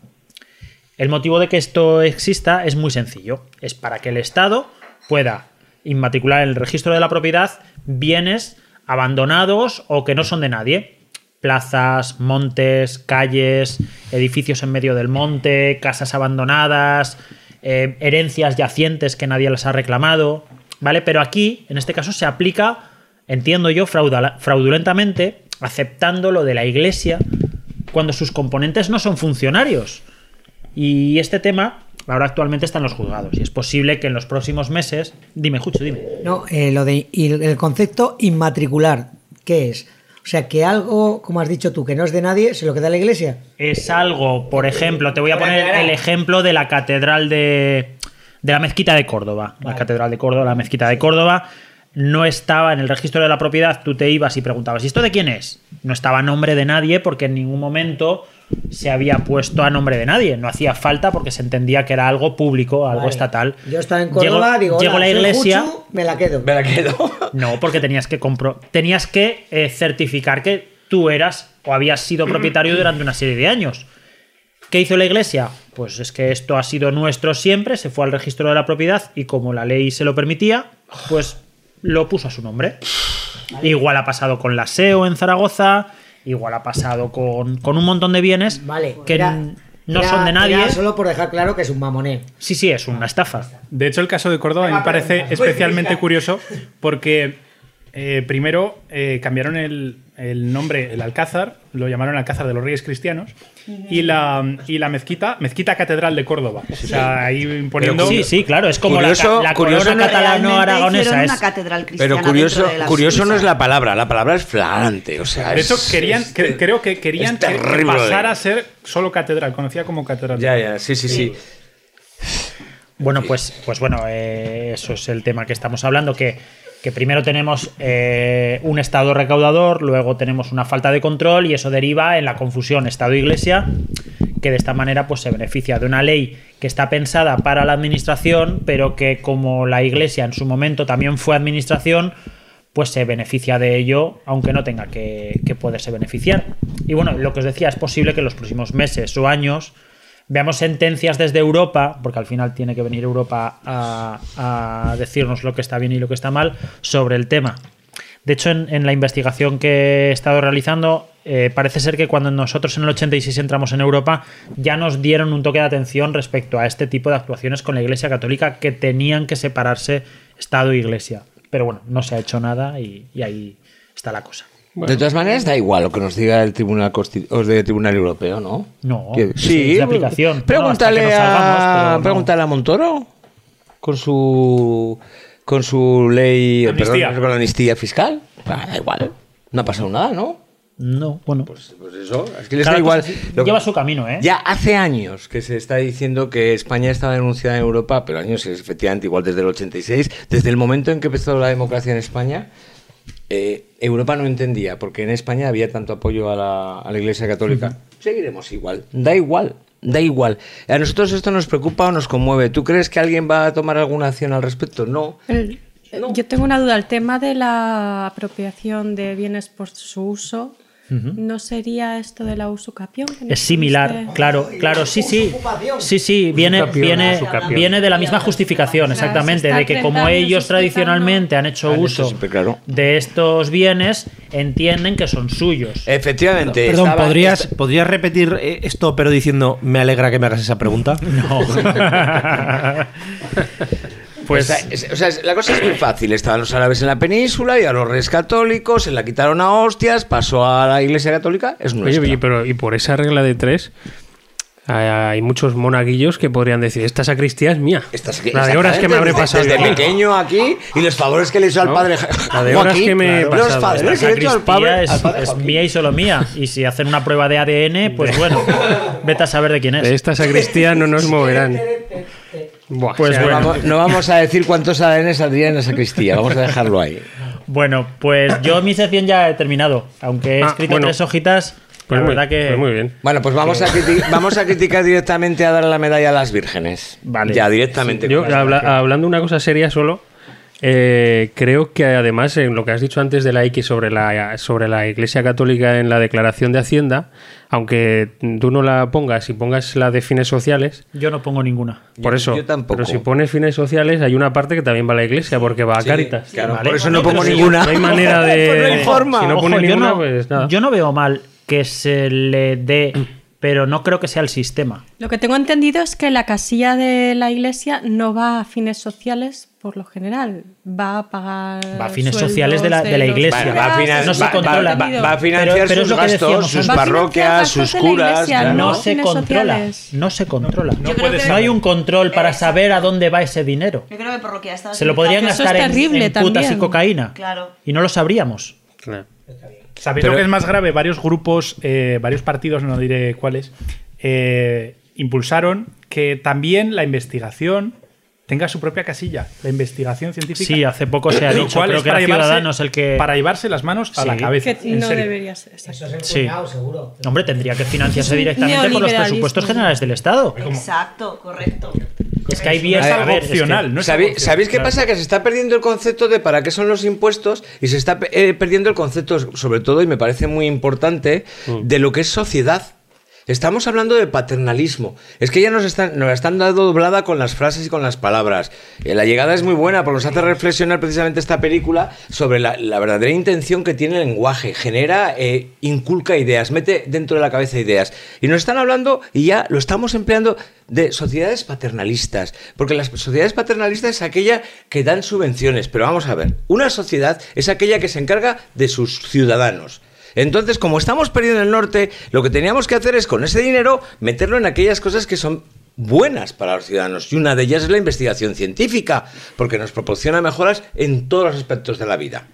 S9: El motivo de que esto exista es muy sencillo. Es para que el Estado pueda inmatricular en el registro de la propiedad bienes abandonados o que no son de nadie. Plazas, montes, calles, edificios en medio del monte, casas abandonadas, eh, herencias yacientes que nadie las ha reclamado. ¿Vale? Pero aquí, en este caso, se aplica, entiendo yo, fraudulentamente, aceptando lo de la iglesia cuando sus componentes no son funcionarios. Y este tema ahora actualmente está en los juzgados. Y es posible que en los próximos meses. Dime, Jucho, dime.
S3: No, eh, lo de el concepto inmatricular, ¿qué es? O sea, que algo, como has dicho tú, que no es de nadie, se lo queda a la iglesia.
S9: Es algo, por ejemplo, te voy a poner el ejemplo de la catedral de, de la mezquita de Córdoba. La catedral de Córdoba, la mezquita de Córdoba, no estaba en el registro de la propiedad. Tú te ibas y preguntabas, ¿y esto de quién es? No estaba nombre de nadie porque en ningún momento se había puesto a nombre de nadie. No hacía falta porque se entendía que era algo público, algo
S3: Vale.
S9: estatal.
S3: Yo estaba en Córdoba, digo,
S9: llegó
S3: "Hola,
S9: la iglesia.
S3: Juchu, me la quedo.
S1: Me la quedo.
S9: No, porque tenías que compro tenías que eh, certificar que tú eras o habías sido propietario durante una serie de años. ¿Qué hizo la iglesia? Pues es que esto ha sido nuestro siempre, se fue al registro de la propiedad y como la ley se lo permitía, pues lo puso a su nombre. Igual ha pasado con la SEO en Zaragoza, igual ha pasado con, con un montón de bienes que
S3: era-
S9: n- no
S3: Era-
S9: son de nadie.
S3: era solo por dejar claro que es un mamoneo.
S9: Sí, sí, es una estafa.
S8: De hecho, el caso de Córdoba a mí me parece especialmente curioso porque eh, primero eh, cambiaron el, el nombre, el Alcázar, lo llamaron Alcázar de los Reyes Cristianos, y la, y la mezquita, Mezquita Catedral de Córdoba. O sea, ahí imponiendo...
S9: Sí, sí, claro, es como la
S1: Curioso-
S9: la,
S1: curioso no-
S9: catalano-aragonesa. Es,
S4: una catedral cristiana
S1: Pero curioso,
S4: dentro de la
S1: curioso no es la palabra, la palabra es flagrante. O sea,
S8: De hecho,
S1: es-
S8: querían,
S1: es-
S8: cre- creo que querían que- pasara a ser solo catedral, conocida como catedral.
S1: Ya, ya, sí, sí, sí.
S9: Bueno, pues, pues bueno, eh, eso es el tema que estamos hablando, que, que primero tenemos eh, un Estado recaudador, luego tenemos una falta de control y eso deriva en la confusión Estado-Iglesia, que de esta manera pues, se beneficia de una ley que está pensada para la administración, pero que como la Iglesia en su momento también fue administración, pues se beneficia de ello, aunque no tenga que, que poderse beneficiar. Y bueno, lo que os decía, es posible que en los próximos meses o años veamos sentencias desde Europa, porque al final tiene que venir Europa a, decirnos lo que está bien y lo que está mal sobre el tema. De hecho, en, la investigación que he estado realizando, eh, parece ser que cuando nosotros en el 86 entramos en Europa, ya nos dieron un toque de atención respecto a este tipo de actuaciones con la Iglesia Católica que tenían que separarse Estado e. Pero bueno, no se ha hecho nada y ahí está la cosa.
S1: De todas maneras, da igual lo que nos diga el Tribunal, del Tribunal Europeo, ¿no?
S9: No,
S1: Que- sí,
S9: es de aplicación.
S1: Pregúntale, a,
S9: salgamos, no.
S1: pregúntale a Montoro con su con su ley,
S9: Amnistía.
S1: perdón, con la amnistía fiscal. Ah, da igual, no ha pasado nada, ¿no?
S9: No, bueno.
S1: Pues, pues eso, es que les da igual. Lo-
S9: Lleva su camino, ¿eh?
S1: Ya hace años que se está diciendo que España estaba denunciada en Europa, pero años es efectivamente igual desde el 86, desde el momento en que empezó la democracia en España, eh, Europa no entendía, porque en España había tanto apoyo a la, a la Iglesia Católica. Seguiremos igual, da igual, da igual. A nosotros esto nos preocupa o nos conmueve. ¿Tú crees que alguien va a tomar alguna acción al respecto? No.
S5: El- Yo tengo una duda. El tema de la apropiación de bienes por su uso, ¿no sería esto de la usucapión?
S9: Es similar, claro, claro, sí, sí. Sí, sí, viene,
S7: Usucapión,
S9: viene,
S7: usucapión.
S9: viene de la misma justificación, exactamente, de que
S5: 30
S9: como ellos tradicionalmente han hecho uso de estos bienes, entienden que son suyos.
S1: Efectivamente.
S10: Perdón,
S1: estaba-
S10: ¿podrías, ¿podrías repetir eh, esto pero diciendo me alegra que me hagas esa pregunta?
S9: No.
S1: Pues, o sea, la cosa es muy fácil. Estaban los árabes en la península y a los reyes católicos se la quitaron a hostias, pasó a la iglesia católica, es nuestra.
S7: oye, pero y por esa regla de tres, hay- hay muchos monaguillos que podrían decir, esta sacristía es mía. la de horas que me habré pasado
S1: Desde
S7: yo aquí".
S1: pequeño aquí y los favores que le hizo al
S7: ¿No?
S1: padre
S7: La de horas que me he
S1: los
S7: pasado.
S1: favores
S9: La
S1: que le hizo al padre,
S9: es,
S1: al padre
S9: es mía y solo mía. Y si hacen una prueba de ADN, pues bueno, vete a saber de quién es.
S7: De esta sacristía no nos moverán. Buah,
S9: Pues
S7: o sea,
S1: No
S9: bueno.
S1: vamos, no vamos a decir cuántos ADN saldrían en esa sacristía, vamos a dejarlo ahí.
S9: Bueno, pues yo mi sección ya he terminado. Aunque he
S7: Ah,
S9: escrito
S7: bueno.
S9: tres hojitas,
S7: Pues
S9: la
S7: muy,
S9: verdad que.
S7: pues muy bien.
S1: Bueno, pues vamos a, vamos a criticar directamente a dar la medalla a las vírgenes.
S9: Vale.
S1: Ya, directamente.
S7: Yo, habla- hablando una cosa seria solo, eh, creo que además en lo que has dicho antes de la X sobre la, sobre la Iglesia Católica en la declaración de Hacienda, aunque tú no la pongas y pongas la de fines sociales,
S9: Yo no pongo ninguna.
S7: por
S1: Yo-
S7: eso,
S1: yo tampoco.
S7: pero si pones fines sociales hay una parte que también va a la Iglesia porque va a
S1: Sí,
S7: Caritas.
S1: claro,
S9: Vale.
S1: por eso no pongo
S9: pero si
S1: ninguna.
S7: No hay manera de...
S1: Pues no hay forma.
S7: Si no
S9: Ojo, yo,
S7: ninguna,
S9: no,
S7: pues nada.
S9: yo no veo mal que se le dé, pero no creo que sea el sistema.
S5: Lo que tengo entendido es que la casilla de la iglesia no va a fines sociales por lo general, va a pagar.
S9: Va a fines sociales de la- de la iglesia.
S1: Va, a finan-
S9: no se
S1: va-
S9: controla.
S1: va- va- va a financiar
S9: Pero- pero es
S1: sus gastos, sus parroquias, sus curas.
S5: iglesia.
S9: No
S5: no
S9: se controla.
S5: sociales.
S9: No se controla.
S5: Creo que-
S9: No hay un control para saber a dónde va ese dinero.
S4: Yo creo que por lo que
S9: Se lo podrían gastar en, en putas y
S5: también.
S9: cocaína.
S4: Claro.
S9: Y no lo sabríamos.
S7: Claro.
S8: ¿Sabéis
S1: Pero-
S8: lo que es más grave? Varios grupos, eh, varios partidos, no diré cuáles, eh, impulsaron que también la investigación tenga su propia casilla, la investigación científica.
S9: Sí, hace poco se ha dicho,
S8: cual
S9: creo
S8: es
S9: que
S8: para
S9: era
S8: llevarse-
S9: Ciudadanos el que...
S8: Para llevarse las manos a la cabeza.
S5: Que no
S8: serio.
S5: debería ser.
S3: Eso es el
S9: Sí.
S3: cuñado, seguro.
S9: Hombre, tendría que financiarse directamente por los presupuestos generales del Estado.
S4: Exacto, correcto.
S9: Es que hay bien...
S8: es
S9: a
S8: algo
S9: ver, es que-
S8: opcional, no
S1: ¿Sabéis,
S8: opcional.
S1: sabéis qué pasa? Que se está perdiendo el concepto de para qué son los impuestos y se está eh, perdiendo el concepto, sobre todo, y me parece muy importante,
S9: Mm.
S1: de lo que es sociedad. Estamos hablando de paternalismo. Es que ya nos están, nos están dando doblada con las frases y con las palabras. Eh, La llegada es muy buena porque nos hace reflexionar precisamente esta película sobre la, la verdadera intención que tiene el lenguaje. Genera, eh, inculca ideas, mete dentro de la cabeza ideas. Y nos están hablando, y ya lo estamos empleando, de sociedades paternalistas. Porque las sociedades paternalistas es aquella que dan subvenciones. Pero vamos a ver, una sociedad es aquella que se encarga de sus ciudadanos. Entonces, como estamos perdiendo el norte, lo que teníamos que hacer es con ese dinero meterlo en aquellas cosas que son buenas para los ciudadanos. Y una de ellas es la investigación científica, porque nos proporciona mejoras en todos los aspectos de la vida.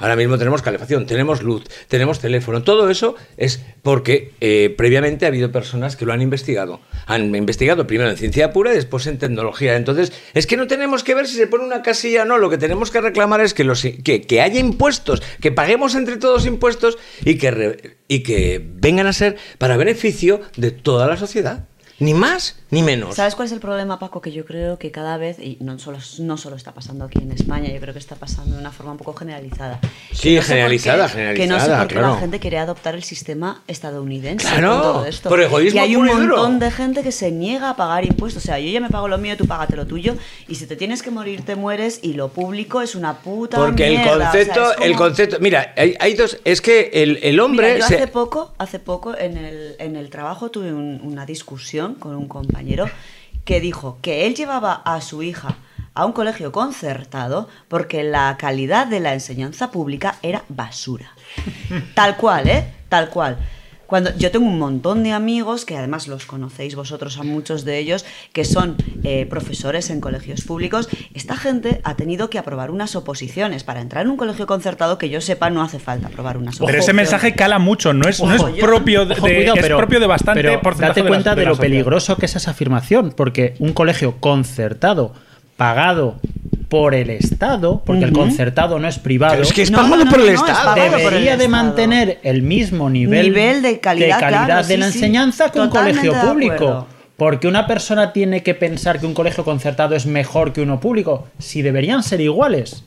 S1: Ahora mismo tenemos calefacción, tenemos luz, tenemos teléfono. Todo eso es porque eh, previamente ha habido personas que lo han investigado. Han investigado primero en ciencia pura y después en tecnología. Entonces, es que no tenemos que ver si se pone una casilla o no. Lo que tenemos que reclamar es que, los, que, haya impuestos, que paguemos entre todos impuestos y que, re- y que vengan a ser para beneficio de toda la sociedad. Ni más ni menos.
S4: ¿Sabes cuál es el problema, Paco? Que yo creo que cada vez, y no solo, no solo está pasando aquí en España, yo creo que está pasando de una forma un poco generalizada.
S1: Sí,
S4: no
S1: generalizada,
S4: qué-
S1: generalizada,
S4: Que no sé por qué
S1: claro.
S4: la gente quiere adoptar el sistema estadounidense
S1: Claro,
S4: con todo esto.
S1: por egoísmo
S4: Y hay un
S1: duro.
S4: montón de gente que se niega a pagar impuestos. O sea, yo ya me pago lo mío, tú págate lo tuyo. Y si te tienes que morir, te mueres. Y lo público es una puta
S1: Porque el
S4: mierda. O sea,
S1: concepto,
S4: como-
S1: el concepto, mira, hay, hay dos, es que el, el hombre
S4: Mira, yo
S1: se-
S4: hace poco, hace poco en el, en el trabajo tuve un- una discusión con un compañero que dijo que él llevaba a su hija a un colegio concertado porque la calidad de la enseñanza pública era basura. Tal cual, ¿eh? Tal cual. Cuando yo tengo un montón de amigos, que además los conocéis vosotros a muchos de ellos, que son eh, profesores en colegios públicos, esta gente ha tenido que aprobar unas oposiciones. Para entrar en un colegio concertado, que yo sepa, no hace falta aprobar unas
S8: Pero
S4: oposiciones.
S8: ese mensaje cala mucho, no es, no es
S4: Ojo, yo-
S8: propio de,
S9: Ojo, cuidado,
S8: es
S9: pero-
S8: propio de bastante
S9: pero
S8: porcentaje
S9: date
S8: de la-
S9: cuenta de,
S8: de
S9: lo peligroso que es esa afirmación, porque un colegio concertado, pagado por el Estado, porque el
S1: Ujú.
S9: concertado no es privado,
S1: Pero es que es pagado no, no, por el Estado.
S4: el
S9: debería de mantener el mismo nivel,
S4: Nivel de calidad, claro,
S9: de
S4: sí,
S9: la
S4: sí.
S9: enseñanza que un colegio
S4: de
S9: público. Porque una persona tiene que pensar que un colegio concertado es mejor que uno público, si deberían ser iguales.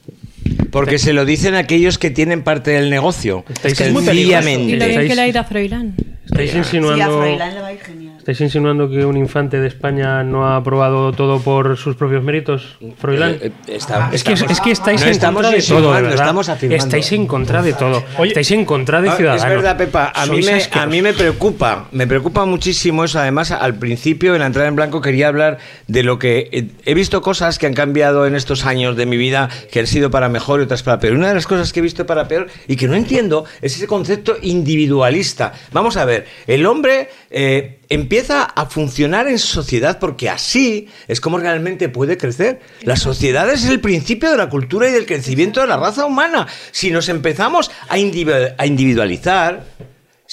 S1: porque se lo dicen aquellos que tienen parte del negocio.
S9: Es que es muy.
S5: Y lo bien que le ha ido a Froilán.
S7: ¿Estáis
S4: Sí, a
S7: insinuando,
S4: Froilán le va a ir genial.
S7: ¿Estáis insinuando que un infante de España no ha aprobado todo por sus propios méritos, Froilán?
S1: Eh, eh, está-
S7: es, que,
S1: estamos-
S7: es que estáis
S1: no
S7: en contra de todo,
S1: insinuando,
S7: de verdad.
S1: estamos afirmando.
S7: Estáis en contra de todo. estáis en contra de
S1: Ah,
S7: Ciudadanos.
S1: Es verdad, Pepa. A mí, me, a
S7: asquerosos.
S1: mí me preocupa, me preocupa muchísimo eso. Además, al principio, en la entrada en blanco, quería hablar de lo que eh, he visto cosas que han cambiado en estos años de mi vida, que han sido para mejor y otras para peor. Una de las cosas que he visto para peor y que no entiendo es ese concepto individualista. Vamos a ver, el hombre eh, empieza a funcionar en sociedad porque así es como realmente puede crecer. La sociedad es el principio de la cultura y del crecimiento de la raza humana. Si nos empezamos a individu- a individualizar,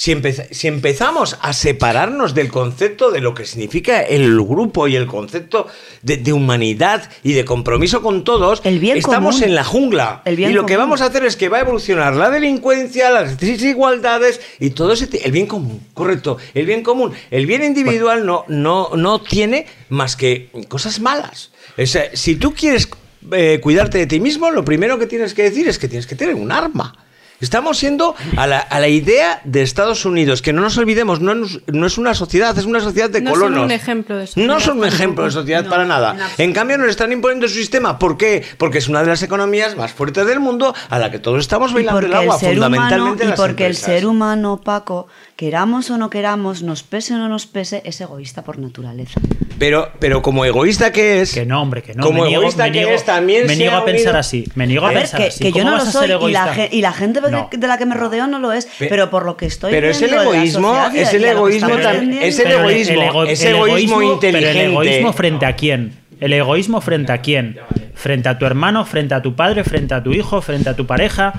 S1: si, empeza- si empezamos a separarnos del concepto de lo que significa el grupo y el concepto de, de humanidad y de compromiso con todos, estamos
S4: común.
S1: en la jungla.
S4: El bien
S1: y lo que vamos a hacer es que va a evolucionar la delincuencia, las desigualdades y todo ese... El bien común, correcto. El bien común. El bien individual no, no, no tiene más que cosas malas. O sea, si tú quieres eh, cuidarte de ti mismo, lo primero que tienes que decir es que tienes que tener un arma. Estamos siendo a la, a la idea de Estados Unidos, que no nos olvidemos, no, es- no es una sociedad, es una sociedad de
S5: no son
S1: colonos.
S5: un ejemplo de sociedad.
S1: No son un ejemplo de sociedad para nada. En cambio, nos están imponiendo su sistema. ¿Por qué? Porque es una de las economías más fuertes del mundo a la que todos estamos bailando el agua,
S4: el ser humano,
S1: fundamentalmente
S4: y
S1: las
S4: porque el ser humano, Paco, queramos o no queramos, nos pese o no nos pese, es egoísta por naturaleza.
S1: Pero, pero como egoísta que es.
S9: Que no, hombre, que no.
S1: Como
S9: me niego,
S1: egoísta
S9: me
S1: que
S9: niego-
S1: es, también
S9: me niego a pensar así. Me niego a,
S4: A ver,
S9: pensar
S4: que,
S9: así.
S4: que yo
S9: ¿Cómo
S4: no lo soy y la, y gente
S9: No.
S4: de la que me rodeo no lo es,
S1: Pe-
S4: pero por lo que estoy
S1: pero es el egoísmo, es el egoísmo
S4: estamos
S1: tam-
S4: aprendiendo.
S1: es el egoísmo,
S9: ego-
S1: es egoísmo
S9: Pero el
S1: inteligente.
S9: egoísmo frente a quién? El egoísmo frente a quién? Frente a tu hermano, frente a tu padre, frente a tu hijo, frente a tu pareja.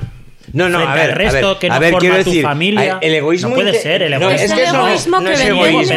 S1: No, no, a ver,
S9: al resto
S1: a ver,
S9: que
S1: a
S9: no
S1: ver,
S9: forma
S1: quiero
S9: tu
S1: decir,
S9: familia.
S1: el egoísmo
S9: no puede ser el
S1: no,
S9: egoísmo.
S1: es que eso no es-
S5: egoísmo
S1: no
S5: que
S1: es egoísmo.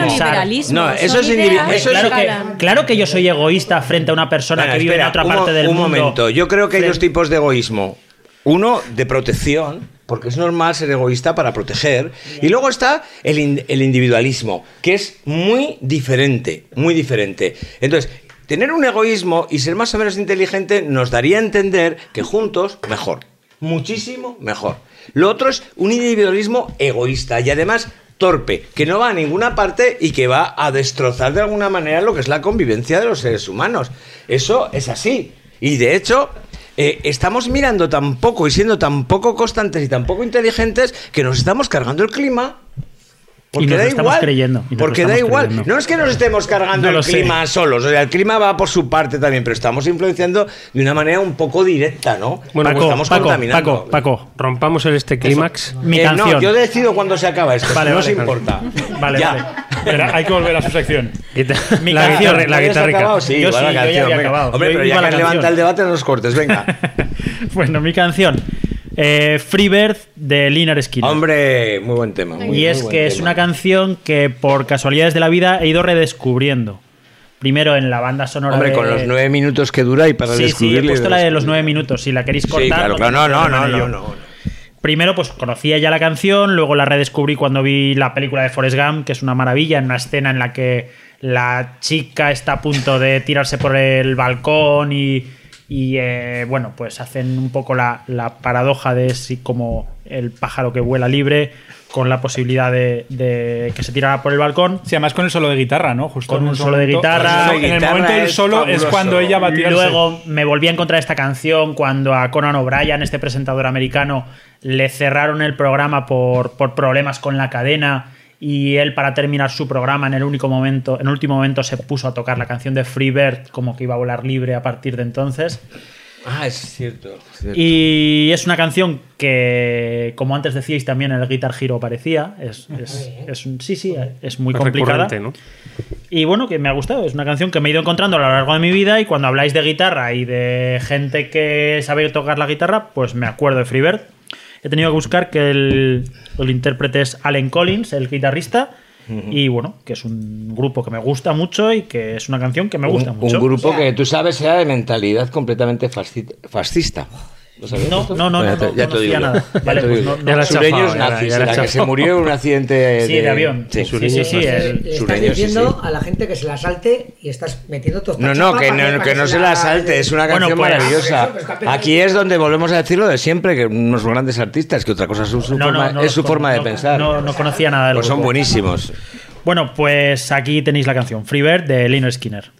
S1: No, eso es eso es-
S9: Claro que, claro que yo soy egoísta frente a una persona
S1: Bueno,
S9: que vive
S1: espera,
S9: en otra
S1: un
S9: parte del
S1: un
S9: mundo.
S1: momento, yo creo que hay dos tipos de egoísmo. Uno, de protección, porque es normal ser egoísta para proteger. Y luego está el, in- el individualismo, que es muy diferente, muy diferente. Entonces, tener un egoísmo y ser más o menos inteligente nos daría a entender que juntos, mejor. Muchísimo mejor. Lo otro es un individualismo egoísta y además torpe, que no va a ninguna parte y que va a destrozar de alguna manera lo que es la convivencia de los seres humanos. Eso es así. Y de hecho, eh, estamos mirando tan poco y siendo tan poco constantes y tan poco inteligentes que nos estamos cargando el clima. Porque
S9: Y nos
S1: da
S9: lo estamos
S1: igual.
S9: creyendo, y nos lo
S1: porque da igual.
S9: creyendo.
S1: No es que nos estemos cargando
S9: No
S1: el
S9: sé.
S1: clima solos. O sea, el clima va por su parte también, pero estamos influenciando de una manera un poco directa, ¿no?
S7: Bueno, Paco,
S1: estamos
S7: Paco,
S1: contaminando.
S9: Paco, Paco,
S7: Rompamos el este clímax.
S9: mi
S1: Eh,
S9: canción.
S1: No, yo decido cuándo se acaba esto.
S9: Vale,
S1: no
S9: vale,
S1: os importa.
S9: Vale,
S1: Ya.
S9: vale.
S8: Espera, hay que volver a su sección.
S9: Mi
S7: la
S9: canción,
S7: guitarra, la
S1: ¿Ya se ha
S7: guitarrica.
S1: acabado? Sí,
S9: Yo sí,
S1: la
S9: yo ya
S1: canción,
S9: había acabado.
S1: Hombre,
S9: Yo
S1: pero ya que levanta
S9: canción.
S1: el debate, no los cortes, venga.
S9: Bueno, mi canción. Eh, Freebird de Liner Skinner.
S1: Hombre, muy buen tema. muy-
S9: y es que es una canción que por casualidades de la vida he ido redescubriendo. Primero en la banda sonora
S1: Hombre,
S9: de...
S1: con los nueve minutos que dura y para
S9: Sí, sí, he
S1: descubrirle.
S9: puesto la de los nueve minutos. Si la queréis cortar...
S1: Sí, claro, claro. No, no, no, no, no.
S9: primero pues conocía ya la canción, luego la redescubrí cuando vi la película de Forrest Gump, que es una maravilla, en una escena en la que la chica está a punto de tirarse por el balcón y, y, eh, bueno, pues hacen un poco la, la paradoja de si como el pájaro que vuela libre con la posibilidad de, de que se tirara por el balcón.
S8: Sí, además con el solo de guitarra, ¿no? Justo
S9: con un solo de guitarra.
S8: En el momento del solo es cuando ella va a
S9: Y
S8: tirarse.
S9: luego me volví a encontrar esta canción cuando a Conan O'Brien, este presentador americano, le cerraron el programa por, por problemas con la cadena y él para terminar su programa en el único momento, en el último momento se puso a tocar la canción de Free Bird como que iba a volar libre a partir de entonces.
S1: Ah, es cierto. es cierto.
S9: Y es una canción que, como antes decíais, también en el Guitar Hero parecía. Es, es, es un, sí, sí, es muy complicada.
S7: ¿no?
S9: Y bueno, que me ha gustado. Es una canción que me he ido encontrando a lo largo de mi vida. Y cuando habláis de guitarra y de gente que sabe tocar la guitarra, pues me acuerdo de Freebird. He tenido que buscar que el, el intérprete es Allen Collins, el guitarrista. Y bueno, que es un grupo que me gusta mucho y que es una canción que me gusta
S1: un,
S9: mucho.
S1: un grupo que tú sabes era de mentalidad completamente fasci- fascista. ¿Lo sabías
S9: No, no, no,
S1: Bueno,
S9: no,
S1: ya te- ya
S9: no
S1: te digo
S9: nada. Vale, pues no- no- has
S1: Sureños
S7: chafado, ya la-
S1: nazis,
S7: ya la
S1: que se murió en un accidente
S9: Sí, de avión.
S1: Sí,
S9: Sí, sí, sí, el-
S3: le estás diciendo
S1: sí.
S3: a la gente que se la salte y estás metiendo tu
S1: No, no, que no, que no se la salte, es una
S9: Bueno,
S1: canción
S9: pues-
S1: maravillosa. Aquí es donde volvemos a decirlo de siempre, que unos grandes artistas, que otra cosa es su, su
S9: No, no,
S1: forma,
S9: no
S1: es su forma de pensar.
S9: No, no conocía nada del
S1: pues son buenísimos.
S9: Bueno, pues aquí tenéis la canción Freebird de Lino Skinner.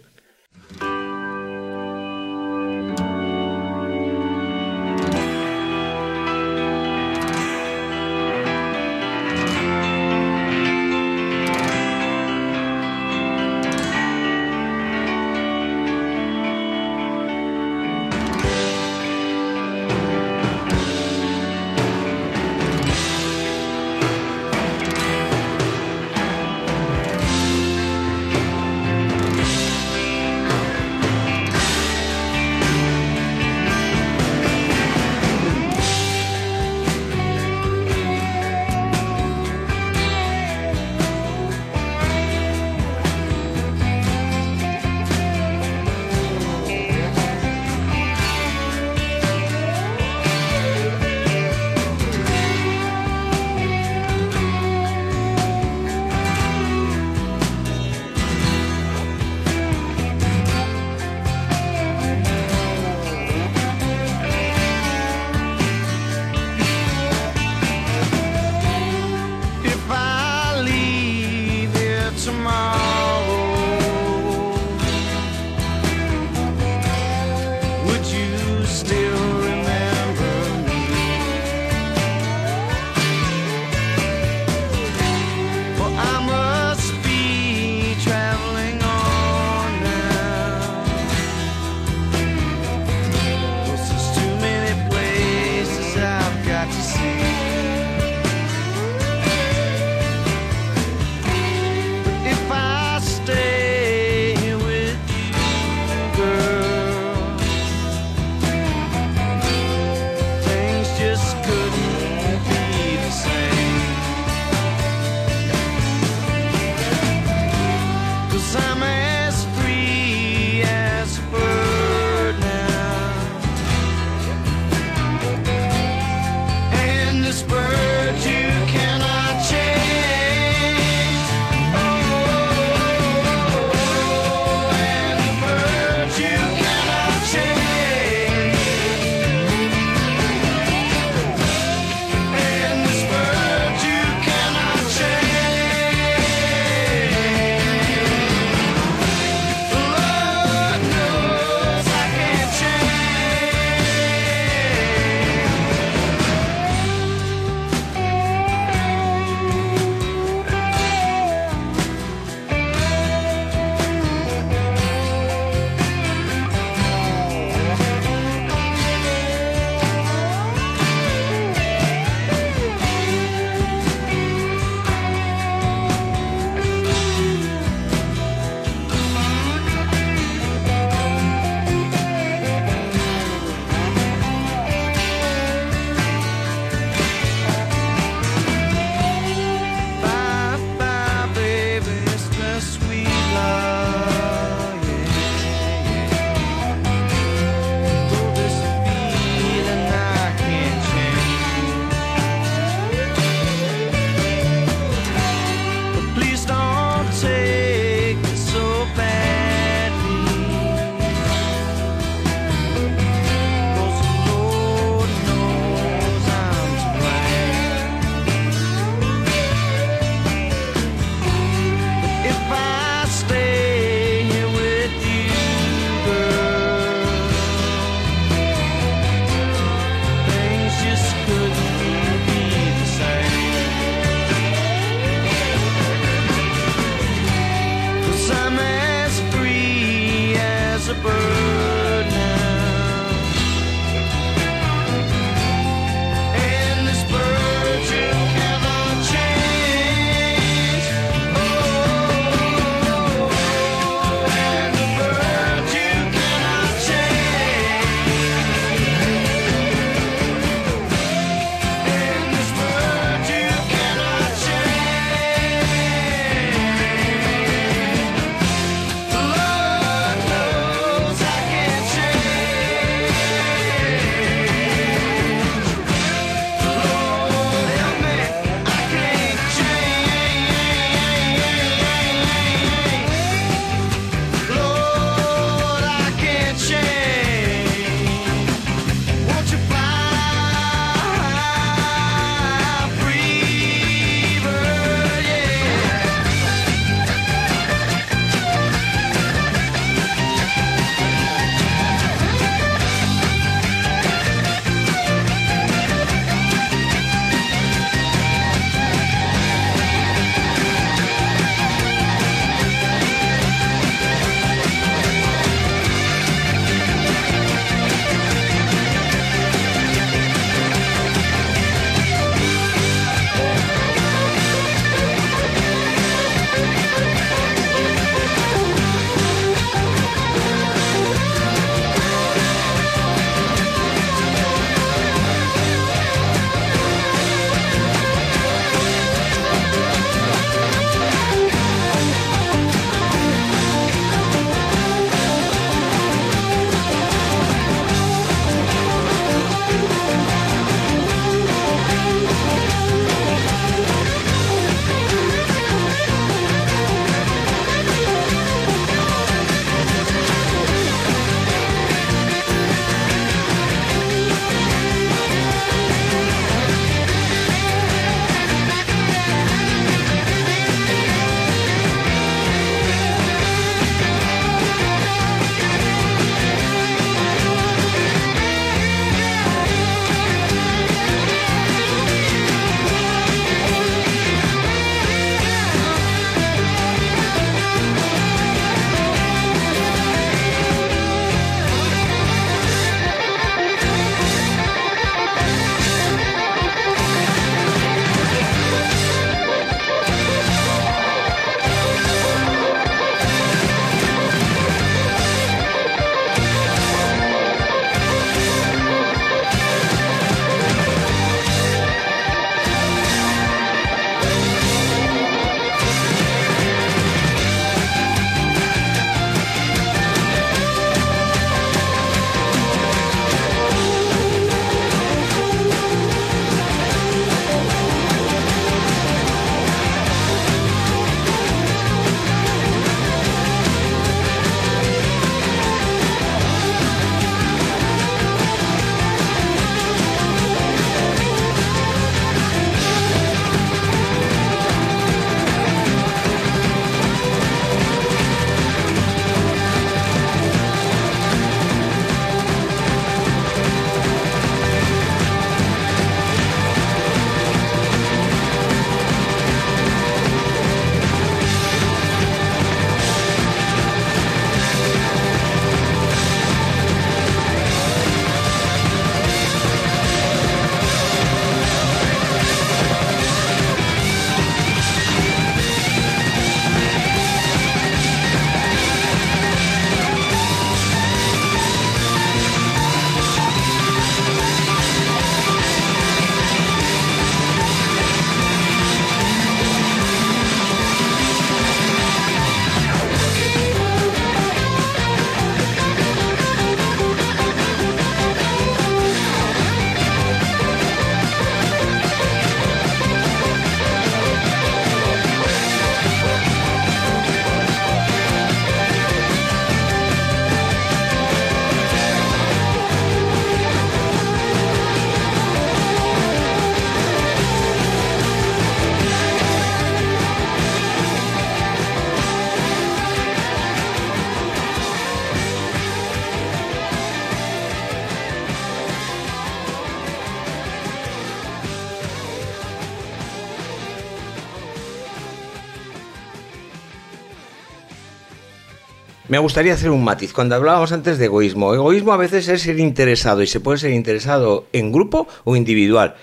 S1: Me gustaría hacer un matiz. Cuando hablábamos antes de egoísmo, egoísmo a veces es ser interesado y se puede ser interesado en grupo o individual.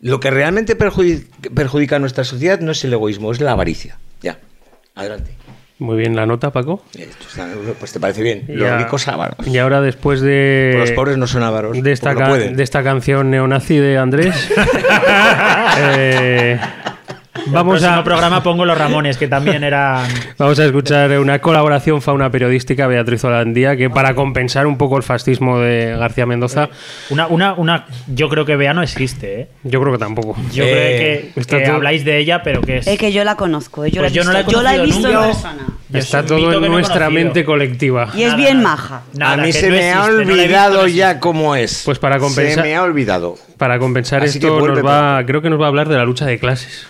S1: Lo que realmente perjudi- perjudica a nuestra sociedad no es el egoísmo, es la avaricia. Ya, adelante.
S7: Muy bien la nota, Paco.
S1: Está- pues te parece bien. Los
S7: Ya-. Y ahora después de...
S1: Pues los pobres no son ávaros.
S7: De esta,
S1: no pueden.
S7: de esta canción neonazi de Andrés. eh, vamos
S9: Próximo
S7: a
S9: programa pongo los Ramones, que también eran.
S7: Vamos a escuchar una colaboración fauna periodística Beatriz Holandía que para compensar un poco el fascismo de García Mendoza.
S9: Una, una, una, yo creo que Bea no existe, ¿eh?
S7: Yo creo que tampoco.
S9: Yo
S1: Eh,
S9: creo que,
S7: está
S9: que
S7: todo-
S9: habláis de ella, pero que es.
S4: Es que yo la conozco, eh, yo,
S9: Pues
S4: la, he
S9: yo no la he
S4: yo la he visto en persona.
S7: Está todo en nuestra mente colectiva.
S4: Y es
S9: Nada,
S4: bien maja.
S9: Nada,
S1: a mí se
S9: no
S1: me ha
S9: existe,
S1: olvidado
S9: no
S1: ya cómo es.
S7: Pues para
S1: Se
S7: compensar-
S1: me ha olvidado.
S7: Para compensar
S1: Así
S7: esto nos va, creo que nos va a hablar de la lucha de clases.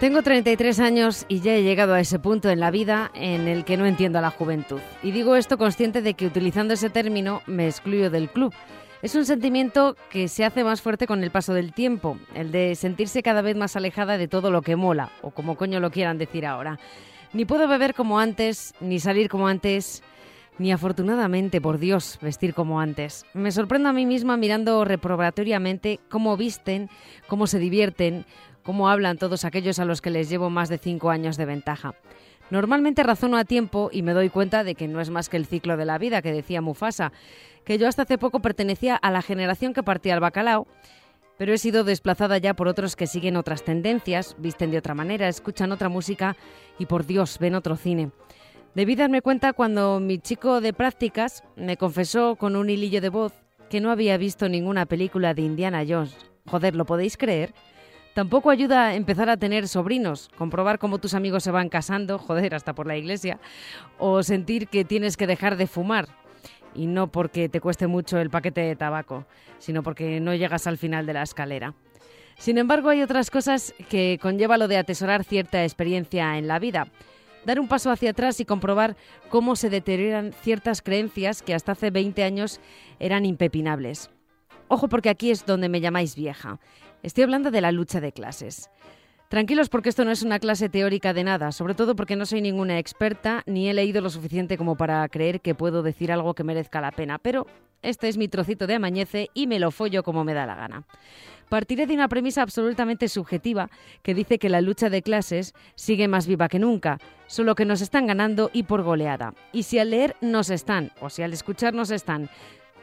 S19: Tengo 33 años y ya he llegado a ese punto en la vida en el que no entiendo a la juventud. Y digo esto consciente de que utilizando ese término me excluyo del club. Es un sentimiento que se hace más fuerte con el paso del tiempo, el de sentirse cada vez más alejada de todo lo que mola, o como coño lo quieran decir ahora. Ni puedo beber como antes, ni salir como antes, ni afortunadamente, por Dios, vestir como antes. Me sorprendo a mí misma mirando reprobatoriamente cómo visten, cómo se divierten, cómo hablan todos aquellos a los que les llevo más de cinco años de ventaja. Normalmente razono a tiempo y me doy cuenta de que no es más que el ciclo de la vida que decía Mufasa, que yo hasta hace poco pertenecía a la generación que partía al bacalao, pero he sido desplazada ya por otros que siguen otras tendencias, visten de otra manera, escuchan otra música y por Dios ven otro cine. Debí darme cuenta cuando mi chico de prácticas me confesó con un hilillo de voz que no había visto ninguna película de Indiana Jones. Joder, ¿lo podéis creer? Tampoco ayuda a empezar a tener sobrinos, comprobar cómo tus amigos se van casando, joder, hasta por la iglesia, o sentir que tienes que dejar de fumar. Y no porque te cueste mucho el paquete de tabaco, sino porque no llegas al final de la escalera. Sin embargo, hay otras cosas que conlleva lo de atesorar cierta experiencia en la vida. Dar un paso hacia atrás y comprobar cómo se deterioran ciertas creencias que hasta hace 20 años eran impepinables. Ojo porque aquí es donde me llamáis vieja. Estoy hablando de la lucha de clases. Tranquilos porque esto no es una clase teórica de nada, sobre todo porque no soy ninguna experta ni he leído lo suficiente como para creer que puedo decir algo que merezca la pena, pero este es mi trocito de amañece y me lo follo como me da la gana. Partiré de una premisa absolutamente subjetiva que dice que la lucha de clases sigue más viva que nunca, solo que nos están ganando y por goleada. Y si al leer nos están, o si al escuchar nos están,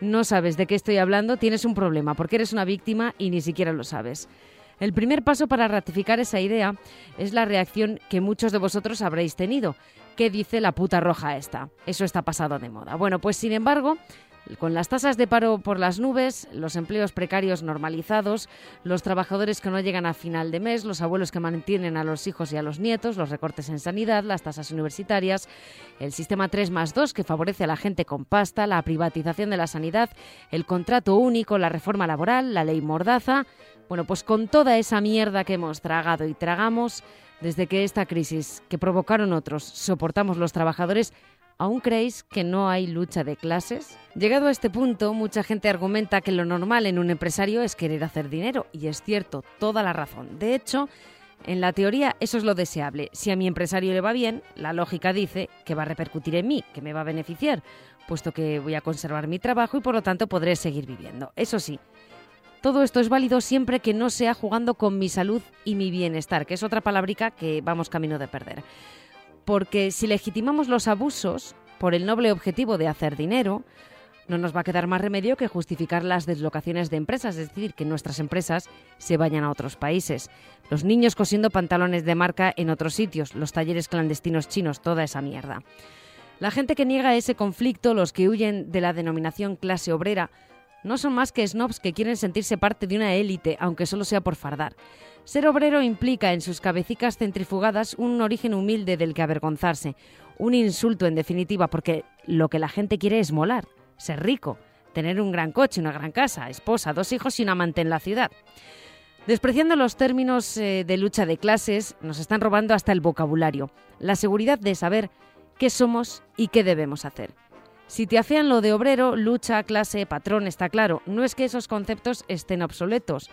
S19: no sabes de qué estoy hablando, tienes un problema, porque eres una víctima y ni siquiera lo sabes. El primer paso para ratificar esa idea es la reacción que muchos de vosotros habréis tenido. ¿Qué dice la puta roja esta? Eso está pasado de moda. Bueno, pues sin embargo, con las tasas de paro por las nubes, los empleos precarios normalizados, los trabajadores que no llegan a final de mes, los abuelos que mantienen a los hijos y a los nietos, los recortes en sanidad, las tasas universitarias, el sistema 3 más 2 que favorece a la gente con pasta, la privatización de la sanidad, el contrato único, la reforma laboral, la ley mordaza. Bueno, pues con toda esa mierda que hemos tragado y tragamos, desde que esta crisis que provocaron otros soportamos los trabajadores, ¿Aún creéis que no hay lucha de clases? Llegado a este punto, mucha gente argumenta que lo normal en un empresario es querer hacer dinero, y es cierto, toda la razón. De hecho, en la teoría eso es lo deseable. Si a mi empresario le va bien, la lógica dice que va a repercutir en mí, que me va a beneficiar, puesto que voy a conservar mi trabajo y por lo tanto podré seguir viviendo. Eso sí, todo esto es válido siempre que no sea jugando con mi salud y mi bienestar, que es otra palabrica que vamos camino de perder porque si legitimamos los abusos por el noble objetivo de hacer dinero, no nos va a quedar más remedio que justificar las deslocaciones de empresas, es decir, que nuestras empresas se vayan a otros países. Los niños cosiendo pantalones de marca en otros sitios, los talleres clandestinos chinos, toda esa mierda. La gente que niega ese conflicto, los que huyen de la denominación clase obrera, no son más que snobs que quieren sentirse parte de una élite, aunque solo sea por fardar. Ser obrero implica en sus cabecicas centrifugadas un origen humilde del que avergonzarse, un insulto en definitiva, porque lo que la gente quiere es molar, ser rico, tener un gran coche, una gran casa, esposa, dos hijos y un amante en la ciudad. Despreciando los términos eh, de lucha de clases, nos están robando hasta el vocabulario, la seguridad de saber qué somos y qué debemos hacer. Si te afean lo de obrero, lucha, clase, patrón, está claro, no es que esos conceptos estén obsoletos,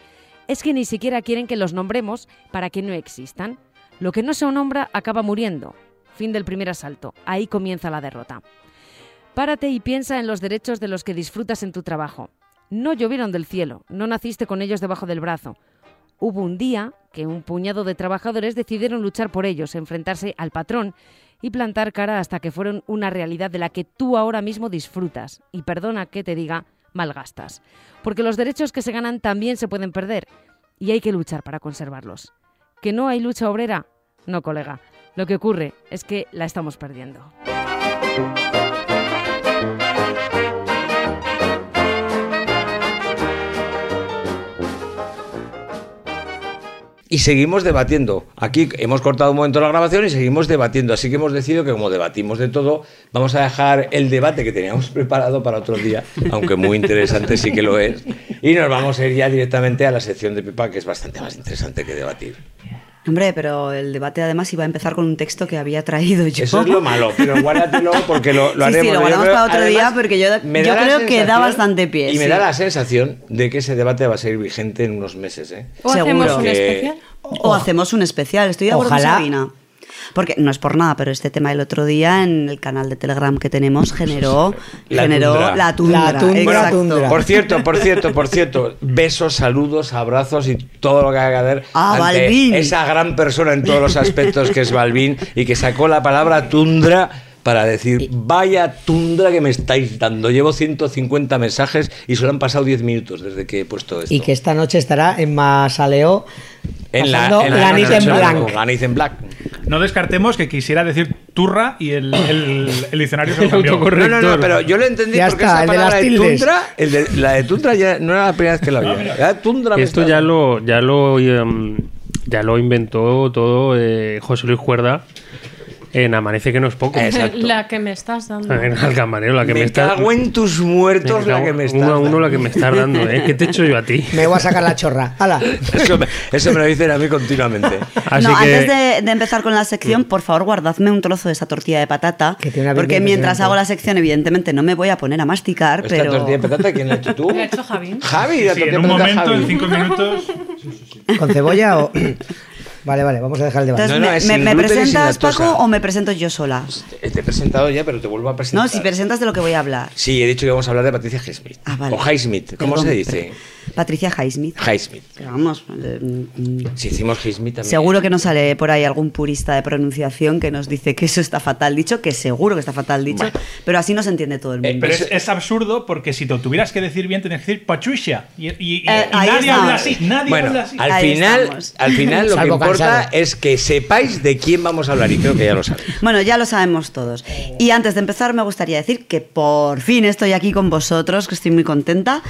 S19: es que ni siquiera quieren que los nombremos para que no existan. Lo que no se nombra acaba muriendo. Fin del primer asalto. Ahí comienza la derrota. Párate y piensa en los derechos de los que disfrutas en tu trabajo. No llovieron del cielo, no naciste con ellos debajo del brazo. Hubo un día que un puñado de trabajadores decidieron luchar por ellos, enfrentarse al patrón y plantar cara hasta que fueron una realidad de la que tú ahora mismo disfrutas. Y perdona que te diga, malgastas. Porque los derechos que se ganan también se pueden perder y hay que luchar para conservarlos. ¿Que no hay lucha obrera? No, colega. Lo que ocurre es que la estamos perdiendo.
S1: Y seguimos debatiendo. Aquí hemos cortado un momento la grabación y seguimos debatiendo. Así que hemos decidido que como debatimos de todo, vamos a dejar el debate que teníamos preparado para otro día, aunque muy interesante sí que lo es. Y nos vamos a ir ya directamente a la sección de Pepa, que es bastante más interesante que debatir.
S4: Hombre, pero el debate además iba a empezar con un texto que había traído yo.
S1: Eso es lo malo, pero guárdatelo porque lo, lo
S4: Sí, sí,
S1: haremos.
S4: lo
S1: Yo
S4: guardamos
S1: creo-
S4: para otro día, porque yo-
S1: me
S4: yo creo que da bastante pie,
S1: Y me
S4: sí.
S1: da la sensación de que ese debate va a seguir vigente en unos meses. ¿eh?
S4: O hacemos un especial. O hacemos un especial, estoy de acuerdo con
S1: Ojalá.
S4: Sabina. Porque no es por nada, pero este tema el otro día en el canal de Telegram que tenemos generó
S1: La
S4: generó
S1: tundra.
S4: la tundra. exacto.
S1: Por cierto, por cierto, por cierto, besos, saludos, abrazos y todo lo que haga que ver
S4: Ah,
S1: ante esa gran persona en todos los aspectos que es Balvin y que sacó la palabra tundra para decir, vaya tundra que me estáis dando. Llevo 150 mensajes y solo han pasado 10 minutos desde que he puesto esto.
S3: Y que esta noche estará en Masaleo
S1: En la, en la noche
S3: en
S1: black.
S8: No descartemos que quisiera decir turra y el, el- el diccionario se lo cambió.
S1: No, no, no, pero yo lo entendí
S8: Ya
S1: porque
S8: está,
S1: esa
S8: el de las
S1: palabra de, tundra, el de- la de tundra ya no era la primera vez que la oía. Ya tundra
S7: Esto ya lo, ya lo, em, ya lo inventó todo eh, José Luis Cuerda en Amanece que no es poco.
S5: La que me estás dando.
S7: En el camarero, la que me,
S1: Me
S7: está.
S1: cago en tus muertos la que me estás
S7: Uno a uno
S1: dando.
S7: la que me estás dando, ¿eh? ¿Qué te he hecho yo a ti?
S3: Me voy a sacar la chorra. ¡Hala!
S1: Eso me, eso me lo dicen a mí continuamente.
S7: Así
S4: no,
S7: que-
S4: antes de, de empezar con la sección, por favor, guardadme un trozo de esa tortilla de patata. Porque mientras hago la sección, evidentemente, no me voy a poner a masticar,
S1: Esta
S4: pero.
S1: tortilla de patata, ¿quién la ha hecho tú?
S5: ¿Lo ha hecho Javi?
S1: Javi, la
S8: Sí,
S1: tortilla
S8: en
S1: de
S8: un momento,
S1: Javi.
S8: en cinco minutos.
S3: ¿Con cebolla o.? Vale, vale, vamos a dejar el debate.
S4: Entonces,
S1: No, no,
S4: ¿me-
S1: es
S4: ¿me,
S1: sin
S4: me
S1: gluten y sin
S4: presentas. Paco, o me presento yo sola?
S1: Te he presentado ya, pero te vuelvo a presentar.
S4: No, si presentas de lo que voy a hablar.
S1: Sí, he dicho que vamos a hablar de Patricia Highsmith.
S4: Ah, vale.
S1: O Highsmith, ¿cómo
S4: Perdón,
S1: se dice?
S4: Patricia Highsmith.
S1: Highsmith.
S4: Pero vamos, eh, mm,
S1: Si hicimos Highsmith también.
S4: seguro que no sale por ahí algún purista de pronunciación que nos dice que eso está fatal dicho, que seguro que está fatal dicho, pero así no se entiende todo el mundo.
S8: Pero es, es absurdo porque si te lo tuvieras que decir bien, tienes que decir Patricia. Y, y- y-
S4: Eh,
S8: y nadie habla así. Nadie
S1: Bueno,
S8: habla así.
S1: al
S4: Ahí
S1: final,
S4: estamos.
S1: al final lo que importa es que sepáis de quién vamos a hablar y creo que ya lo sabéis.
S4: Bueno, ya lo sabemos todos. Y antes de empezar me gustaría decir que por fin estoy aquí con vosotros, que estoy muy contenta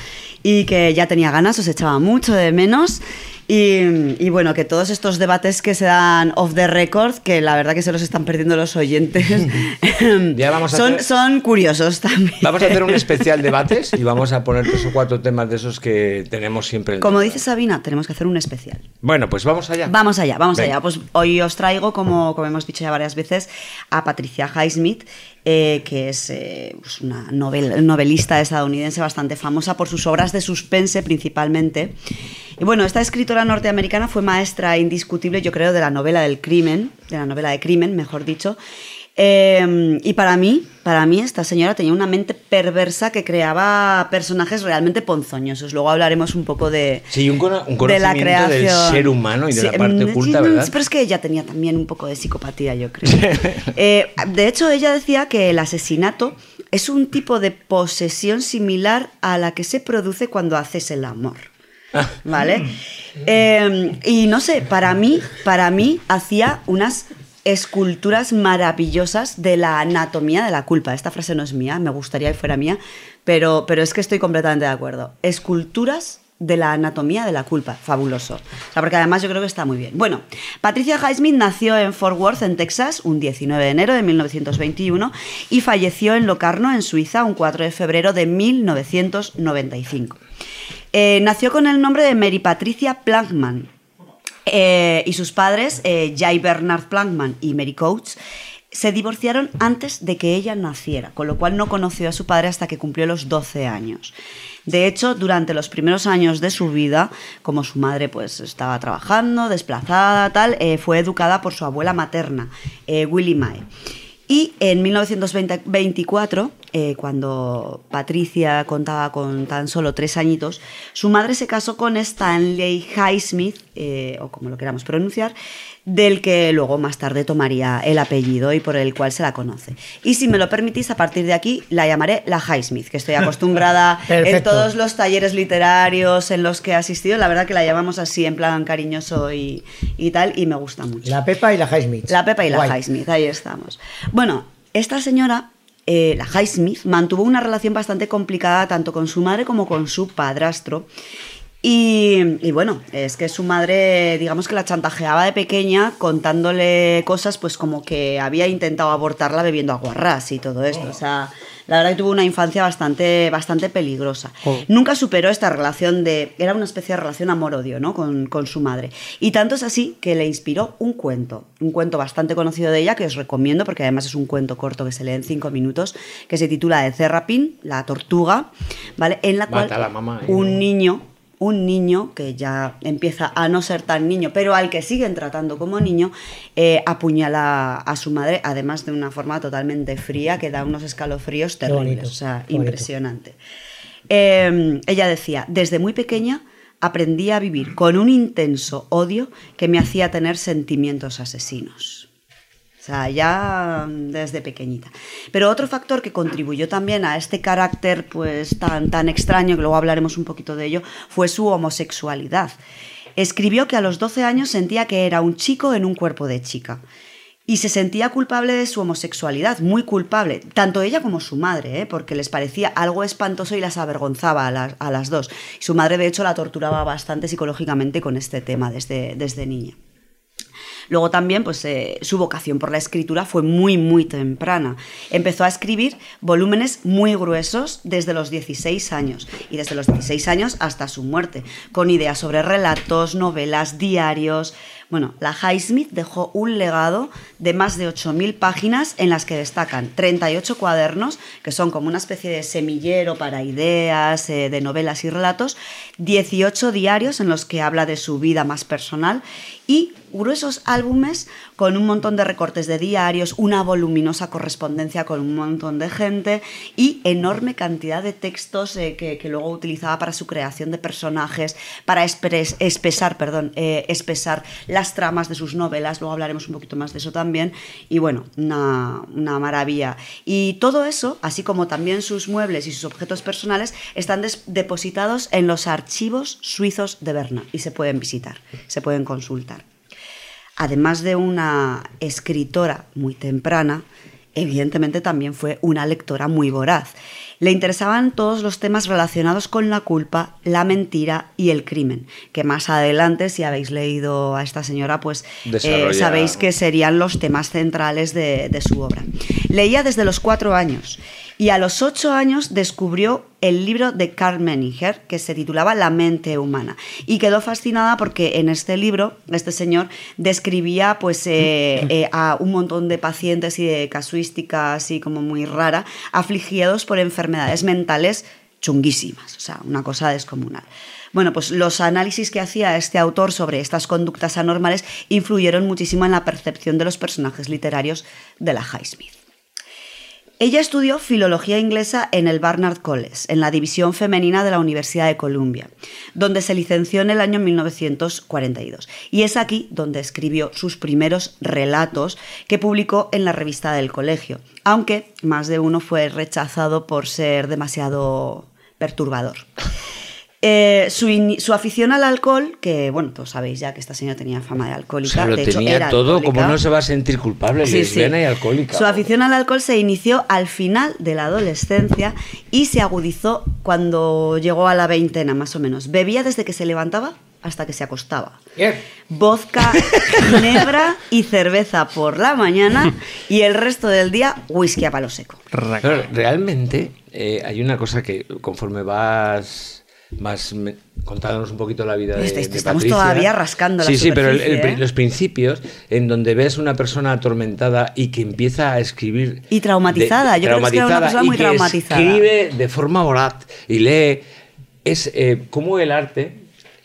S4: y que ya tenía ganas, os echaba mucho de menos. Y, y bueno, que todos estos debates que se dan off the record, que la verdad que se los están perdiendo los oyentes,
S1: Ya vamos a
S4: son,
S1: hacer-
S4: son curiosos también.
S1: Vamos a hacer un especial debates y vamos a poner tres o cuatro temas de esos que tenemos siempre. en-
S4: Como dice Sabina, tenemos que hacer un especial.
S1: Bueno, pues vamos allá.
S4: Vamos allá, vamos allá. Pues hoy os traigo, como, como hemos dicho ya varias veces, a Patricia Highsmith, eh, que es eh, pues una novel- novelista estadounidense bastante famosa por sus obras de suspense principalmente. Y bueno, esta escritora norteamericana fue maestra indiscutible, yo creo, de la novela del crimen, de la novela de crimen, mejor dicho. Eh, y para mí, para mí, esta señora tenía una mente perversa que creaba personajes realmente ponzoñosos. Luego hablaremos un poco de,
S1: Sí, un, cono- un
S4: de la
S1: conocimiento del
S4: creación.
S1: ser humano y de
S4: Sí,
S1: la parte
S4: mm,
S1: oculta,
S4: sí,
S1: ¿verdad?
S4: Pero es que ella tenía también un poco de psicopatía, yo creo. Eh, de hecho, ella decía que el asesinato es un tipo de posesión similar a la que se produce cuando haces el amor. ¿Vale? Eh, y no sé, para mí, para mí hacía unas esculturas maravillosas de la anatomía de la culpa. Esta frase no es mía, me gustaría que fuera mía, pero, pero es que estoy completamente de acuerdo. Esculturas de la anatomía de la culpa, fabuloso. Porque además yo creo que está muy bien. Bueno, Patricia Highsmith nació en Fort Worth, en Texas, un 19 de enero de 1921 y falleció en Locarno, en Suiza, un 4 de febrero de 1995. Eh, nació con el nombre de Mary Patricia Plankman. Eh, y sus padres, eh, Jay Bernard Plankman y Mary Coates, se divorciaron antes de que ella naciera, con lo cual no conoció a su padre hasta que cumplió los 12 años. De hecho, durante los primeros años de su vida, como su madre pues estaba trabajando, desplazada, tal, eh, fue educada por su abuela materna, Willie Mae. Y en 1924, eh, cuando Patricia contaba con tan solo tres añitos, su madre se casó con Stanley Highsmith, eh, o como lo queramos pronunciar, del que luego más tarde tomaría el apellido y por el cual se la conoce. Y si me lo permitís, a partir de aquí la llamaré la Highsmith, que estoy acostumbrada en todos los talleres literarios en los que he asistido. La verdad que la llamamos así en plan cariñoso y, y tal, y me gusta mucho.
S3: La Pepa y la Highsmith.
S4: La Pepa y la. Highsmith, ahí estamos. Bueno, esta señora, eh, la Highsmith, mantuvo una relación bastante complicada tanto con su madre como con su padrastro. Y, y bueno, es que su madre, digamos que la chantajeaba de pequeña contándole cosas pues como que había intentado abortarla bebiendo aguarrás y todo esto. O sea, la verdad que tuvo una infancia bastante, bastante peligrosa. Nunca superó esta relación de... Era una especie de relación amor-odio, ¿no? Con, con su madre. Y tanto es así que le inspiró un cuento. Un cuento bastante conocido de ella que os recomiendo porque además es un cuento corto que se lee en cinco minutos que se titula De Cerrapin, la tortuga, ¿vale? En la cual
S1: Mata a la mamá, ¿eh?
S4: un niño un niño que ya empieza a no ser tan niño, pero al que siguen tratando como niño, eh, apuñala a su madre, además de una forma totalmente fría que da unos escalofríos terribles.
S3: bonito,
S4: o sea, impresionante. Eh, ella decía, desde muy pequeña aprendí a vivir con un intenso odio que me hacía tener sentimientos asesinos. Sea, ya mm, desde pequeñita. Pero otro factor que contribuyó también a este carácter pues tan, tan extraño, que luego hablaremos un poquito de ello, fue su homosexualidad. Escribió que a los 12 años sentía que era un chico en un cuerpo de chica. Y se sentía culpable de su homosexualidad, muy culpable, tanto ella como su madre, ¿eh? porque les parecía algo espantoso y las avergonzaba a las, a las dos. Y su madre, de hecho, la torturaba bastante psicológicamente con este tema desde, desde niña. Luego también, pues eh, su vocación por la escritura fue muy, muy temprana. Empezó a escribir volúmenes muy gruesos desde los 16 años y desde los 16 años hasta su muerte, con ideas sobre relatos, novelas, diarios. Bueno, la Highsmith dejó un legado de más de 8.000 páginas en las que destacan 38 cuadernos, que son como una especie de semillero para ideas, eh, de novelas y relatos, 18 diarios en los que habla de su vida más personal y gruesos álbumes con un montón de recortes de diarios, una voluminosa correspondencia con un montón de gente y enorme cantidad de textos eh, que, luego utilizaba para su creación de personajes, para expres- espesar, perdón, eh, espesar tramas de sus novelas, luego hablaremos un poquito más de eso también, y bueno, una, una maravilla. Y todo eso, así como también sus muebles y sus objetos personales, están depositados en los archivos suizos de Berna y se pueden visitar, se pueden consultar además de una escritora muy temprana, evidentemente también fue una lectora muy voraz. Le interesaban todos los temas relacionados con la culpa, la mentira y el crimen, que más adelante, si habéis leído a esta señora, pues eh, sabéis que serían los temas centrales de, de su obra. Leía desde los cuatro años y a los ocho años descubrió el libro de Carl Menninger que se titulaba La mente humana y quedó fascinada porque en este libro este señor describía pues eh, eh, a un montón de pacientes y de casuística así como muy rara afligidos por enfermedades mentales chunguísimas, o sea, una cosa descomunal. Bueno, pues los análisis que hacía este autor sobre estas conductas anormales influyeron muchísimo en la percepción de los personajes literarios de la Highsmith. Ella estudió filología inglesa en el Barnard College, en la división femenina de la Universidad de Columbia, donde se licenció en el año 1942. Y es aquí donde escribió sus primeros relatos que publicó en la revista del colegio, aunque más de uno fue rechazado por ser demasiado perturbador. Eh, su, su afición al alcohol, que bueno, todos sabéis ya que esta señora tenía fama de
S1: O
S4: alcohólica.
S1: sea, lo
S4: de hecho,
S1: tenía
S4: era
S1: todo, como no se va a sentir culpable,
S4: Sí, sí.
S1: lesbiana y alcohólica.
S4: Su afición al alcohol se inició al final de la adolescencia y se agudizó cuando llegó a la veintena, más o menos. Bebía desde que se levantaba hasta que se acostaba. Vodka negra y cerveza por la mañana y el resto del día whisky a palo seco.
S1: Pero realmente eh, hay una cosa que conforme vas me- contándonos un poquito la vida de,
S4: Este-
S1: de
S4: estamos
S1: Patricia.
S4: todavía rascando la
S1: Sí, sí, pero el- el
S4: ¿eh?
S1: los principios en donde ves una persona atormentada y que empieza a escribir
S4: Y traumatizada,
S1: de-
S4: yo creo que es una
S1: traumatizada
S4: persona
S1: y
S4: muy
S1: que
S4: traumatizada.
S1: escribe de forma voraz y lee es eh, cómo el arte,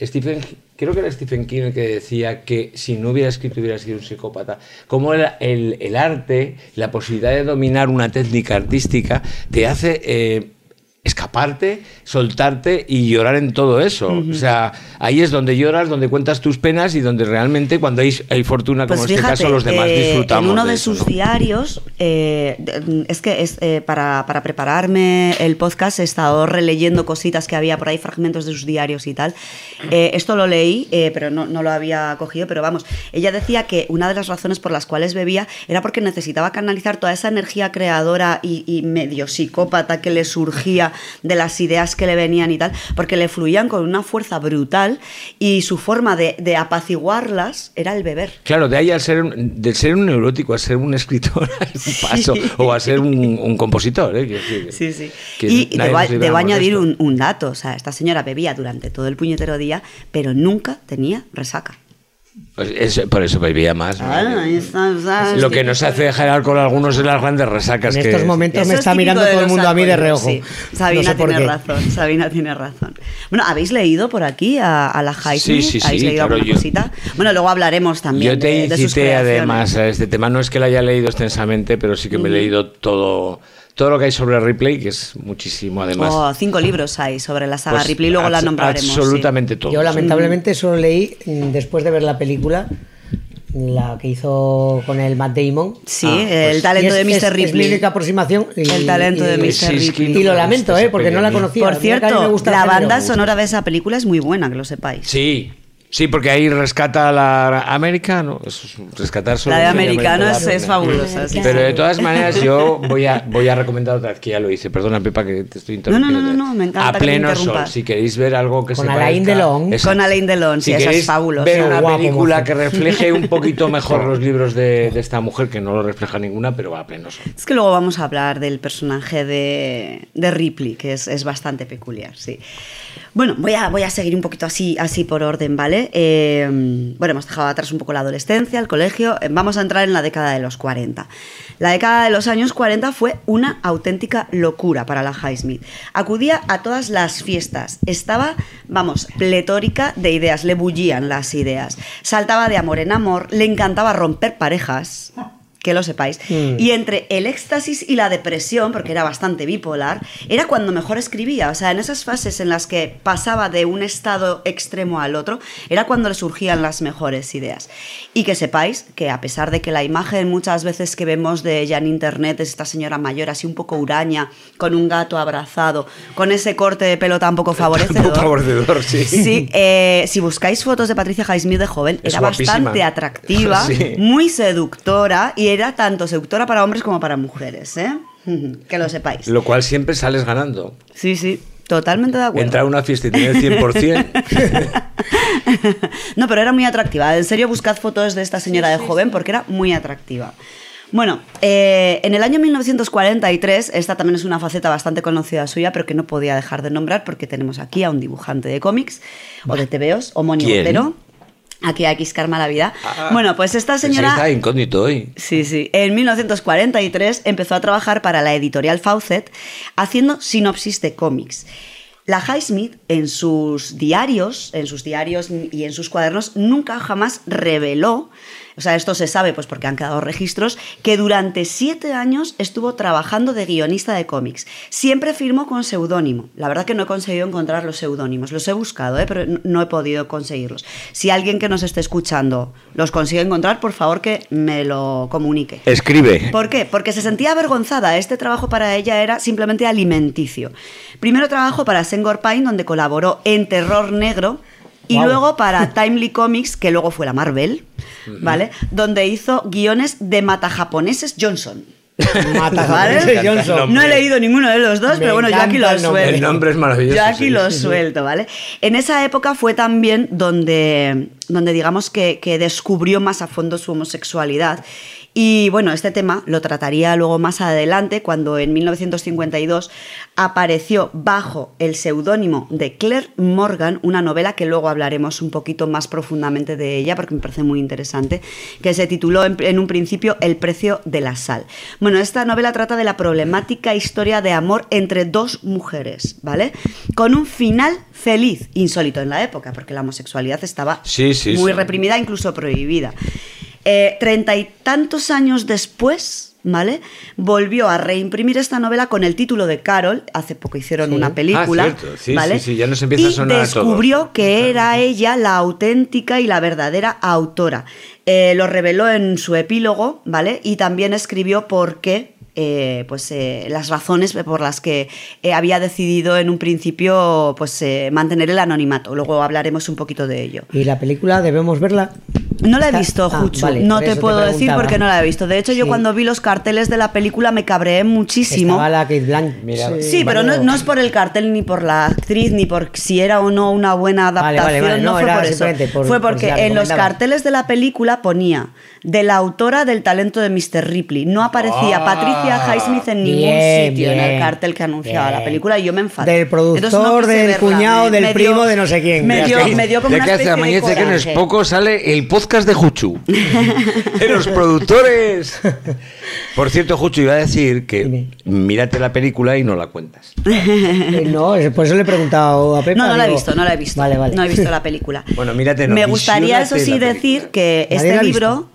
S1: Stephen, creo que era Stephen King el que decía que si no hubiera escrito hubiera sido un psicópata, cómo el, el- el arte, la posibilidad de dominar una técnica artística, te hace... eh, escaparte, soltarte y llorar en todo eso. O sea, ahí es donde lloras, donde cuentas tus penas y donde realmente cuando hay, hay fortuna, como
S4: Pues
S1: en este caso, los demás
S4: eh,
S1: disfrutamos.
S4: En uno de, sus
S1: ¿no?
S4: diarios, eh, de- es que es, eh, para, para prepararme el podcast he estado releyendo cositas que había por ahí, fragmentos de sus diarios y tal. Eh, esto lo leí, pero no, no lo había cogido, pero vamos, ella decía que una de las razones por las cuales bebía era porque necesitaba canalizar toda esa energía creadora y, y medio psicópata que le surgía de las ideas que le venían y tal, porque le fluían con una fuerza brutal y su forma de, de apaciguarlas era el beber.
S1: Claro, de ahí al ser un, de ser un neurótico a ser un escritor hay un paso, o a ser un, un compositor. ¿eh? Quiero decir,
S4: Sí, sí.
S1: que
S4: Y debo, debo añadir un, un dato. O sea, esta señora bebía durante todo el puñetero día, pero nunca tenía resaca.
S1: Pues es- por eso bebía más. ¿no?
S4: Ah, ahí está, o sea,
S1: Lo
S4: es
S1: que nos hace dejar alcohol algunos de las grandes resacas.
S3: En
S1: que
S3: estos momentos me
S4: es
S3: está mirando todo el mundo a mí de reojo.
S4: sí. Sabina
S3: No sé
S4: tiene razón, Sabina tiene razón. Bueno, ¿habéis leído por aquí a, a la Highsmith?
S1: Sí, sí, sí,
S4: ¿Habéis leído
S1: claro,
S4: alguna
S1: yo-
S4: cosita? Bueno, luego hablaremos también
S1: Yo te
S4: de, de sus
S1: incité además a este tema. No es que lo haya leído extensamente, pero sí que me he leído todo, todo lo que hay sobre Ripley, que es muchísimo además.
S4: Oh, cinco libros hay sobre la saga
S1: Pues,
S4: Ripley, luego la nombraremos. sí.
S1: Absolutamente todo.
S3: Yo lamentablemente solo leí, mm, después de ver la película, la que hizo con el Matt Damon.
S4: Sí, el talento de Mr.
S3: Es,
S4: Ripley.
S3: es mi única aproximación. y-
S4: El talento de Mr. Ripley.
S3: Y lo lamento, ¿eh? Porque no la conocía.
S4: Por cierto, la banda sonora de esa película es muy buena, que lo sepáis.
S1: Sí, sí, porque ahí rescata la americano. Rescatar solo
S4: La de americano es- es fabulosa, sí,
S1: Pero de todas maneras, yo voy a, voy a recomendar otra vez que ya lo hice. Perdona, Pepa, que te estoy
S4: No, no,
S1: interrumpiendo.
S4: no, no, me encanta
S1: A
S4: que me
S1: pleno sol.
S4: interrumpas.
S1: Si queréis ver algo que
S3: Con
S1: se
S3: Alain
S1: parezca-
S3: Delon.
S4: Con Alain Delon, sí,
S1: si
S4: esa es
S1: queréis
S4: fabulosa.
S1: ver una
S3: Guapo,
S1: película que refleje un poquito mejor los libros de, de esta mujer, que no lo refleja ninguna, pero a pleno sol.
S4: Es que luego vamos a hablar del personaje de, de Ripley, que es, es bastante peculiar, sí. Bueno, voy a, voy a seguir un poquito así, así por orden, ¿vale? Eh, bueno, hemos dejado atrás un poco la adolescencia, el colegio. eh, Vamos a entrar en la década de los 40. La década de los años 40 fue una auténtica locura para la Highsmith. Acudía a todas las fiestas. Estaba, vamos, pletórica de ideas. Le bullían las ideas. Saltaba de amor en amor. Le encantaba romper parejas. Que lo sepáis.
S3: Mm.
S4: Y entre el éxtasis y la depresión, porque era bastante bipolar, era cuando mejor escribía. O sea, en esas fases en las que pasaba de un estado extremo al otro, era cuando le surgían las mejores ideas. Y que sepáis que a pesar de que la imagen muchas veces que vemos de ella en internet es esta señora mayor, así un poco huraña, con un gato abrazado, con ese corte de pelo tan poco favorecedor.
S1: favorecedor, sí.
S4: Sí, eh, si buscáis fotos de Patricia Highsmith de joven,
S1: Es
S4: era
S1: guapísima.
S4: bastante atractiva,
S1: Sí.
S4: muy seductora y era tanto seductora para hombres como para mujeres, ¿eh? Que lo sepáis.
S1: Lo cual siempre sales ganando.
S4: Sí, sí, totalmente de acuerdo.
S1: Entrar a una fiesta y tener el 100%.
S4: No, pero era muy atractiva. En serio, buscad fotos de esta señora de joven porque era muy atractiva. Bueno, eh, en el año 1943, esta también es una faceta bastante conocida suya, pero que no podía dejar de nombrar porque tenemos aquí a un dibujante de cómics o de TVOs, homónimo,
S1: ¿Quién?
S4: pero aquí Karma la vida.
S1: Ah,
S4: bueno, pues esta señora...
S1: estaba incógnito hoy.
S4: Sí, sí. En 1943 empezó a trabajar para la editorial Fawcett haciendo sinopsis de cómics. La Highsmith en sus diarios, en sus diarios y en sus cuadernos nunca jamás reveló, o sea, esto se sabe pues porque han quedado registros, que durante siete años estuvo trabajando de guionista de cómics. Siempre firmó con seudónimo. La verdad que no he conseguido encontrar los seudónimos. Los he buscado, ¿eh? pero no- he podido conseguirlos. Si alguien que nos esté escuchando los consigue encontrar, por favor que me lo comunique.
S1: Escribe.
S4: ¿Por qué? Porque se sentía avergonzada. Este trabajo para ella era simplemente alimenticio. Primero trabajó para Sengor Pine, donde colaboró en Terror Negro, y luego para Timely Comics, que luego fue la Marvel, ¿vale? Donde hizo guiones de matajaponeses Johnson.
S3: Matajaponeses
S4: ¿Vale?
S3: Johnson.
S4: No he leído ninguno de los dos,
S3: Me
S4: pero bueno, yo aquí lo suelto.
S1: El nombre es maravilloso,
S4: Yo aquí
S1: sí.
S4: lo suelto, ¿vale? En esa época fue también donde, donde digamos que, que descubrió más a fondo su homosexualidad Y bueno, este tema lo trataría luego más adelante cuando en 1952 apareció bajo el seudónimo de Claire Morgan una novela que luego hablaremos un poquito más profundamente de ella porque me parece muy interesante, que se tituló en, en un principio El precio de la sal. Bueno, esta novela trata de la problemática historia de amor entre dos mujeres, ¿vale? Con un final feliz, insólito en la época, porque la homosexualidad estaba
S1: Sí, sí,
S4: muy
S1: sí.
S4: reprimida, incluso prohibida. Eh, Treinta y tantos años después, ¿vale? Volvió a reimprimir esta novela con el título de Carol. Hace poco hicieron
S1: Sí.
S4: una película.
S1: Ah, cierto. Sí,
S4: ¿vale?
S1: sí, sí, ya nos empieza a
S4: y
S1: sonar a todos.
S4: descubrió que era ella la auténtica y la verdadera autora. Eh, lo reveló en su epílogo, ¿vale? Y también escribió por qué. Eh, pues eh, las razones por las que eh, había decidido en un principio pues mantener el anonimato. Luego hablaremos un poquito de ello.
S3: ¿Y la película debemos verla?
S4: No la he visto,
S3: Ah,
S4: Juchu.
S3: vale,
S4: no te puedo decir porque no la he visto. De hecho, yo cuando vi los carteles de la película me cabreé muchísimo.
S3: Estaba la Kate.
S4: Sí, pero no, no es por el cartel ni por la actriz ni por si era o no una buena adaptación.
S3: vale, vale,
S4: No,
S3: no,
S4: fue por eso.
S3: por-
S4: fue
S3: por
S4: porque
S3: si
S4: en los carteles de la película ponía de la autora del talento de Mr. Ripley. No aparecía
S3: Ah,
S4: Patricia Highsmith en ningún
S3: bien,
S4: sitio en el cartel que anunciaba la película y yo me enfadé.
S3: Del
S4: Entonces no
S3: productor, del
S4: verla.
S3: cuñado,
S4: Me-
S3: del
S4: me
S3: primo,
S4: dio-
S3: de no sé quién.
S4: Me dio, me dio como
S1: ya
S4: una
S1: que hace que no es poco, sale el podcast de Juchu. de los productores. Por cierto, Juchu, iba a decir que mírate la película y no la cuentas.
S3: Eh, no, por eso le he preguntado a Pepa.
S4: No, no la he visto, no la he visto.
S3: Vale, vale.
S4: No he visto la película.
S1: Bueno, mírate, no,
S4: Me gustaría, eso sí, decir que
S3: Nadie
S4: este libro,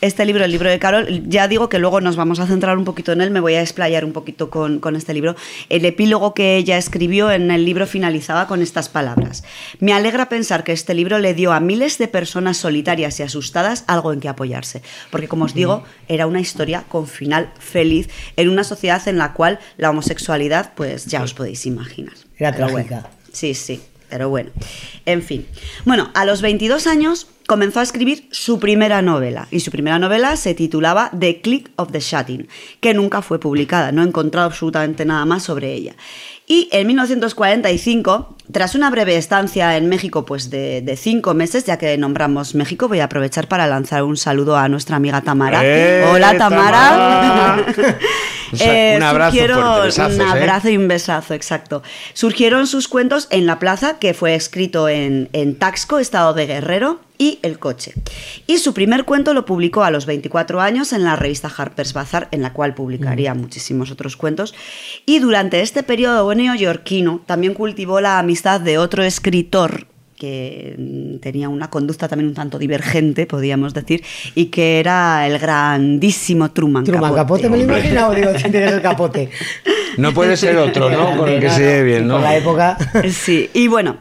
S4: este libro, el libro de Carol, ya digo que luego nos vamos a centrar un poquito en él, me voy a explayar un poquito con, con este libro. El epílogo que ella escribió en el libro finalizaba con estas palabras. Me alegra pensar que este libro le dio a miles de personas solitarias y asustadas algo en que apoyarse. Porque, como os digo, era una historia con final feliz en una sociedad en la cual la homosexualidad, pues ya os podéis imaginar.
S3: Era trágica.
S4: bueno. Sí, sí, pero bueno. En fin. Bueno, a los 22 años comenzó a escribir su primera novela. Y su primera novela se titulaba The Click of the Shutting, que nunca fue publicada. No he encontrado absolutamente nada más sobre ella. Y en 1945, tras una breve estancia en México, pues de, de cinco meses, ya que nombramos México, voy a aprovechar para lanzar un saludo a nuestra amiga Tamara.
S1: ¡Eh,
S4: Hola Tamara.
S1: Tamara! Un abrazo
S4: surgieron-
S1: fuerte, besazos,
S4: un
S1: ¿eh?
S4: abrazo y un besazo, exacto. Surgieron sus cuentos en La Plaza, que fue escrito en, en Taxco, estado de Guerrero, y El Coche. Y su primer cuento lo publicó a los 24 años en la revista Harper's Bazaar, en la cual publicaría muchísimos otros cuentos. Y durante este periodo neoyorquino también cultivó la amistad de otro escritor que mm, tenía una conducta también un tanto divergente, podríamos decir, y que era el grandísimo Truman,
S3: Truman Capote, me lo he imaginado, digo, si tienes el capote.
S1: No puede ser otro, ¿no? Con el que se lleve bien, ¿no?
S3: Por la época.
S4: Sí, y bueno,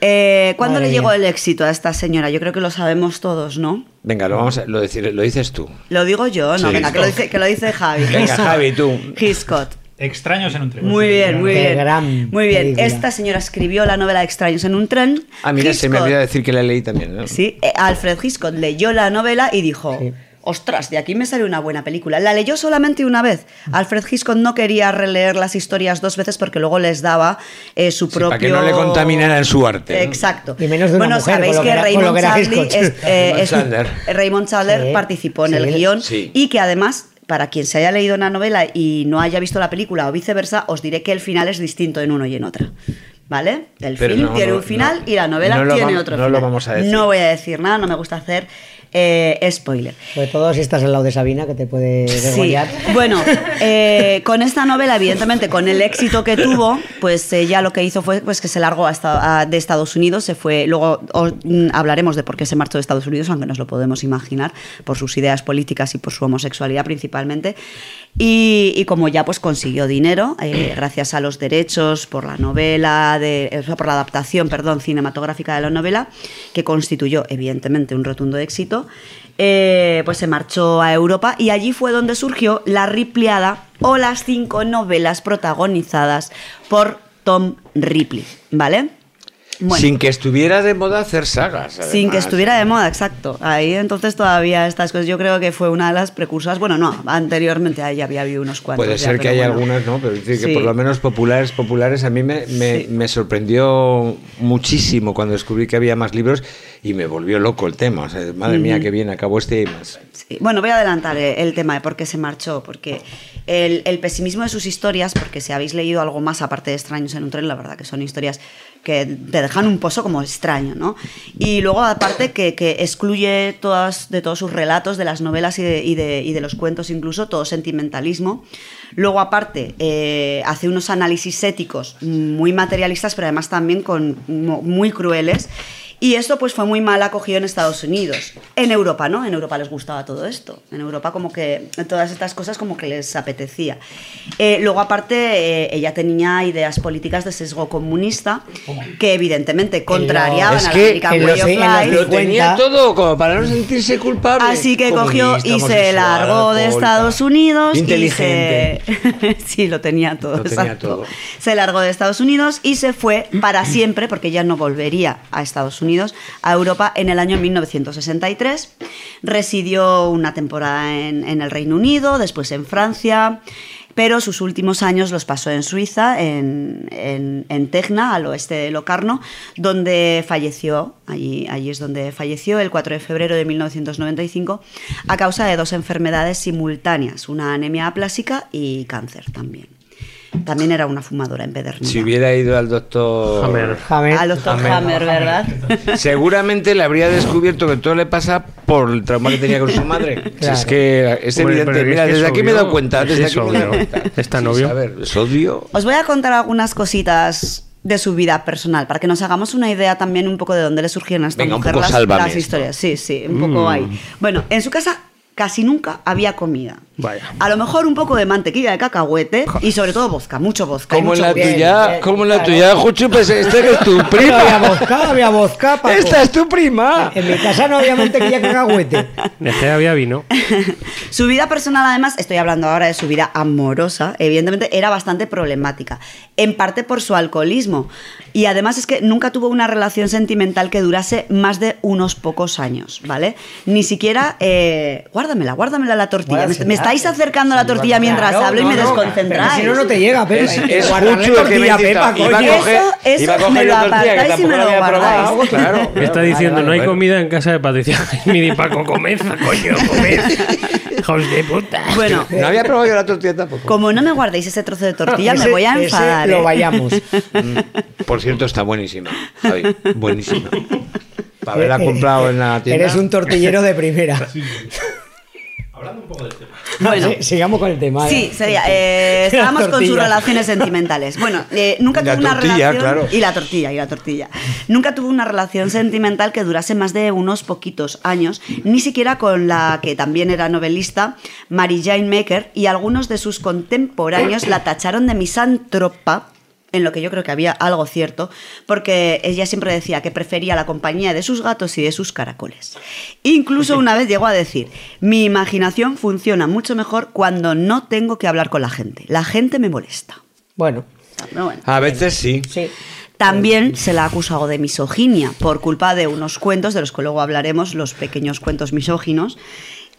S4: eh, ¿cuándo
S3: Madre
S4: le llegó
S3: mía.
S4: el éxito a esta señora? Yo creo que lo sabemos todos, ¿no?
S1: Venga, lo vamos a, lo, decir, lo dices tú.
S4: Lo digo yo, no,
S1: Sí.
S4: venga, que lo dice, que lo dice Javi.
S1: Venga. Javi, tú.
S4: Hitchcock.
S8: Extraños en un tren.
S4: Muy bien, muy
S3: Qué
S4: bien.
S3: gran
S4: Muy bien.
S3: película.
S4: Esta señora escribió la novela Extraños en un tren.
S1: Ah, mira, se me
S4: Hitchcock-
S1: olvidó decir que la leí también. ¿no?
S4: Sí, eh, Alfred Hitchcock leyó la novela y dijo, ostras, de aquí me sale una buena película. La leyó solamente una vez. Alfred Hitchcock no quería releer las historias dos veces porque luego les daba eh, su propio...
S1: Para que no le contaminaran su arte.
S4: Exacto.
S3: Y menos de una
S4: bueno,
S3: mujer,
S4: sabéis que,
S3: era-
S4: Raymond
S3: que
S4: Chandler, es, eh,
S1: Raymond
S4: es-
S1: Chandler.
S4: Raymond Chandler
S3: Sí,
S4: participó en
S3: sí,
S4: el guion
S1: sí.
S4: y que además, para quien se haya leído una novela y no haya visto la película o viceversa, os diré que el final es distinto en uno y en otra. ¿Vale? El
S1: Pero
S4: film
S1: no,
S4: tiene
S1: no,
S4: un final
S1: no.
S4: y la novela tiene otro
S1: no lo
S4: final.
S1: vamos a decir.
S4: No voy a decir nada, no me gusta hacer eh, spoiler.
S3: Sobre todo si estás al lado de Sabina, que te puede
S4: Sí,
S3: degollar.
S4: bueno, eh, con esta novela, evidentemente, con el éxito que tuvo, pues ella lo que hizo fue pues, que se largó hasta, a- de Estados Unidos, se fue, luego os- mm, hablaremos de por qué se marchó de Estados Unidos, aunque nos lo podemos imaginar, por sus ideas políticas y por su homosexualidad principalmente, y, y como ya pues consiguió dinero, eh, gracias a los derechos por la novela, de, eh, por la adaptación, perdón, cinematográfica de la novela, que constituyó evidentemente un rotundo éxito, eh, pues se marchó a Europa y allí fue donde surgió la Ripleyada o las cinco novelas protagonizadas por Tom Ripley, ¿vale? Bueno.
S1: Sin que estuviera de moda hacer sagas.
S4: Sin que estuviera de moda, exacto. Ahí entonces todavía estas cosas, yo creo que fue una de las precursoras. Bueno, no, anteriormente ahí había habido unos cuantos.
S1: Puede
S4: ya,
S1: ser que haya
S4: bueno.
S1: algunas, ¿no? Pero decir que por lo menos populares, populares, a mí me, me, me sorprendió muchísimo cuando descubrí que había más libros y me volvió loco el tema. O sea, madre mía, qué bien acabó este.
S4: Sí. Bueno, voy a adelantar eh, el tema de por qué se marchó, porque el, el pesimismo de sus historias, porque si habéis leído algo más aparte de Extraños en un tren, la verdad que son historias que te dejan un pozo como extraño, ¿no? Y luego aparte que, que excluye todas, de todos sus relatos, de las novelas y de, y de- y de los cuentos incluso, todo sentimentalismo. Luego aparte eh, hace unos análisis éticos muy materialistas, pero además también con, muy crueles. Y esto pues fue muy mal acogido en Estados Unidos. En Europa, ¿no? En Europa les gustaba todo esto. En Europa como que todas estas cosas como que les apetecía. Eh, luego aparte eh, ella tenía ideas políticas de sesgo comunista que evidentemente contrariaban
S1: Es
S4: a la American Way
S1: los-
S4: of Life.
S1: Lo tenía todo como para no sentirse culpable.
S4: Así que cogió y se largó de. Estados Unidos.
S1: Inteligente.
S4: Y se... sí, lo tenía todo.
S1: Lo tenía
S4: exacto.
S1: todo.
S4: Se largó de Estados Unidos y se fue para siempre, porque ya no volvería a Estados Unidos, a Europa en el año 1963. Residió una temporada en, el Reino Unido, después en Francia. Pero sus últimos años los pasó en Suiza, en, en, en Tecna, al oeste de Locarno, donde falleció, allí, allí es donde falleció el 4 de febrero de 1995, a causa de dos enfermedades simultáneas, una anemia aplásica y cáncer también. También era una fumadora empedernida.
S1: Si hubiera ido al doctor
S7: Hammer.
S4: Al doctor Hammer, ¿verdad?
S1: seguramente le habría descubierto que todo le pasa por el trauma que tenía con su madre. Si es que es
S7: Hombre,
S1: evidente.
S7: es
S1: Mira,
S7: que
S1: desde
S7: es
S1: aquí me he dado cuenta. Desde
S7: Es
S1: aquí me he dado
S7: obvio.
S1: cuenta.
S7: Es tan
S1: Sí,
S7: obvio.
S1: A ver, es obvio.
S4: Os voy a contar algunas cositas de su vida personal para que nos hagamos una idea también un poco de dónde le surgieron a esta
S1: Venga, un
S4: mujer
S1: poco
S4: las, las
S1: esto.
S4: historias. Sí, sí, un poco
S7: Mm.
S4: ahí. Bueno, en su casa casi nunca había comida.
S7: Vaya.
S4: A lo mejor un poco de mantequilla de cacahuete y sobre todo vodka, mucho vodka. y
S1: Como en la
S4: vino.
S1: tuya, como en la tuya, Juchu, pues esta es tu
S3: No había
S1: prima.
S3: vodka, había vodka, Paco.
S1: Esta es tu prima.
S3: En mi casa no había mantequilla cacahuete.
S7: De que había vino.
S4: Su vida personal, además, estoy hablando ahora de su vida amorosa, evidentemente era bastante problemática, en parte por su alcoholismo. Y además es que nunca tuvo una relación sentimental que durase más de unos pocos años, ¿vale? Ni siquiera... eh, guárdamela, guárdamela la tortilla. Me,
S3: Guárdasela.
S4: me estáis acercando la tortilla mientras
S3: Claro,
S4: hablo y
S3: no,
S4: me
S3: no,
S4: desconcentráis.
S3: si no, no te llega, Pepa.
S1: Es,
S3: que
S1: que
S3: tortilla,
S1: me
S3: Pepa,
S1: iba a coger,
S4: Eso- eso
S1: iba a
S4: me lo
S1: la tortilla que
S4: apartáis y
S1: tampoco
S4: me lo guardáis.
S1: Claro.
S7: Me está diciendo,
S1: vale,
S7: no hay
S1: bueno.
S7: comida en casa de Patricia Jaime ni Paco, comed, coño, comed. Hijos de puta.
S4: Bueno,
S1: No había probado yo la tortilla tampoco.
S4: como no me guardéis ese trozo de tortilla, me voy a
S3: ese
S4: enfadar.
S3: lo
S4: ¿eh?
S3: vayamos.
S1: Mm, Por cierto, está buenísima. Javi, buenísima. Para haberla comprado en la tienda.
S3: Eres un tortillero de primera.
S12: Hablando un poco del tema.
S4: Bueno.
S3: Sí, sigamos con el tema.
S4: Sí,
S3: ¿eh?
S4: sería. eh, estábamos con sus relaciones sentimentales. Bueno, eh, nunca
S1: La
S4: tuvo una
S1: tortilla,
S4: relación.
S1: claro.
S4: Y la tortilla, y la tortilla. Nunca tuvo una relación sentimental que durase más de unos poquitos años, ni siquiera con la que también era novelista, Mary Jane Maker, y algunos de sus contemporáneos la tacharon de misántropa. En lo que yo creo que había algo cierto, porque ella siempre decía que prefería la compañía de sus gatos y de sus caracoles. Incluso una vez llegó a decir, mi imaginación funciona mucho mejor cuando no tengo que hablar con la gente. La gente me molesta.
S3: Bueno.
S1: A veces sí.
S3: sí.
S4: También se la ha acusado de misoginia por culpa de unos cuentos, de los que luego hablaremos, los pequeños cuentos misóginos,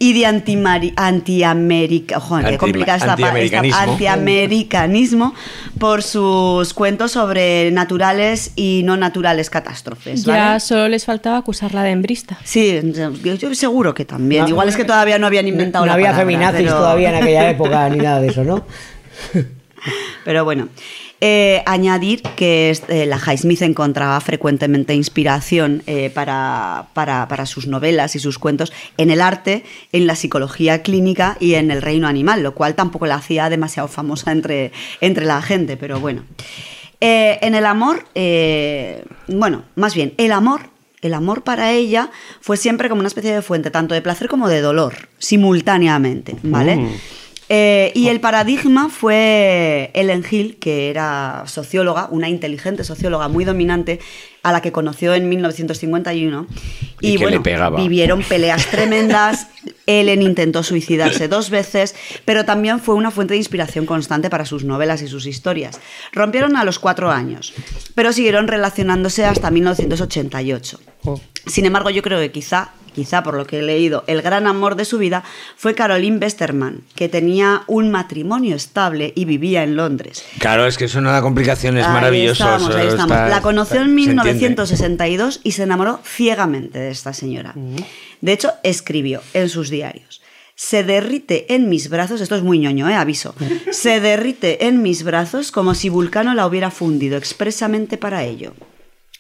S4: y de antimari- antiamerica, ojo, qué
S1: Anti- antiamericanismo.
S4: antiamericanismo por sus cuentos sobre naturales y no naturales catástrofes.
S5: Ya
S4: ¿vale?
S5: solo les faltaba acusarla de hembrista.
S4: Sí, yo, yo seguro que también.
S3: No,
S4: Igual es que todavía no habían inventado
S3: No
S4: la
S3: había
S4: palabra,
S3: feminazis
S4: pero-
S3: todavía en aquella época ni nada de eso, ¿no?
S4: Pero bueno, eh, añadir que este, la Highsmith encontraba frecuentemente inspiración eh, para, para- sus novelas y sus cuentos en el arte, en la psicología clínica y en el reino animal, lo cual tampoco la hacía demasiado famosa entre, entre la gente, pero bueno. Eh, en el amor, eh, bueno, más bien, el amor el amor para ella fue siempre como una especie de fuente, tanto de placer como de dolor, simultáneamente, ¿vale?
S7: Mm.
S4: Eh, y el paradigma fue Ellen Hill, que era socióloga, una inteligente socióloga muy dominante, a la que conoció en 1951.
S1: Y que le pegaba.
S4: vivieron peleas tremendas. Ellen intentó suicidarse dos veces, pero también fue una fuente de inspiración constante para sus novelas y sus historias. Rompieron a los cuatro años, pero siguieron relacionándose hasta 1988.
S7: Oh.
S4: Sin embargo, yo creo que quizá quizá por lo que he leído, el gran amor de su vida fue Caroline Westerman, que tenía un matrimonio estable y vivía en Londres.
S1: Claro, es que eso no da complicaciones,
S4: Ahí
S1: maravilloso.
S4: estamos, ahí estamos.
S1: está-
S4: La conoció en
S1: se entiende.
S4: 1962 y se enamoró ciegamente de esta señora. De hecho, escribió en sus diarios. Se derrite en mis brazos, esto es muy ñoño, eh, aviso. Se derrite en mis brazos como si Vulcano la hubiera fundido expresamente para ello.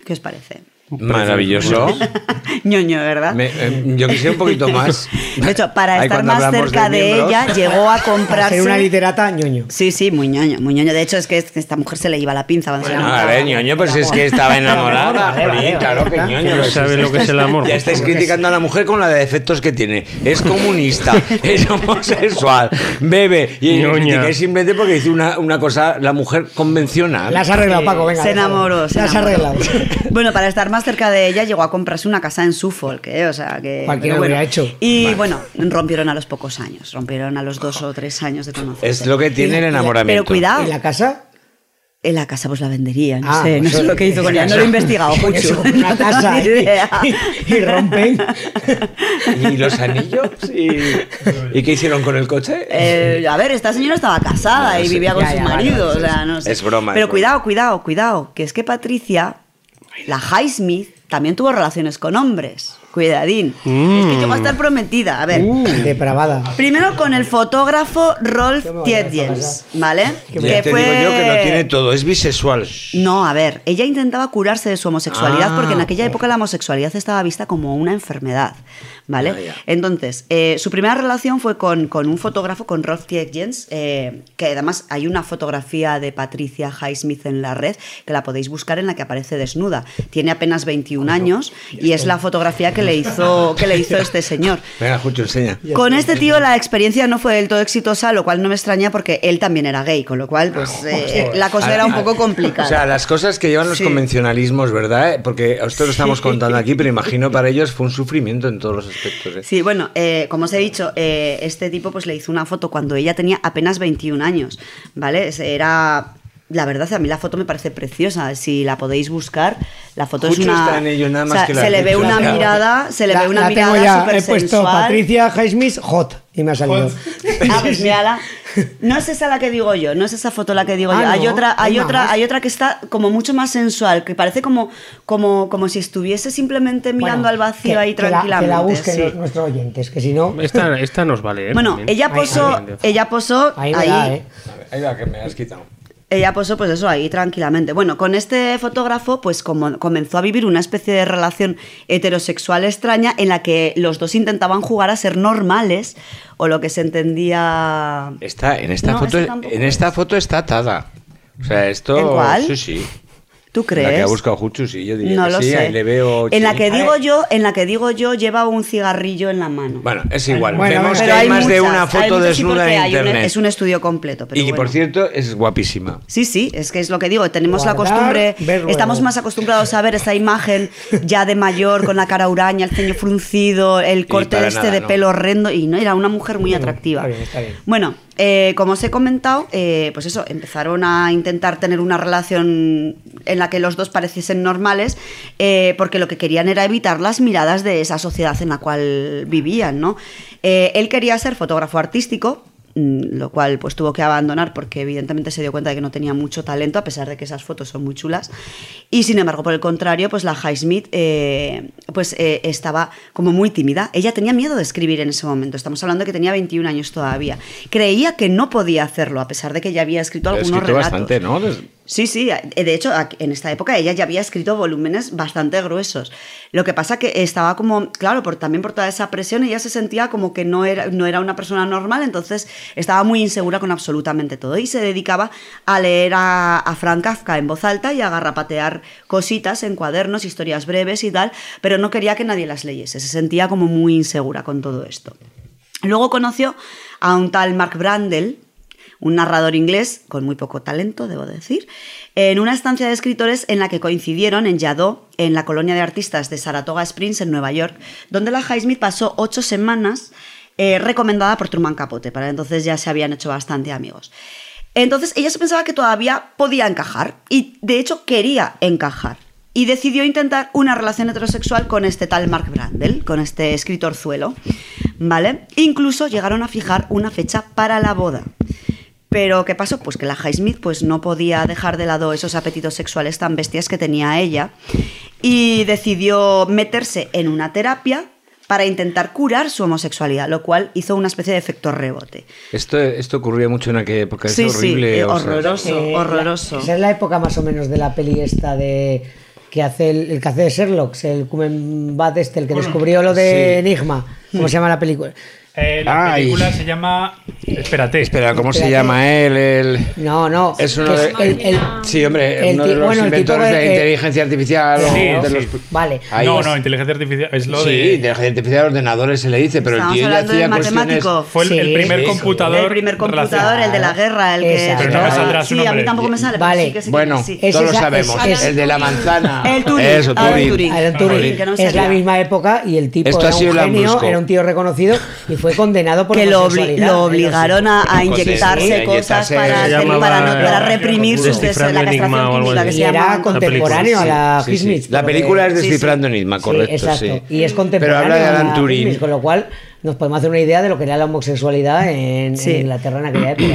S4: ¿Qué os parece?
S1: Maravilloso.
S4: ñoño, ¿verdad?
S1: Me- eh, yo quisiera un poquito más.
S4: De hecho, para
S1: Ahí
S4: estar más cerca de,
S1: miembros.
S4: ella, llegó a comprarse.
S3: Ser una literata ñoño.
S4: Sí, sí, muy ñoño, muy ñoño. De hecho, es que es- esta mujer se le iba la pinza
S1: Bueno, a ver, ñoño, pues es que estaba enamorada. Jolín, claro que ñoño.
S7: No sabe lo que es el amor.
S1: Ya estáis criticando a la mujer con la de defectos que tiene. Es comunista, es homosexual, bebe. Y criticáis simplemente porque dice una, una cosa, la mujer convencional.
S3: La has arreglado, Paco, venga.
S4: se enamoró, se
S3: La has
S4: enamoró.
S3: arreglado.
S4: Bueno, para estar más cerca de ella, llegó a comprarse una casa en Suffolk, ¿eh? o sea que.
S3: Cualquiera
S4: pero
S3: lo hubiera hecho.
S4: Y bueno, rompieron a los pocos años, rompieron a los dos o tres años de conocerse.
S1: Es lo que tiene el
S4: Pero
S1: enamoramiento.
S4: cuidado.
S3: ¿En la casa?
S4: En la casa pues la vendería, no
S3: Ah,
S4: sé, no
S3: pues,
S4: sé lo que hizo con ella, no lo he investigado,
S3: eso, una casa
S4: idea.
S3: y, y rompen.
S1: ¿Y los anillos? ¿Y, ¿Y qué hicieron con el coche?
S4: Eh, a ver, esta señora estaba casada
S1: No
S4: y
S1: sé.
S4: vivía con
S3: Ya,
S4: su
S3: ya,
S4: marido,
S1: vale,
S4: o sea, no sé.
S1: es broma, es
S4: Pero
S1: broma.
S4: cuidado, cuidado, cuidado, que es que Patricia, la Highsmith, también tuvo relaciones con hombres. Cuidadín. Es que llegó a estar prometida. A ver.
S3: Uh, depravada.
S4: Primero con el fotógrafo Rolf Tietjens, ¿vale?
S1: Ya te digo yo que lo tiene todo, es bisexual.
S4: No, a ver, ella intentaba curarse de su homosexualidad
S1: Ah,
S4: porque en aquella época la homosexualidad estaba vista como una enfermedad, ¿vale? Entonces, eh, su primera relación fue con, con un fotógrafo, con Rolf Tietjens, eh, que además hay una fotografía de Patricia Highsmith en la red que la podéis buscar en la que aparece desnuda. Tiene apenas 21 años y es la fotografía que le hizo, que le hizo este señor.
S1: Venga, Jucho, enseña.
S4: Con este tío la experiencia no fue del todo exitosa, lo cual no me extraña porque él también era gay, con lo cual pues eh, la cosa era un poco complicada.
S1: O sea, las cosas que llevan los
S4: Sí.
S1: convencionalismos, ¿verdad? Porque esto lo estamos contando aquí, pero imagino para ellos fue un sufrimiento en todos los
S4: Sí, bueno, eh, como os he dicho, eh, este tipo pues le hizo una foto cuando ella tenía apenas 21 años, ¿vale? Era... La verdad, a mí la foto me parece preciosa. Si la podéis buscar, la foto es una.
S1: está en ello, nada más
S4: o sea,
S1: que la
S4: se le ve una
S1: Claro.
S4: mirada, se le
S3: La-
S4: ve una
S3: la tengo
S4: mirada
S3: ya.
S4: súper
S3: He puesto
S4: sensual.
S3: Patricia Highsmith hot y me ha salido.
S4: Ah, pues mírala. No es esa la que digo yo, no es esa foto la que digo
S3: Ah,
S4: yo. Hay
S3: ¿no?
S4: otra, hay otra,
S3: más.
S4: hay otra que está como mucho más sensual, que parece como, como, como si estuviese simplemente mirando
S3: Bueno,
S4: al vacío
S3: que-
S4: ahí
S3: que la-
S4: tranquilamente.
S3: Que la, busquen
S4: sí.
S3: los- nuestros oyentes, que si no.
S7: Esta, esta nos vale, ¿eh?
S4: Bueno, ella posó, ella posó
S3: Ahí
S4: ahí,
S3: da, ¿eh?
S1: Ahí va, que me has quitado.
S4: Ella posó pues eso ahí tranquilamente. Bueno, con este fotógrafo pues como comenzó a vivir una especie de relación heterosexual extraña en la que los dos intentaban jugar a ser normales o lo que se entendía
S1: Está, en esta
S4: No,
S1: foto, en esta foto está atada. O sea, esto.
S4: ¿En cuál?
S1: Sí, sí.
S4: ¿Tú
S1: La que ha
S4: crees?
S1: buscado Juchu, sí, yo diría
S4: No
S1: que
S4: lo
S1: sí,
S4: sé.
S1: ahí le veo.
S4: En la
S1: sí.
S4: que digo yo, en la que digo yo lleva un cigarrillo en la mano.
S1: Bueno, es igual.
S3: Bueno,
S1: Vemos que hay, más de
S4: muchas,
S1: una
S4: hay
S1: foto
S4: muchas, sí,
S1: desnuda
S4: porque
S1: en
S4: hay un-
S1: internet.
S4: es un estudio completo, pero
S1: y que,
S4: bueno.
S1: por cierto, es guapísima.
S4: Sí, sí, es que es lo que digo, tenemos la
S3: Guardar,
S4: costumbre,
S3: ver luego.
S4: estamos más acostumbrados a ver esa imagen ya de mayor, con la cara huraña, el ceño fruncido, el corte este
S1: nada,
S4: de
S1: ¿no?
S4: pelo horrendo, y no, era una mujer muy atractiva.
S3: Está bien, está bien.
S4: Bueno, eh, como os he comentado, eh, pues eso, empezaron a intentar tener una relación en la que los dos pareciesen normales, eh, porque lo que querían era evitar las miradas de esa sociedad en la cual vivían, ¿no? Él quería ser fotógrafo artístico, lo cual pues tuvo que abandonar porque evidentemente se dio cuenta de que no tenía mucho talento a pesar de que esas fotos son muy chulas. Y sin embargo por el contrario pues la Highsmith eh, pues eh, estaba como muy tímida. Ella tenía miedo de escribir en ese momento. Estamos hablando de que tenía 21 años todavía. Creía que no podía hacerlo a pesar de que ya había escrito algunos
S1: escrito
S4: relatos.
S1: bastante, ¿no? Des-
S4: Sí, sí, eh, de hecho, en esta época ella ya había escrito volúmenes bastante gruesos. Lo que pasa que estaba como, claro, por, también por toda esa presión, ella se sentía como que no era, no era una persona normal, entonces estaba muy insegura con absolutamente todo y se dedicaba a leer a, Frank Kafka en voz alta y a garrapatear cositas en cuadernos, historias breves y tal, pero no quería que nadie las leyese, se sentía como muy insegura con todo esto. Luego conoció a un tal Mark Brandel, un narrador inglés con muy poco talento, debo decir, en una estancia de escritores en la que coincidieron en Yadó, en la colonia de artistas de Saratoga Springs, en Nueva York, donde la Highsmith pasó ocho semanas eh, recomendada por Truman Capote. Para entonces ya se habían hecho bastante amigos. Entonces ella se pensaba que todavía podía encajar y de hecho quería encajar. y decidió intentar una relación heterosexual con este tal Mark Brandel, con este escritorzuelo, ¿vale? Incluso llegaron a fijar una fecha para la boda. Pero ¿qué pasó? Pues que la Highsmith pues no podía dejar de lado esos apetitos sexuales tan bestias que tenía ella y decidió meterse en una terapia para intentar curar su homosexualidad, lo cual hizo una especie de efecto rebote.
S1: Esto, esto ocurría mucho en aquella época, es
S4: Sí, sí,
S1: horrible.
S4: eh, horroroso.
S3: Eh,
S4: horroroso.
S3: la- esa es la época más o menos de la peli esta de que hace el, el que hace de Sherlock, el Cumenbat este, el que descubrió lo de
S8: Sí.
S3: Enigma. ¿Cómo se llama la película?
S8: Eh, la
S1: Ay.
S8: película se llama. Espérate.
S1: Espera, ¿cómo se
S3: Espérate.
S1: llama él? El...
S3: No, no.
S1: Es uno de...
S3: el- el-
S1: sí, hombre,
S3: el
S1: uno
S3: ti-
S1: de los
S3: bueno, el tipo
S1: inventores
S3: de-
S1: de,
S3: eh,
S1: inteligencia artificial.
S3: Sí,
S1: o de
S8: sí.
S1: los-
S3: Vale.
S1: Ahí
S8: no,
S1: es.
S8: no, inteligencia artificial. Es lo
S1: sí,
S8: de.
S1: inteligencia artificial, ordenadores se le dice, pero el
S4: Estamos
S1: tío ya
S4: hablando del
S1: hacía cuestiones...
S4: matemático.
S8: Fue el, el
S3: Sí.
S8: primer
S1: Sí,
S8: computador.
S4: el primer computador,
S8: relacionado.
S4: el de la guerra, el que...
S3: Exacto.
S8: Pero no me saldrá su
S4: Sí, a mí tampoco me sale, pero
S3: Vale.
S4: sí que sí que
S1: Bueno,
S4: sí.
S3: Es
S1: todos lo
S3: esa-
S1: sabemos.
S3: es-
S1: el de la manzana.
S4: El Turing.
S1: Eso,
S4: Alan
S1: Turing.
S4: Turing.
S3: Alan Turing.
S4: Turing, que no
S3: es la misma época y el tipo
S1: Esto ha
S3: era
S1: sido
S3: un
S1: el
S3: genio,
S1: Lambrusco.
S3: era un tío reconocido y fue condenado por
S4: que lo, obli- lo obligaron a, a
S1: Pero
S4: inyectarse
S1: sí,
S4: cosas para,
S7: llamaba,
S4: para, no- para
S7: eh,
S4: reprimir sus deseos, la
S7: Enigma
S4: que se
S3: era
S4: llama...
S3: contemporáneo a la
S1: Sí, sí.
S3: Hismith.
S1: La película es. Descifrando Enigma, correcto,
S3: Sí, exacto.
S1: sí.
S3: Y es
S1: Pero
S3: contemporáneo
S1: habla de Alan
S3: la
S1: Turing.
S3: Con lo cual nos podemos hacer una idea de lo que era la homosexualidad en,
S4: Sí.
S3: en Inglaterra en aquella época.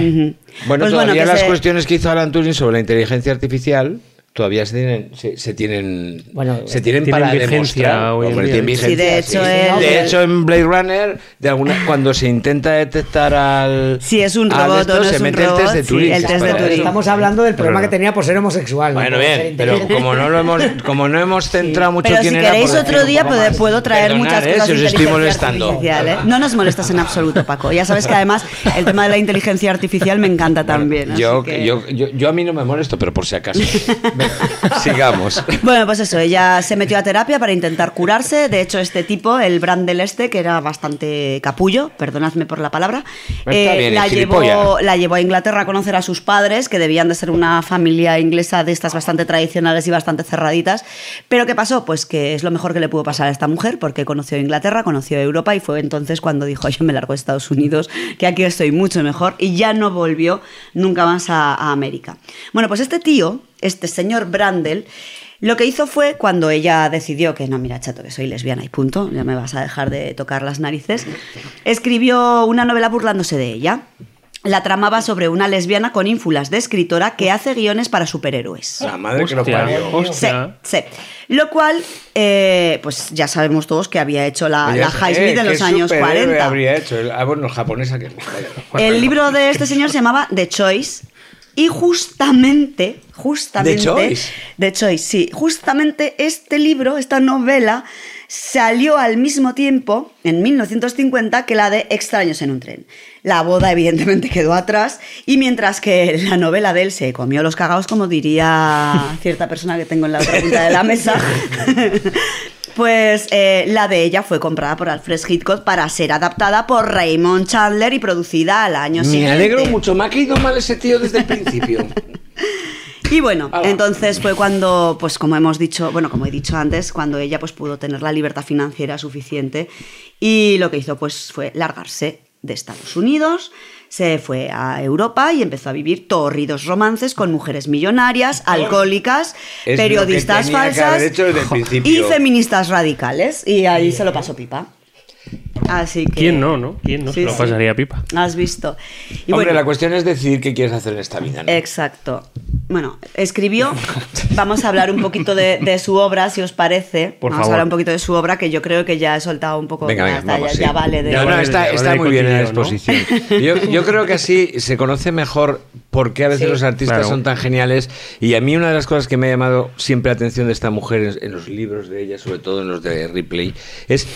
S1: Bueno,
S4: Pues
S1: todavía las
S4: se-
S1: cuestiones que hizo Alan Turing sobre la inteligencia artificial todavía se tienen, se, se tienen,
S3: Bueno,
S1: se tienen,
S7: tienen
S1: para
S7: vigencia
S1: demostrar. Hombre, tienen
S4: Sí, de
S1: vigencia,
S4: hecho, él-
S1: De hecho, en Blade Runner, de alguna, cuando se intenta detectar al.
S4: Si es un robot
S1: esto,
S4: o no
S1: se
S4: es un
S1: mete el
S4: robot,
S1: test de
S4: sí,
S1: Turing.
S4: el test
S1: es
S4: de Turing.
S3: Estamos hablando del problema
S1: Pero-
S3: que tenía por ser homosexual. no
S1: Bueno, bien, pero como no lo hemos, como no hemos centrado mucho
S4: Pero si
S1: quién era,
S4: queréis otro
S1: un
S4: día puedo,
S1: más.
S4: puedo traer
S1: Perdonad,
S4: muchas
S1: eh,
S4: cosas
S1: si
S4: de
S1: os estoy molestando.
S4: ¿eh? No nos molestas en absoluto, Paco. Ya sabes que además el tema de la inteligencia artificial me encanta también.
S1: Yo,
S4: que-
S1: yo, yo, yo a mí no me molesto, pero por si acaso. sigamos.
S4: Bueno, pues eso, ella se metió a terapia para intentar curarse. De hecho, este tipo, el Brandel este, que era bastante capullo, perdonadme por la palabra, eh,
S1: bien,
S4: la, llevó, la llevó a Inglaterra a conocer a sus padres, que debían de ser una familia inglesa de estas bastante tradicionales y bastante cerraditas. Pero ¿qué pasó? Pues que es lo mejor que le pudo pasar a esta mujer, porque conoció Inglaterra, conoció Europa y fue entonces cuando dijo, yo me largo de Estados Unidos, que aquí estoy mucho mejor, y ya no volvió nunca más a, a América. Bueno, pues este tío, este señor Brandel, lo que hizo fue cuando ella decidió que no, mira, chato, que soy lesbiana y punto, ya me vas a dejar de tocar las narices, escribió una novela burlándose de ella. La tramaba sobre una lesbiana con ínfulas de escritora que hace guiones para superhéroes.
S1: La madre que lo parió.
S7: hostia.
S4: Sí, sí. Lo cual, eh, pues ya sabemos todos que había hecho la, la
S1: eh,
S4: Highsmith en
S1: ¿qué
S4: los años
S1: superhéroe
S4: 40.
S1: habría hecho? El- Ah, bueno, japonesa que
S4: El libro de este señor se llamaba The Choice. Y justamente, justamente.
S1: The Choice.
S4: Choice, sí. Justamente este libro, esta novela, salió al mismo tiempo, en 1950, que la de Extraños en un tren. La boda, evidentemente, quedó atrás. Y mientras que la novela de él se comió los cagados, como diría cierta persona que tengo en la otra punta de la mesa. Pues eh, la de ella fue comprada por Alfred Hitchcock para ser adaptada por Raymond Chandler y producida al año
S1: Me
S4: siguiente.
S1: alegro mucho. Me ha caído mal ese tío desde el principio.
S4: Y bueno, entonces fue cuando, pues como hemos dicho, bueno, como he dicho antes, cuando ella pues pudo tener la libertad financiera suficiente y lo que hizo pues fue largarse de Estados Unidos, se fue a Europa y empezó a vivir torridos romances con mujeres millonarias, alcohólicas,
S1: Es
S4: periodistas falsas y feministas radicales. Y ahí se lo pasó pipa. Así que
S7: ¿Quién no, no? ¿Quién no
S4: Sí,
S7: se lo
S4: sí.
S7: pasaría pipa?
S4: has visto. Y
S1: Hombre,
S4: bueno,
S1: la cuestión es decidir qué quieres hacer en esta vida. ¿no?
S4: Exacto. Bueno, escribió, vamos a hablar un poquito de, de su obra, si os parece.
S1: Por
S4: vamos
S1: favor.
S4: a hablar un poquito de su obra, que yo creo que ya he soltado un poco.
S1: Venga,
S4: ya
S1: venga, vamos,
S4: ya,
S1: sí.
S4: ya vale de.
S1: No, no, está, muy bien en la exposición. Yo, yo creo que así se conoce mejor por qué a veces
S4: Sí.
S1: los artistas
S7: Claro.
S1: son tan geniales. Y a mí una de las cosas que me ha llamado siempre la atención de esta mujer en, en los libros de ella, sobre todo en los de Ripley, es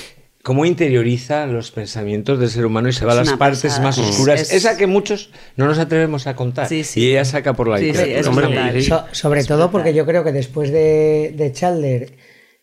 S1: cómo interioriza los pensamientos del ser humano y se va a las partes
S4: pasada.
S1: más oscuras.
S4: es-
S1: Esa que muchos no nos atrevemos a contar.
S4: Sí, sí.
S1: Y ella saca por la
S4: Sí, es
S7: Hombre.
S3: So- sobre todo porque yo creo que después de, de Chandler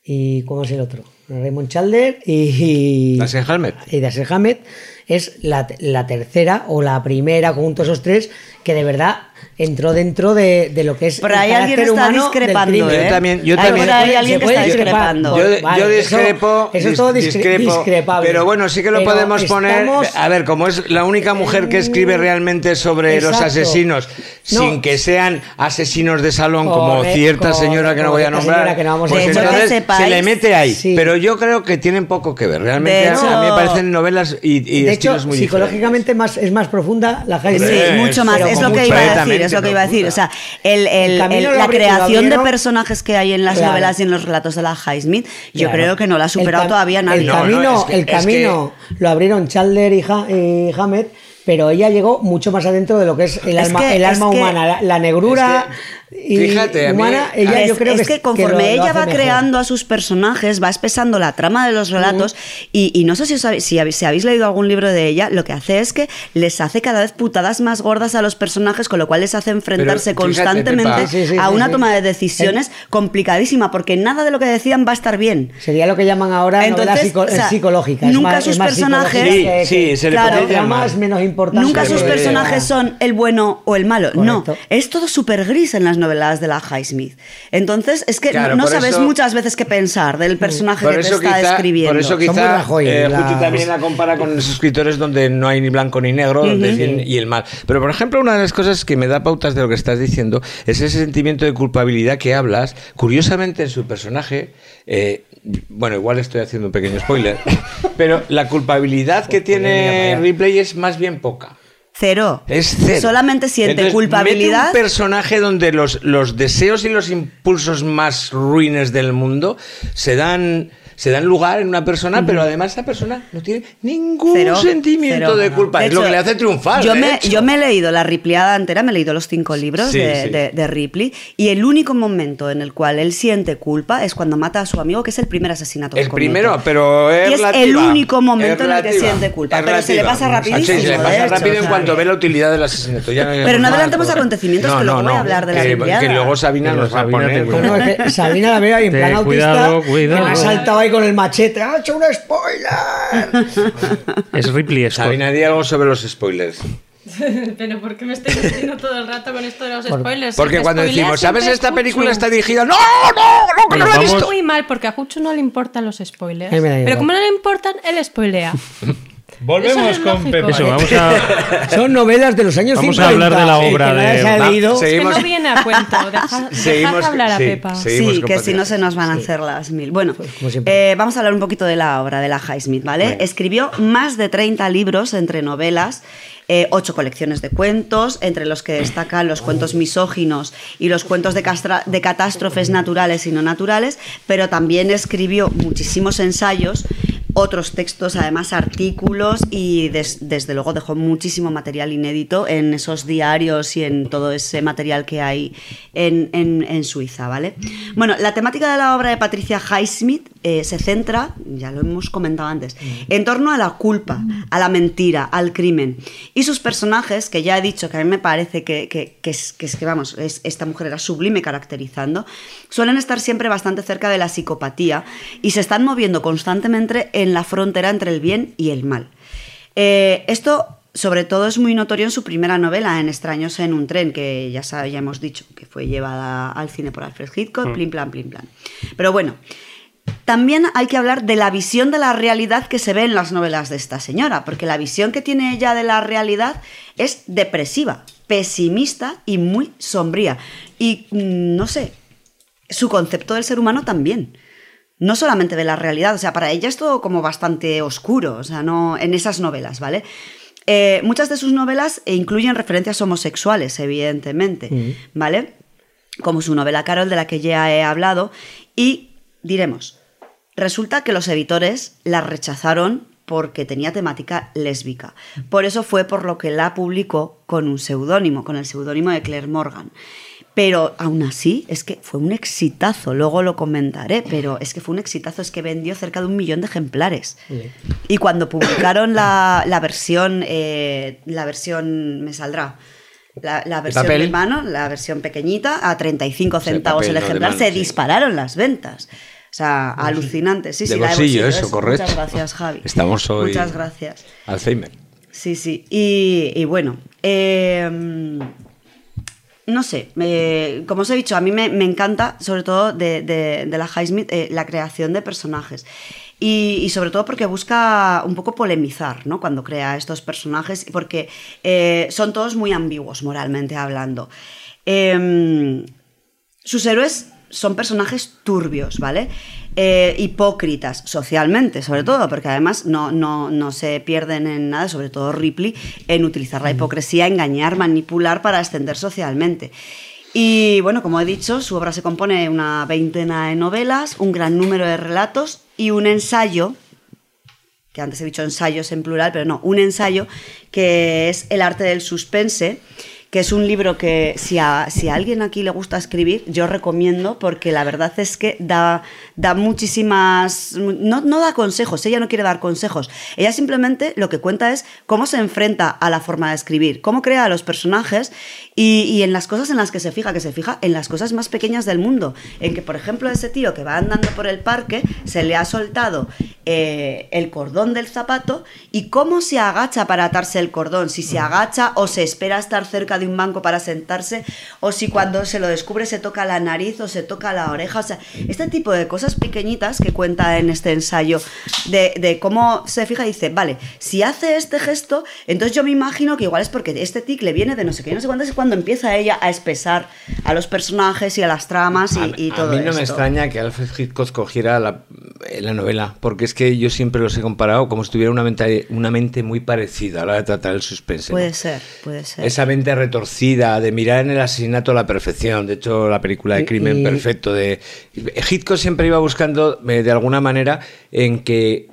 S3: y ¿cómo es el otro? Raymond Chandler y,
S1: Dashiell Hammett.
S3: y Dashiell Hammett es la, la tercera o la primera junto a esos tres que de verdad entró dentro de, de lo que es
S4: Por
S3: el
S4: ahí alguien está discrepando. ¿eh?
S1: Yo también- yo
S4: Hay
S1: también-
S4: por ahí
S3: Se
S4: alguien que está discrepando.
S1: Yo,
S3: Vale,
S1: yo
S3: eso-
S1: discrepo,
S3: eso es todo discre-
S1: discrepo,
S3: discrepable.
S1: pero bueno, sí que lo
S3: Pero
S1: podemos poner. A ver, como es la única mujer que escribe realmente sobre los asesinos,
S3: No.
S1: sin que sean asesinos de salón como cierta
S3: corre-
S1: señora que no voy a nombrar,
S3: señora que no vamos a
S1: pues entonces
S4: hecho,
S1: se le mete ahí.
S3: Sí.
S1: Pero yo creo que tienen poco que ver. Realmente
S4: De
S1: a- mí me
S4: hecho-
S1: parecen novelas y, y
S3: de hecho,
S1: estilos muy
S3: psicológicamente más, es más profunda la High
S4: Sí, mucho más.
S3: pero
S4: Es lo que iba a decir,
S1: completamente
S4: es lo que iba a decir. O sea, el, el- la
S3: abri-
S4: creación de personajes que hay en las
S3: Claro.
S4: novelas y en los relatos de la Highsmith, yo
S3: Claro.
S4: creo que no la ha superado todavía nadie.
S3: El
S1: No, no,
S3: camino,
S1: es que-
S3: el
S1: es que-
S3: camino lo abrieron Chandler y, Ha- y Hammett, pero ella llegó mucho más adentro de lo que es el
S4: Es
S3: alma,
S4: que-
S3: el alma
S4: que-
S3: humana, la, la negrura y
S1: fíjate, a mí-
S3: humana. ella,
S4: es,
S3: yo creo
S4: es
S3: que,
S4: que conforme
S3: lo
S4: ella va
S3: mejor.
S4: creando a sus personajes, va espesando la trama de los relatos y, y no sé si, os habéis, si, habéis, si habéis leído algún libro de ella, lo que hace es que les hace cada vez putadas más gordas a los personajes, con lo cual les hace enfrentarse
S1: Pero,
S4: constantemente.
S3: Sí, sí,
S4: a
S3: sí,
S4: una
S3: sí.
S4: toma de decisiones complicadísima, porque nada de lo que decían va a estar bien.
S3: Sería lo que llaman ahora
S4: Entonces,
S3: psico-
S4: o sea,
S3: psicológicas. es
S4: nunca
S3: más-
S4: sus
S3: es más
S4: personajes-
S3: psicológica
S1: Sí,
S3: que-
S1: sí, se le
S4: Claro.
S3: menos importante.
S4: Nunca sus personajes son el bueno o el malo. No, es todo súper gris en las novelas de la Highsmith. Entonces, es que
S1: Claro,
S4: no sabes
S1: eso-
S4: muchas veces qué pensar del personaje
S1: Por
S4: que te está
S1: quizá,
S4: describiendo.
S1: por eso quizá
S3: Rajoy,
S1: eh,
S3: la-
S1: Juchu también la compara con esos escritores donde no hay ni blanco ni negro, donde el bien y el mal. Pero, por ejemplo, una de las cosas que me da pautas de lo que estás diciendo es ese sentimiento de culpabilidad que hablas. Curiosamente, en su personaje, eh, bueno, igual estoy haciendo un pequeño spoiler, pero la culpabilidad que tiene Ripley es más bien poca.
S4: Cero.
S1: Es cero.
S4: Solamente siente
S1: Entonces,
S4: culpabilidad.
S1: mete un personaje donde los, los deseos y los impulsos más ruines del mundo se dan, se dan lugar en una persona, pero además esa persona no tiene ningún
S4: Cero,
S1: sentimiento
S4: cero.
S1: de culpa.
S4: De
S1: es lo que le hace triunfar.
S4: Yo me,
S1: hecho.
S4: yo me he leído la Ripleyada entera, me he leído los cinco libros
S1: Sí,
S4: de,
S1: sí.
S4: de- de Ripley, y el único momento en el cual él siente culpa es cuando mata a su amigo, que es el primer asesinato que
S1: El
S4: comete.
S1: primero, pero es
S4: Y es
S1: relativa.
S4: el único momento
S1: Es
S4: en el que
S1: relativa.
S4: siente culpa,
S1: Es
S4: pero se le
S1: relativa.
S4: pasa rapidísimo,
S1: sí, se le pasa
S4: hecho,
S1: rápido
S4: o
S1: en
S4: sea,
S1: cuanto ve la utilidad del asesinato. Ya
S4: Pero no adelantemos acontecimientos, que luego voy a hablar de la
S1: que,
S4: Ripleyada.
S1: que luego Sabina nos va a poner.
S3: No, Sabina la veo ahí en plan autista.
S7: cuidado, cuidado.
S3: Ahí con el machete. ¡Ha hecho un spoiler!
S7: Es Ripley Scott.
S1: Sabina, di algo sobre los spoilers.
S5: Pero ¿por qué me estáis diciendo todo el rato con esto de los spoilers?
S1: porque cuando decimos, ¿sabes esta
S5: es
S1: película está dirigida? ¡No, no, no, que no la he
S7: vamos-
S1: visto!
S5: Muy mal, porque a Juchu no le importan los spoilers. Pero como no le importan, él spoilea.
S8: Volvemos con. Pepe.
S7: Eso, vamos a,
S3: Son novelas de los años
S7: Vamos
S3: 50.
S7: a hablar de la obra
S3: no
S7: de-
S3: leído.
S1: sí.
S5: Es que
S1: Seguimos-
S5: no viene a cuento. Deja,
S1: Seguimos-
S5: dejad hablar a
S1: sí,
S5: Pepa.
S1: sí. Seguimos
S4: Sí, que si no se nos van a hacer las mil. Bueno,
S3: siempre.
S4: eh, vamos a hablar un poquito de la obra de la Highsmith, ¿vale? Escribió más de 30 libros entre novelas, eh, ocho colecciones de cuentos, entre los que destacan los cuentos misóginos y los cuentos de, castra- de catástrofes naturales y no naturales, pero también escribió muchísimos ensayos otros textos, además artículos y des- desde luego dejó muchísimo material inédito en esos diarios y en todo ese material que hay en, en- en Suiza, ¿vale? Bueno, la temática de la obra de Patricia Highsmith eh, se centra, ya lo hemos comentado antes, en torno a la culpa, a la mentira, al crimen. Y sus personajes, que ya he dicho que a mí me parece que, que- que es, que es que, vamos, es- esta mujer era sublime caracterizando, suelen estar siempre bastante cerca de la psicopatía y se están moviendo constantemente en la frontera entre el bien y el mal. Eh, esto sobre todo es muy notorio en su primera novela, En extraños en un tren, que ya, sabe- ya hemos dicho que fue llevada al cine por Alfred Hitchcock,
S7: Mm.
S4: plin plan, plin plan. Pero bueno, también hay que hablar de la visión de la realidad que se ve en las novelas de esta señora, porque la visión que tiene ella de la realidad es depresiva, pesimista y muy sombría. Y mm, no sé, su concepto del ser humano también. No solamente de la realidad, o sea, para ella es todo como bastante oscuro, o sea, no en esas novelas, ¿vale? Eh, muchas de sus novelas eh, incluyen referencias homosexuales, evidentemente, ¿vale? Como su novela Carol, de la que ya he hablado, y diremos, resulta que los editores la rechazaron porque tenía temática lésbica. Por eso fue por lo que la publicó con un seudónimo, con el seudónimo de Claire Morgan. Pero aún así, es que fue un exitazo, luego lo comentaré, pero es que fue un exitazo, es que vendió cerca de un millón de ejemplares. Y cuando publicaron la, la versión, eh, la versión, me saldrá, la, la versión de mano, la versión pequeñita, a 35
S1: sea,
S4: centavos el ejemplar, se dispararon las ventas. Sea, alucinante. Sí,
S1: De
S4: sí, la
S1: bolsillo, eso,
S4: es.
S1: correcto.
S4: Muchas gracias, Javi.
S1: Estamos hoy-
S4: Muchas gracias.
S1: Alzheimer.
S4: Sí, sí. Y, y bueno, eh, no sé, como os he dicho, a mí me, me encanta, sobre todo de, de- de la Highsmith, eh, la creación de personajes. Y, y sobre todo porque busca un poco polemizar, ¿no? Cuando crea estos personajes, porque eh, son todos muy ambiguos moralmente hablando. Em, sus héroes son personajes turbios, ¿vale? Eh, hipócritas socialmente, sobre todo, porque además no, no, no se pierden en nada, sobre todo Ripley, en utilizar la hipocresía, engañar, manipular para ascender socialmente. Y bueno, como he dicho, su obra se compone de una veintena de novelas, un gran número de relatos y un ensayo, que antes he dicho ensayos en plural, pero no, un ensayo que es El arte del suspense, que es un libro que si a, si alguien aquí le gusta escribir, yo recomiendo porque la verdad es que da, da muchísimas... No, no da consejos, ella no quiere dar consejos, ella simplemente lo que cuenta es cómo se enfrenta a la forma de escribir, cómo crea a los personajes y, y en las cosas en las que se fija, que se fija en las cosas más pequeñas del mundo, en que por ejemplo ese tío que va andando por el parque se le ha soltado eh, el cordón del zapato y cómo se agacha para atarse el cordón, si se agacha o se espera estar cerca de un banco para sentarse o si cuando se lo descubre se toca la nariz o se toca la oreja, o sea, este tipo de cosas pequeñitas que cuenta en este ensayo de, de cómo se fija y dice, vale, si hace este gesto, entonces yo me imagino que igual es porque este tic le viene de no sé qué, no sé cuánto, es cuando empieza ella a espesar a los personajes y a las tramas y, y todo
S1: a mí no me extraña que Alfred Hitchcock cogiera la, eh, la novela, porque es que yo siempre los he comparado como si tuviera una mente, una mente muy parecida a la hora de tratar el suspense. ¿no?
S4: Puede ser, puede ser.
S1: Esa mente retorcida, de mirar en el asesinato a la perfección. De hecho, la película de Crimen
S3: y-
S1: Perfecto de Hitchcock siempre iba buscando, eh, de alguna manera, en que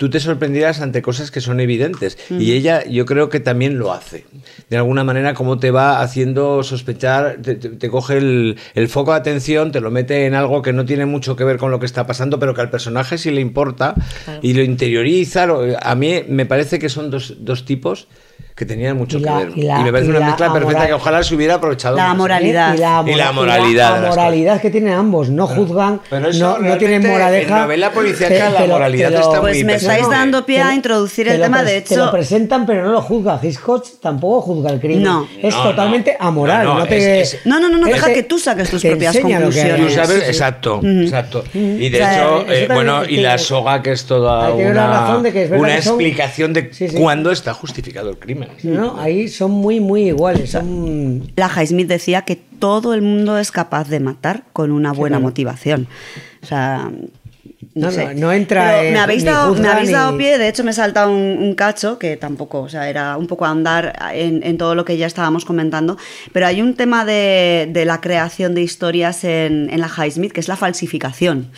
S1: tú te sorprendieras ante cosas que son evidentes. Y ella, yo creo que también lo hace. De alguna manera, como te va haciendo sospechar, te, te- te coge el, el foco de atención, te lo mete en algo que no tiene mucho que ver con lo que está pasando, pero que al personaje sí le importa
S3: Claro.
S1: y lo interioriza. lo- a mí me parece que son dos, dos tipos que tenían mucho
S3: Y
S1: que
S3: la-
S1: ver.
S3: y la-
S1: me parece
S3: y
S1: una
S3: la
S1: mezcla perfecta que ojalá se hubiera aprovechado
S4: La
S1: más.
S4: moralidad.
S3: Y la,
S1: Y la
S3: mora-
S1: moralidad
S3: moralidad que tienen ambos. No juzgan,
S1: Pero eso
S3: no, no tienen moraleja.
S1: en novela policíaca la moralidad está
S4: Pues
S1: muy
S4: me estáis dando pie a introducir
S3: te
S4: el
S3: lo
S4: tema, de
S3: Te lo
S4: hecho...
S3: presentan, pero no lo juzga. Hitchcock tampoco juzga el crimen.
S4: No.
S3: Es
S1: No,
S3: totalmente amoral.
S1: No,
S3: No,
S1: no,
S3: te-
S1: es- es-
S4: No, no, no, no,
S3: es
S4: deja
S3: que
S4: tú saques tus propias
S3: lo
S4: conclusiones.
S1: Tú sabes, exacto, exacto. Y de hecho, eh, bueno, y la soga que es toda una, explicación de cuándo está justificado el crimen.
S3: No, ahí son muy, muy iguales. Son...
S4: La Highsmith decía que todo el mundo es capaz de matar con una buena
S3: claro.
S4: motivación. O sea, no,
S3: No,
S4: sé.
S3: no, no entra en-
S4: me habéis, dado, me habéis
S3: ni-
S4: dado pie, de hecho me he saltado un, un cacho que tampoco, o sea, era un poco andar en, en todo lo que ya estábamos comentando, pero hay un tema de, de la creación de historias en, en la Highsmith que es la falsificación.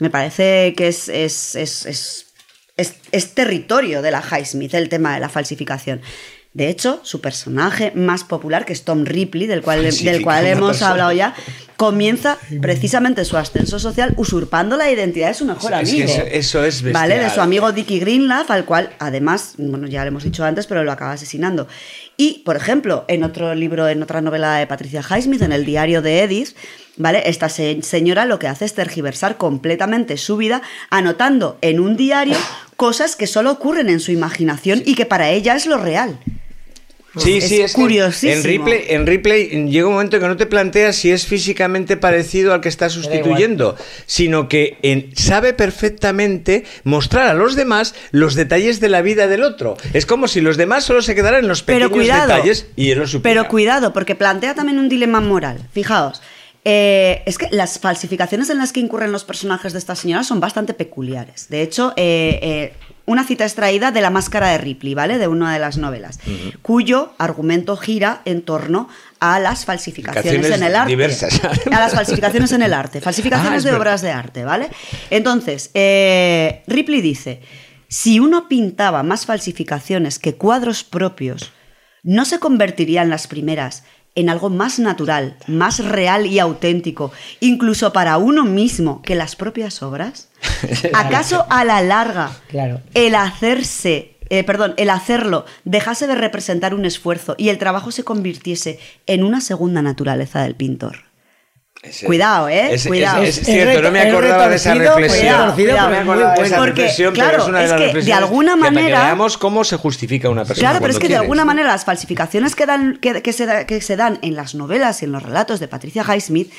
S4: Me parece que es, es, es, es, es- es territorio de la Highsmith el tema de la falsificación. De hecho, su personaje más popular, que es Tom Ripley, del cual, del cual hemos
S1: persona.
S4: hablado ya, comienza precisamente su ascenso social usurpando la identidad de su mejor
S1: Es que
S4: amigo.
S1: eso, eso es bestial.
S4: ¿Vale? De su amigo Dickie Greenlath, al cual además, bueno, ya lo hemos dicho antes, pero lo acaba asesinando. Y, por ejemplo, en otro libro, en otra novela de Patricia Highsmith, en el diario de Edith, ¿vale? Esta se- señora lo que hace es tergiversar completamente su vida, anotando en un diario cosas que solo ocurren en su imaginación y que para ella es lo real.
S1: Sí,
S4: Es
S1: sí, es
S4: curiosísimo.
S1: En Ripley, en Ripley llega un momento que no te planteas si es físicamente parecido al que está sustituyendo, sino que en- sabe perfectamente mostrar a los demás los detalles de la vida del otro. Es como si los demás solo se quedaran en los pequeños
S4: Pero cuidado,
S1: detalles y él los supiera.
S4: Pero cuidado, porque plantea también un dilema moral. Fijaos, eh, es que las falsificaciones en las que incurren los personajes de esta señora son bastante peculiares. De hecho, eh, eh, una cita extraída de La Máscara de Ripley, ¿vale? De una de las novelas, cuyo argumento gira en torno a las falsificaciones en el arte.
S1: diversas.
S4: A las falsificaciones en el arte.
S1: Ah,
S4: Falsificaciones
S1: es
S4: de
S1: verdad.
S4: obras de arte, ¿vale? Entonces, Ripley dice, si uno pintaba más falsificaciones que cuadros propios, ¿no se convertirían las primeras en algo más natural, más real y auténtico, incluso para uno mismo, que las propias obras? ¿Acaso a la larga
S3: Claro.
S4: el hacerse, eh, perdón, el hacerlo dejase de representar un esfuerzo y el trabajo se convirtiese en una segunda naturaleza del pintor?
S1: Ese-
S4: Cuidado, ¿eh?
S1: Es,
S4: Cuidado.
S1: es- es cierto, no me acordaba de esa reflexión.
S4: cuidado, cuidado,
S1: no me acordaba de esa
S4: porque,
S1: reflexión, pero
S4: claro,
S1: es una de
S4: es
S1: las
S4: que de alguna
S1: que
S4: manera-
S1: veamos cómo se justifica una persona.
S4: Claro, pero es que de alguna manera las falsificaciones que, dan, que, que se, da- que se dan en las novelas y en los relatos de Patricia Highsmith,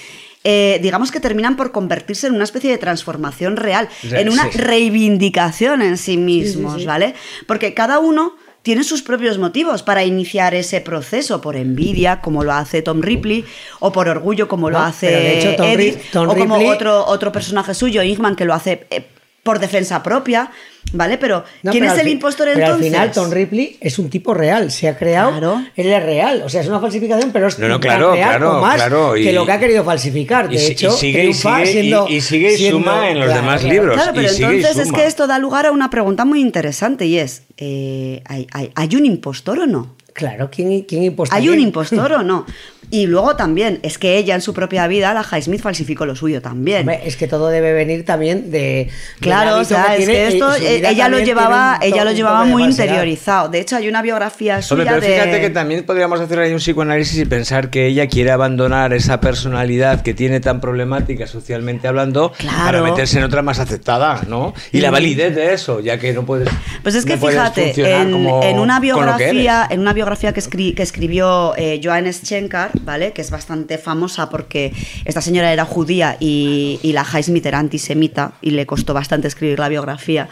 S4: eh, digamos que terminan por convertirse en una especie de transformación real,
S20: Sí,
S4: en una
S20: sí.
S4: reivindicación en sí mismos,
S20: sí.
S4: ¿vale? Porque cada uno tiene sus propios motivos para iniciar ese proceso, por envidia, como lo hace Tom Ripley, o por orgullo, como lo hace
S3: hecho Tom
S4: Edith,
S3: Tom
S4: o como
S3: Ripley-
S4: otro, otro personaje suyo, Ingman, que lo hace eh, por defensa propia, ¿vale? Pero,
S3: No,
S4: ¿quién
S3: pero
S4: es el impostor
S3: pero
S4: entonces?
S3: al final Tom Ripley es un tipo real, se ha creado, él es real, o sea, es una falsificación, pero es
S1: No, no,
S3: tan
S1: claro,
S3: real
S1: claro,
S3: o más
S1: claro, y-
S3: que lo que ha querido falsificar. De
S1: Y,
S3: hecho,
S1: y sigue, y sigue,
S3: siendo-
S1: y sigue y
S3: siendo-
S1: suma en los
S3: claro,
S1: demás
S3: claro.
S1: libros.
S4: Claro, pero
S1: y sigue y
S4: entonces es que esto da lugar a una pregunta muy interesante y es, eh, ¿hay, hay, hay un impostor o no?
S3: Claro, ¿quién, quién impostor?
S4: ¿Hay un impostor o no? Y luego también, es que ella en su propia vida, la Highsmith, falsificó lo suyo también.
S3: Hombre, es que todo debe venir también de.
S4: Claro,
S3: del
S4: o sea, es que esto eh,
S3: vida
S4: ella lo llevaba, ella lo llevaba
S3: de
S4: muy
S3: falsedad.
S4: interiorizado. De hecho, hay una biografía suya
S1: Hombre, pero
S4: de
S1: fíjate que también podríamos hacer ahí un psicoanálisis y pensar que ella quiere abandonar esa personalidad que tiene tan problemática socialmente hablando para meterse en otra más aceptada, ¿no? Y la validez de eso, ya que no puedes.
S4: Pues es que
S1: no
S4: fíjate, en,
S1: como-
S4: en una biografía, en una biografía que, escri- que escribió eh, Joan Schenkar, ¿vale? Que es bastante famosa porque esta señora era judía y, y la Highsmith era antisemita y le costó bastante escribir la biografía.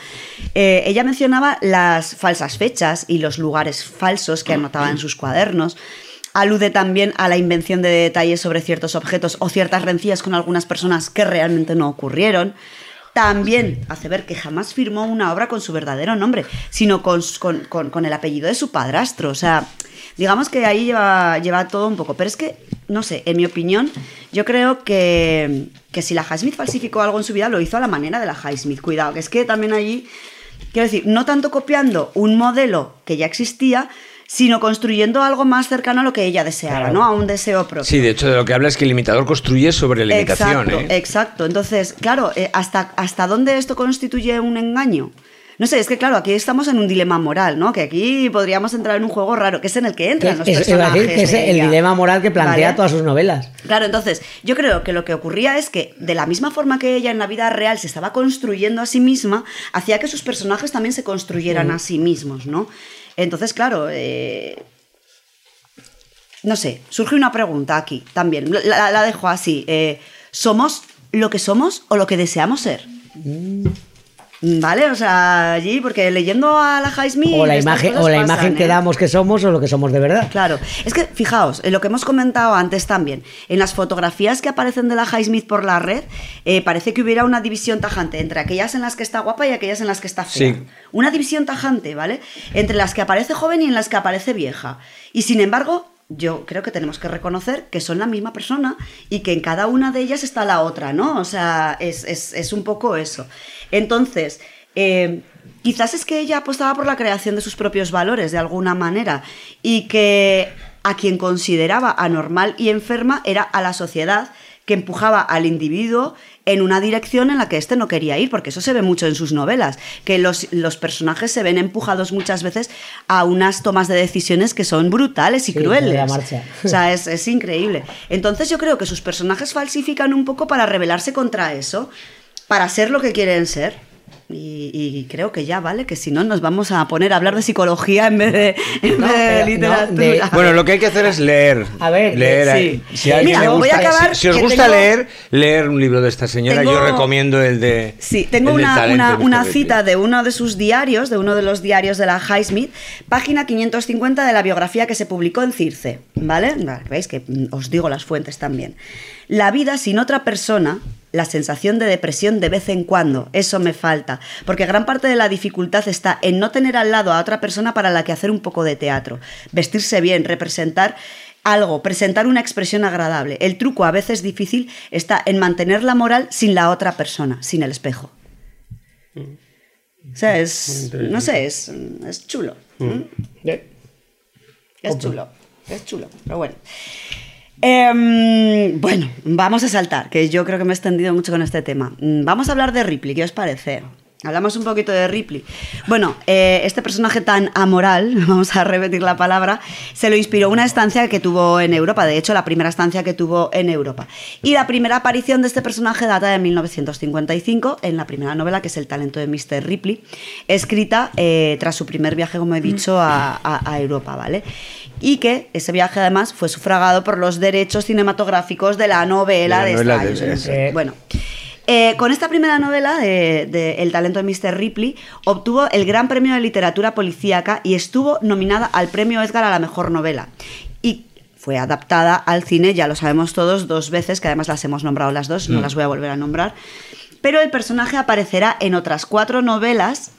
S4: Eh, ella mencionaba las falsas fechas y los lugares falsos que anotaba en sus cuadernos. Alude también a la invención de detalles sobre ciertos objetos o ciertas rencillas con algunas personas que realmente no ocurrieron. También hace ver que jamás firmó una obra con su verdadero nombre, sino con, con- con- con el apellido de su padrastro. O sea, digamos que ahí lleva, lleva todo un poco. Pero es que, no sé, en mi opinión, yo creo que, que si la Highsmith falsificó algo en su vida, lo hizo a la manera de la Highsmith. Cuidado, que es que también allí, quiero decir, no tanto copiando un modelo que ya existía, sino construyendo algo más cercano a lo que ella deseaba,
S1: Claro.
S4: ¿no? A un deseo propio.
S1: Sí, de hecho, de lo que habla es que el imitador construye sobre la imitación.
S4: Exacto,
S1: ¿eh?
S4: exacto. Entonces, claro, eh, ¿hasta, ¿hasta dónde esto constituye un engaño? No sé, es que claro, aquí estamos en un dilema moral, ¿no? Que aquí podríamos entrar en un juego raro, que es en el que entran los
S3: Es,
S4: personajes.
S3: decir que es el dilema moral que plantea
S4: ¿Vale?
S3: todas sus novelas.
S4: Claro, entonces, yo creo que lo que ocurría es que, de la misma forma que ella en la vida real se estaba construyendo a sí misma, hacía que sus personajes también se construyeran a sí mismos, ¿no? Entonces, claro, eh, no sé, surge una pregunta aquí también, la, dejo así. eh, ¿Somos lo que somos o lo que deseamos ser? ¿Vale? O sea, allí, porque leyendo a la Highsmith...
S3: O la imagen, o la
S4: pasan,
S3: imagen que
S4: ¿eh?
S3: damos que somos o lo que somos de verdad.
S4: Claro, es que fijaos, en lo que hemos comentado antes también, en las fotografías que aparecen de la Highsmith por la red, eh, parece que hubiera una división tajante entre aquellas en las que está guapa y aquellas en las que está fea.
S1: Sí.
S4: Una división tajante, ¿vale? Entre las que aparece joven y en las que aparece vieja. Y sin embargo, yo creo que tenemos que reconocer que son la misma persona y que en cada una de ellas está la otra, ¿no? O sea, es, es- es un poco eso. Entonces, eh, quizás es que ella apostaba por la creación de sus propios valores de alguna manera y que a quien consideraba anormal y enferma era a la sociedad que empujaba al individuo en una dirección en la que éste no quería ir, porque eso se ve mucho en sus novelas, que los, los personajes se ven empujados muchas veces a unas tomas de decisiones que son brutales y
S3: Sí,
S4: crueles.
S3: de la marcha.
S4: O sea, es, es increíble. Entonces yo creo que sus personajes falsifican un poco para rebelarse contra eso, para ser lo que quieren ser. Y, y creo que ya, ¿vale? Que si no nos vamos a poner a hablar de psicología en vez de, en
S3: No,
S4: vez de
S3: pero no,
S4: literatura.
S3: de-
S1: Bueno, lo que hay que hacer es leer.
S3: A ver,
S1: leer.
S4: sí.
S1: ahí. Si, a
S4: Mira,
S1: le
S4: voy a
S1: gusta-
S4: acabar
S1: si- si os gusta
S4: tengo-
S1: leer, leer un libro de esta señora.
S4: Tengo-
S1: Yo recomiendo el de.
S4: Sí, tengo una,
S1: talento
S4: una- una cita de uno de sus diarios, de uno de los diarios de la Highsmith, página 550 de la biografía que se publicó en Circe, ¿vale? Vale, Veis que mm, os digo las fuentes también. La vida sin otra persona, la sensación de depresión de vez en cuando, eso me falta, porque gran parte de la dificultad está en no tener al lado a otra persona para la que hacer un poco de teatro, vestirse bien, representar algo, presentar una expresión agradable. El truco, a veces difícil, está en mantener la moral sin la otra persona, sin el espejo. O sea, es. No sé, es, es chulo. ¿Mm? Es chulo. Es chulo. Pero bueno. Em, bueno, vamos a saltar, que yo creo que me he extendido mucho con este tema. Mm, Vamos a hablar de Ripley, ¿qué os parece? Hablamos un poquito de Ripley. Bueno, eh, este personaje tan amoral, vamos a repetir la palabra, se lo inspiró una estancia que tuvo en Europa, de hecho la primera estancia que tuvo en Europa. Y la primera aparición de este personaje data de 1955 en la primera novela, que es El talento de Mr. Ripley, escrita eh, tras su primer viaje, como he dicho, a, Europa, ¿vale? Y que ese viaje además fue sufragado por los derechos cinematográficos de la novela
S1: De la
S4: este
S1: novela de-
S4: año.
S1: exacto.
S4: Bueno, eh, con esta primera novela de, de El talento de Mr. Ripley, obtuvo el Gran Premio de Literatura Policíaca y estuvo nominada al Premio Edgar a la Mejor Novela. Y fue adaptada al cine, ya lo sabemos todos, dos veces, que además las hemos nombrado las dos, no
S1: Mm.
S4: las voy a volver a nombrar. Pero el personaje aparecerá en otras cuatro novelas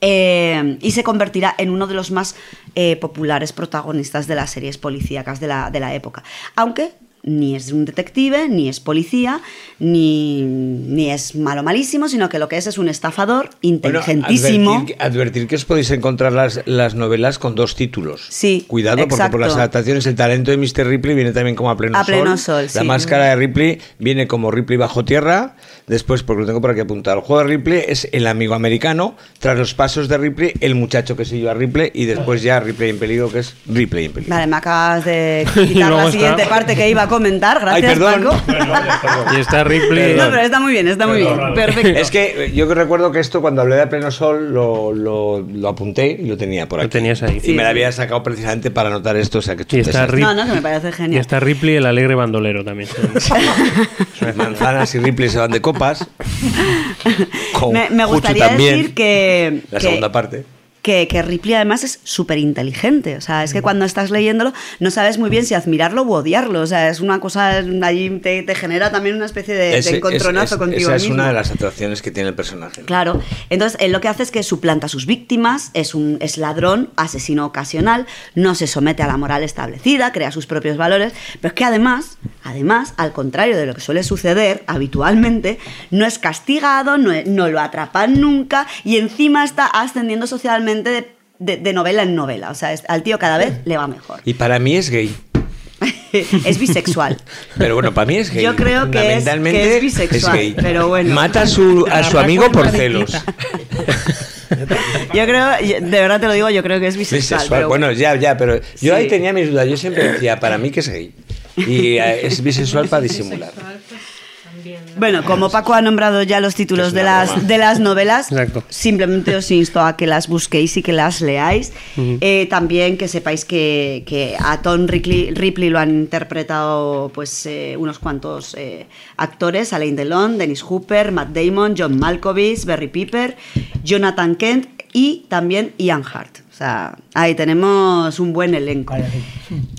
S4: eh, y se convertirá en uno de los más eh, populares protagonistas de las series policíacas de la, de la época. Aunque ni es un detective, ni es policía, ni, ni es malo malísimo, sino que lo que es es un estafador
S1: Bueno,
S4: inteligentísimo.
S1: advertir, que- advertir que os podéis encontrar las, las novelas con dos títulos.
S4: Sí,
S1: Cuidado, porque por las adaptaciones el talento de Mr. Ripley viene también como a pleno
S4: A
S1: sol.
S4: pleno sol,
S1: La
S4: sí.
S1: máscara de Ripley viene como Ripley bajo tierra. Después, porque lo tengo por aquí apuntado, el juego de Ripley es el amigo americano. Tras los pasos de Ripley, el muchacho que siguió a Ripley. Y después ya Ripley en peligro, que es Ripley en peligro.
S4: Vale, me acabas de
S1: Y
S4: quitar la
S1: está-
S4: siguiente parte que iba a comentar.
S1: Ay,
S4: Gracias,
S1: perdón.
S4: Paco.
S7: Y está Ripley.
S4: No, pero está muy bien, está muy bien. Perfecto.
S1: Es que yo que recuerdo que esto cuando hablé de pleno sol lo, lo, lo apunté y lo tenía por aquí. Lo
S7: tenías ahí.
S1: Y
S7: Sí,
S1: me la
S7: sí.
S1: había sacado precisamente para anotar esto. O sea que
S7: Y está Rip-
S4: No, no, que me parece
S7: Y
S4: genial.
S7: está Ripley, el alegre bandolero también.
S1: Manzanas y Ripley se van de copas. Con
S4: Me, me gustaría
S1: también,
S4: decir que,
S1: La
S4: que-
S1: segunda parte.
S4: Que, que Ripley además es súper inteligente. O sea, es que cuando estás leyéndolo no sabes muy bien si admirarlo u odiarlo. O sea, es una cosa, allí te, te genera también una especie de, encontronazo
S1: es- es-
S4: contigo
S1: esa es
S4: mismo.
S1: una de las atracciones que tiene el personaje.
S4: Claro, entonces él lo que hace es que suplanta a sus víctimas, es un es ladrón, asesino ocasional, no se somete a la moral establecida, crea sus propios valores, pero es que además, además, al contrario de lo que suele suceder habitualmente, no es castigado, no, es- no lo atrapan nunca y encima está ascendiendo socialmente de, de- de novela en novela. O sea, es- al tío cada vez le va mejor.
S1: Y para mí es gay.
S4: es bisexual.
S1: Pero bueno, para mí es gay.
S4: Yo creo que es- que es bisexual,
S1: gay.
S4: pero bueno.
S1: Mata a su, a su amigo por celos.
S4: Yo creo, de verdad te lo digo, yo creo que es bisexual.
S1: Bisexual.
S4: pero
S1: Bueno, ya, ya, pero yo
S4: Sí.
S1: ahí tenía mis dudas. Yo siempre decía, para mí que es gay. Y eh, es bisexual para disimular.
S4: Bueno, como Paco ha nombrado ya los títulos de las,
S1: broma.
S4: de las novelas,
S7: Exacto.
S4: simplemente os insto a que las busquéis y que las leáis. Eh, también que sepáis que, que a Tom Ripley, Ripley lo han interpretado pues eh, unos cuantos eh, actores, Alain Delon, Dennis Hooper, Matt Damon, John Malkovich, Barry Piper, Jonathan Kent y también Ian Hart. O sea, ahí tenemos un buen elenco.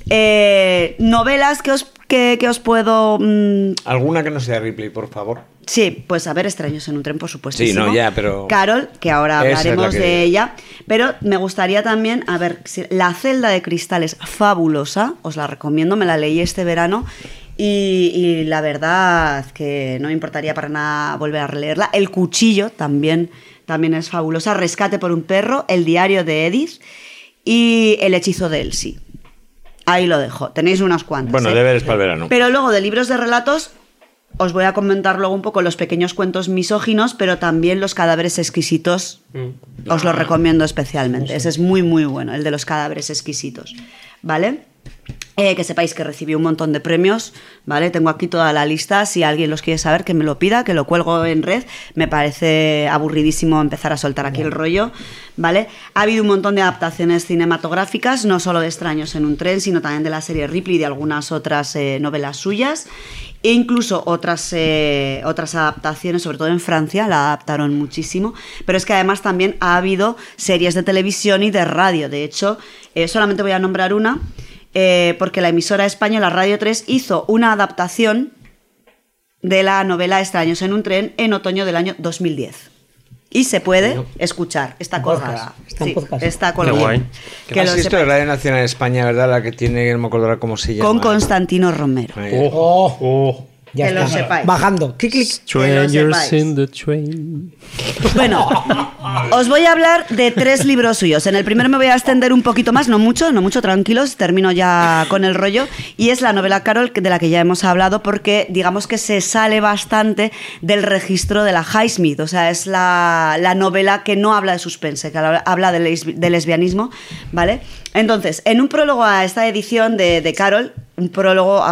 S4: Eh, novelas que os, que, que os puedo... mm,
S1: Alguna que no sea Ripley, por favor.
S4: Sí, pues a ver, extraños en un tren, por supuesto.
S1: Sí, no, ya, pero-
S4: Carol, que ahora hablaremos
S1: que-
S4: de ella. Pero me gustaría también, a ver, si- La celda de cristal es fabulosa, os la recomiendo, me la leí este verano. Y, y la verdad que no me importaría para nada volver a releerla. El cuchillo también, también es fabulosa. Rescate por un perro, El diario de Edith y El hechizo de Elsie. Ahí lo dejo. Tenéis unas cuantas.
S1: Bueno,
S4: ¿eh?
S1: deberes para el verano.
S4: Pero luego de libros de relatos, os voy a comentar luego un poco los pequeños cuentos misóginos, pero también los cadáveres exquisitos. Os lo recomiendo especialmente. Ese es muy, muy bueno, el de los cadáveres exquisitos. ¿Vale? Eh, que sepáis que recibí un montón de premios, ¿vale? Tengo aquí toda la lista, si alguien los quiere saber, que me lo pida, que lo cuelgo en red. Me parece aburridísimo empezar a soltar aquí el rollo, ¿vale? Ha habido un montón de adaptaciones cinematográficas, no solo de Extraños en un tren, sino también de la serie Ripley y de algunas otras eh, novelas suyas. E incluso otras, eh, otras adaptaciones, sobre todo en Francia, la adaptaron muchísimo. Pero es que además también ha habido series de televisión y de radio. De hecho, solamente voy a nombrar una, eh, porque la emisora española Radio 3 hizo una adaptación de la novela Extraños en un tren en otoño del año 2010. Y se puede escuchar, está colgada.
S3: Está
S4: Sí, está
S1: Qué
S4: colgada.
S1: guay.
S4: Que
S1: ¿Has
S4: lo
S1: visto
S4: sepáis.
S1: de Radio Nacional de España, verdad? La que tiene, no me acuerdo ahora cómo se llama.
S4: Con Constantino Romero.
S1: Ahí.
S7: Oh,
S3: Ya
S4: que lo sepáis.
S3: Bajando. Clic, clic.
S7: Strangers
S4: sepáis.
S7: in the train.
S4: Bueno, os voy a hablar de tres libros suyos. En el primero me voy a extender un poquito más, no mucho, no mucho, tranquilos, termino ya con el rollo. Y es la novela Carol, de la que ya hemos hablado, porque digamos que se sale bastante del registro de la Highsmith. O sea, es la, la novela que no habla de suspense, que habla de lesbianismo, ¿vale? Entonces, en un prólogo a esta edición de, Carol, un prólogo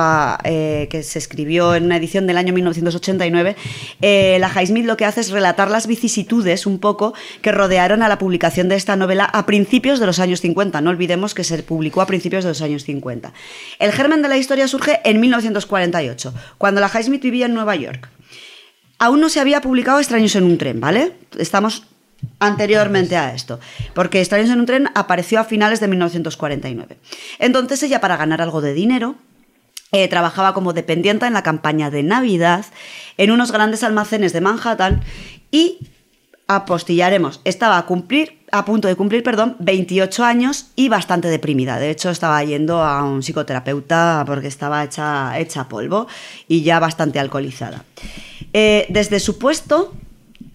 S4: eh, que se escribió en una edición del año 1989, eh, la Highsmith lo que hace es relatar las vicisitudes un poco que rodearon a la publicación de esta novela a principios de los años 50. No olvidemos que se publicó a principios de los años 50. El germen de la historia surge en 1948, cuando la Highsmith vivía en Nueva York. Aún no se había publicado Extraños en un tren, ¿vale? Estamos anteriormente a esto, porque Extraños en un tren apareció a finales de 1949. Entonces ella, para ganar algo de dinero, eh, trabajaba como dependienta en la campaña de Navidad en unos grandes almacenes de Manhattan y apostillaremos, estaba a cumplir a punto de cumplir, perdón, 28 años y bastante deprimida. De hecho, estaba yendo a un psicoterapeuta porque estaba hecha, hecha polvo y ya bastante alcoholizada. Eh, desde su puesto,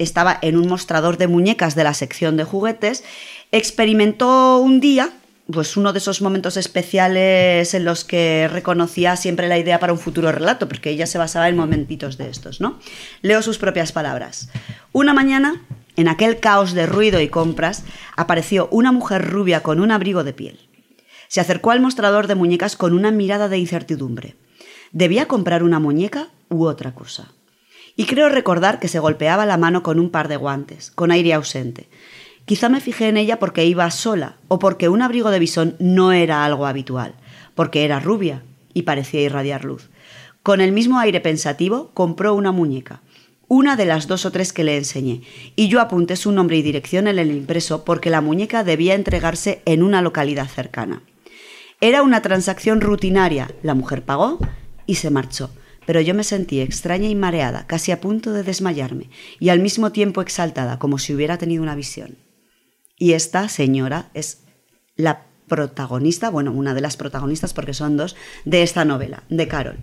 S4: estaba en un mostrador de muñecas de la sección de juguetes, experimentó un día pues uno de esos momentos especiales en los que reconocía siempre la idea para un futuro relato, porque ella se basaba en momentitos de estos, ¿no? Leo sus propias palabras. Una mañana, en aquel caos de ruido y compras, apareció una mujer rubia con un abrigo de piel. Se acercó al mostrador de muñecas con una mirada de incertidumbre. ¿Debía comprar una muñeca u otra cosa? Y creo recordar que se golpeaba la mano con un par de guantes, con aire ausente. Quizá me fijé en ella porque iba sola o porque un abrigo de bisón no era algo habitual, porque era rubia y parecía irradiar luz. Con el mismo aire pensativo compró una muñeca, una de las dos o tres que le enseñé, y yo apunté su nombre y dirección en el impreso porque la muñeca debía entregarse en una localidad cercana. Era una transacción rutinaria, la mujer pagó y se marchó, pero yo me sentí extraña y mareada, casi a punto de desmayarme, y al mismo tiempo exaltada, como si hubiera tenido una visión. Y esta señora es la protagonista, bueno, una de las protagonistas, porque son dos, de esta novela, de Carol.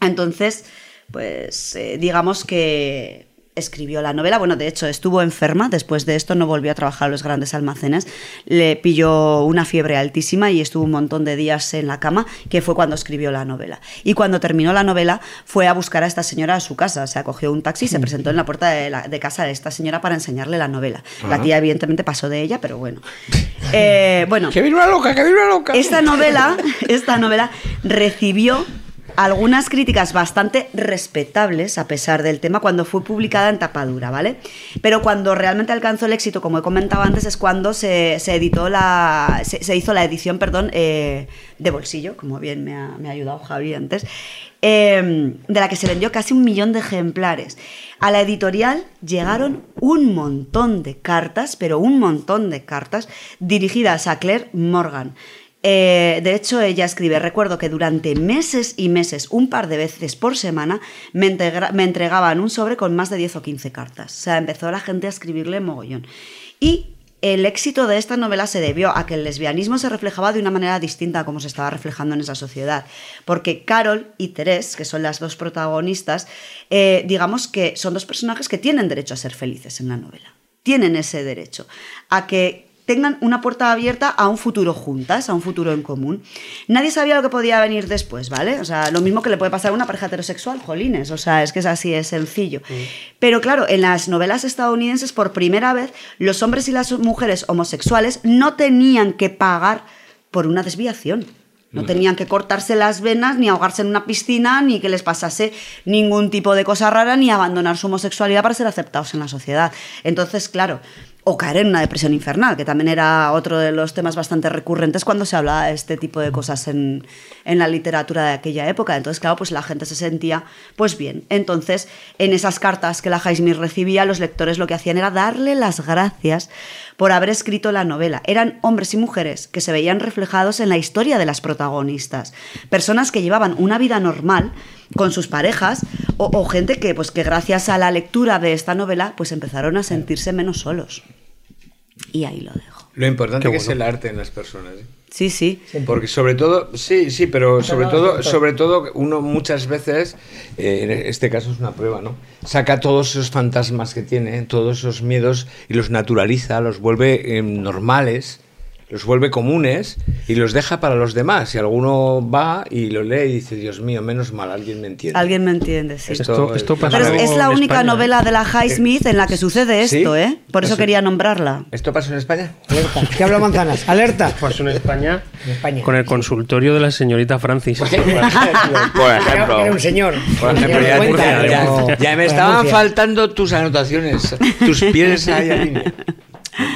S4: Entonces, pues eh, digamos que escribió la novela. Bueno, de hecho, estuvo enferma. Después de esto no volvió a trabajar en los grandes almacenes. Le pilló una fiebre altísima y estuvo un montón de días en la cama, que fue cuando escribió la novela. Y cuando terminó la novela, fue a buscar a esta señora a su casa. Se acogió un taxi y se presentó en la puerta de, la- de casa de esta señora para enseñarle la novela. La tía, evidentemente, pasó de ella, pero bueno. Eh, bueno.
S1: ¡Que viene una loca, que viene una loca!
S4: Esta novela, esta novela recibió algunas críticas bastante respetables a pesar del tema cuando fue publicada en tapadura, ¿vale? Pero cuando realmente alcanzó el éxito, como he comentado antes, es cuando se, se editó la. Se, hizo la edición, perdón, eh, de bolsillo, como bien me ha, me ha ayudado Javi antes, eh, de la que se vendió casi un millón de ejemplares. A la editorial llegaron un montón de cartas, pero un montón de cartas dirigidas a Claire Morgan. Eh, de hecho, ella escribe, recuerdo que durante meses y meses, un par de veces por semana, me, entregaban un sobre con más de 10 o 15 cartas. O sea, empezó la gente a escribirle mogollón. Y el éxito de esta novela se debió a que el lesbianismo se reflejaba de una manera distinta a como se estaba reflejando en esa sociedad. Porque Carol y Teresa, que son las dos protagonistas, eh, digamos que son dos personajes que tienen derecho a ser felices en la novela. Tienen ese derecho a que tengan una puerta abierta a un futuro juntas, a un futuro en común. Nadie sabía lo que podía venir después, ¿vale? O sea, lo mismo que le puede pasar a una pareja heterosexual, jolines, o sea, es que es así, es sencillo. Pero claro, en las novelas estadounidenses, por primera vez, los hombres y las mujeres homosexuales no tenían que pagar por una desviación. No tenían que cortarse las venas, ni ahogarse en una piscina, ni que les pasase ningún tipo de cosa rara, ni abandonar su homosexualidad para ser aceptados en la sociedad. Entonces, claro, o caer en una depresión infernal, que también era otro de los temas bastante recurrentes cuando se hablaba de este tipo de cosas en, en la literatura de aquella época. Entonces, claro, pues la gente se sentía, pues bien. Entonces, en esas cartas que la Highsmith recibía, los lectores lo que hacían era darle las gracias por haber escrito la novela. Eran hombres y mujeres que se veían reflejados en la historia de las protagonistas. Personas que llevaban una vida normal con sus parejas o, o gente que, pues, que gracias a la lectura de esta novela pues empezaron a sentirse menos solos. Y ahí lo dejo.
S1: Lo importante
S7: Qué
S1: que es
S7: bueno.
S1: el arte en las personas. ¿eh?
S4: Sí, sí.
S1: Porque sobre todo, sí, sí, pero sobre todo, sobre todo uno muchas veces, eh, en este caso es una prueba, ¿no? Saca todos esos fantasmas que tiene, todos esos miedos y los naturaliza, los vuelve eh, normales, los vuelve comunes y los deja para los demás. Y alguno va y lo lee y dice, Dios mío, menos mal, alguien me entiende.
S4: Alguien me entiende, sí.
S7: Esto, esto pasa
S4: Pero es, es la única
S7: España, ¿eh?
S4: novela de la Highsmith en la que sucede
S1: ¿Sí?
S4: esto, ¿eh? Por eso
S1: Eso-
S4: quería nombrarla.
S1: ¿Esto pasa en España?
S3: Alerta. ¿Qué habla Manzanas? Alerta.
S7: Pasó en España,
S3: En España.
S7: con el consultorio de la señorita Francis.
S1: Por
S3: Era, era un señor.
S1: Por ejemplo, ya, ya- ya- ya me estaban faltando tus anotaciones, tus pies ahí a línea.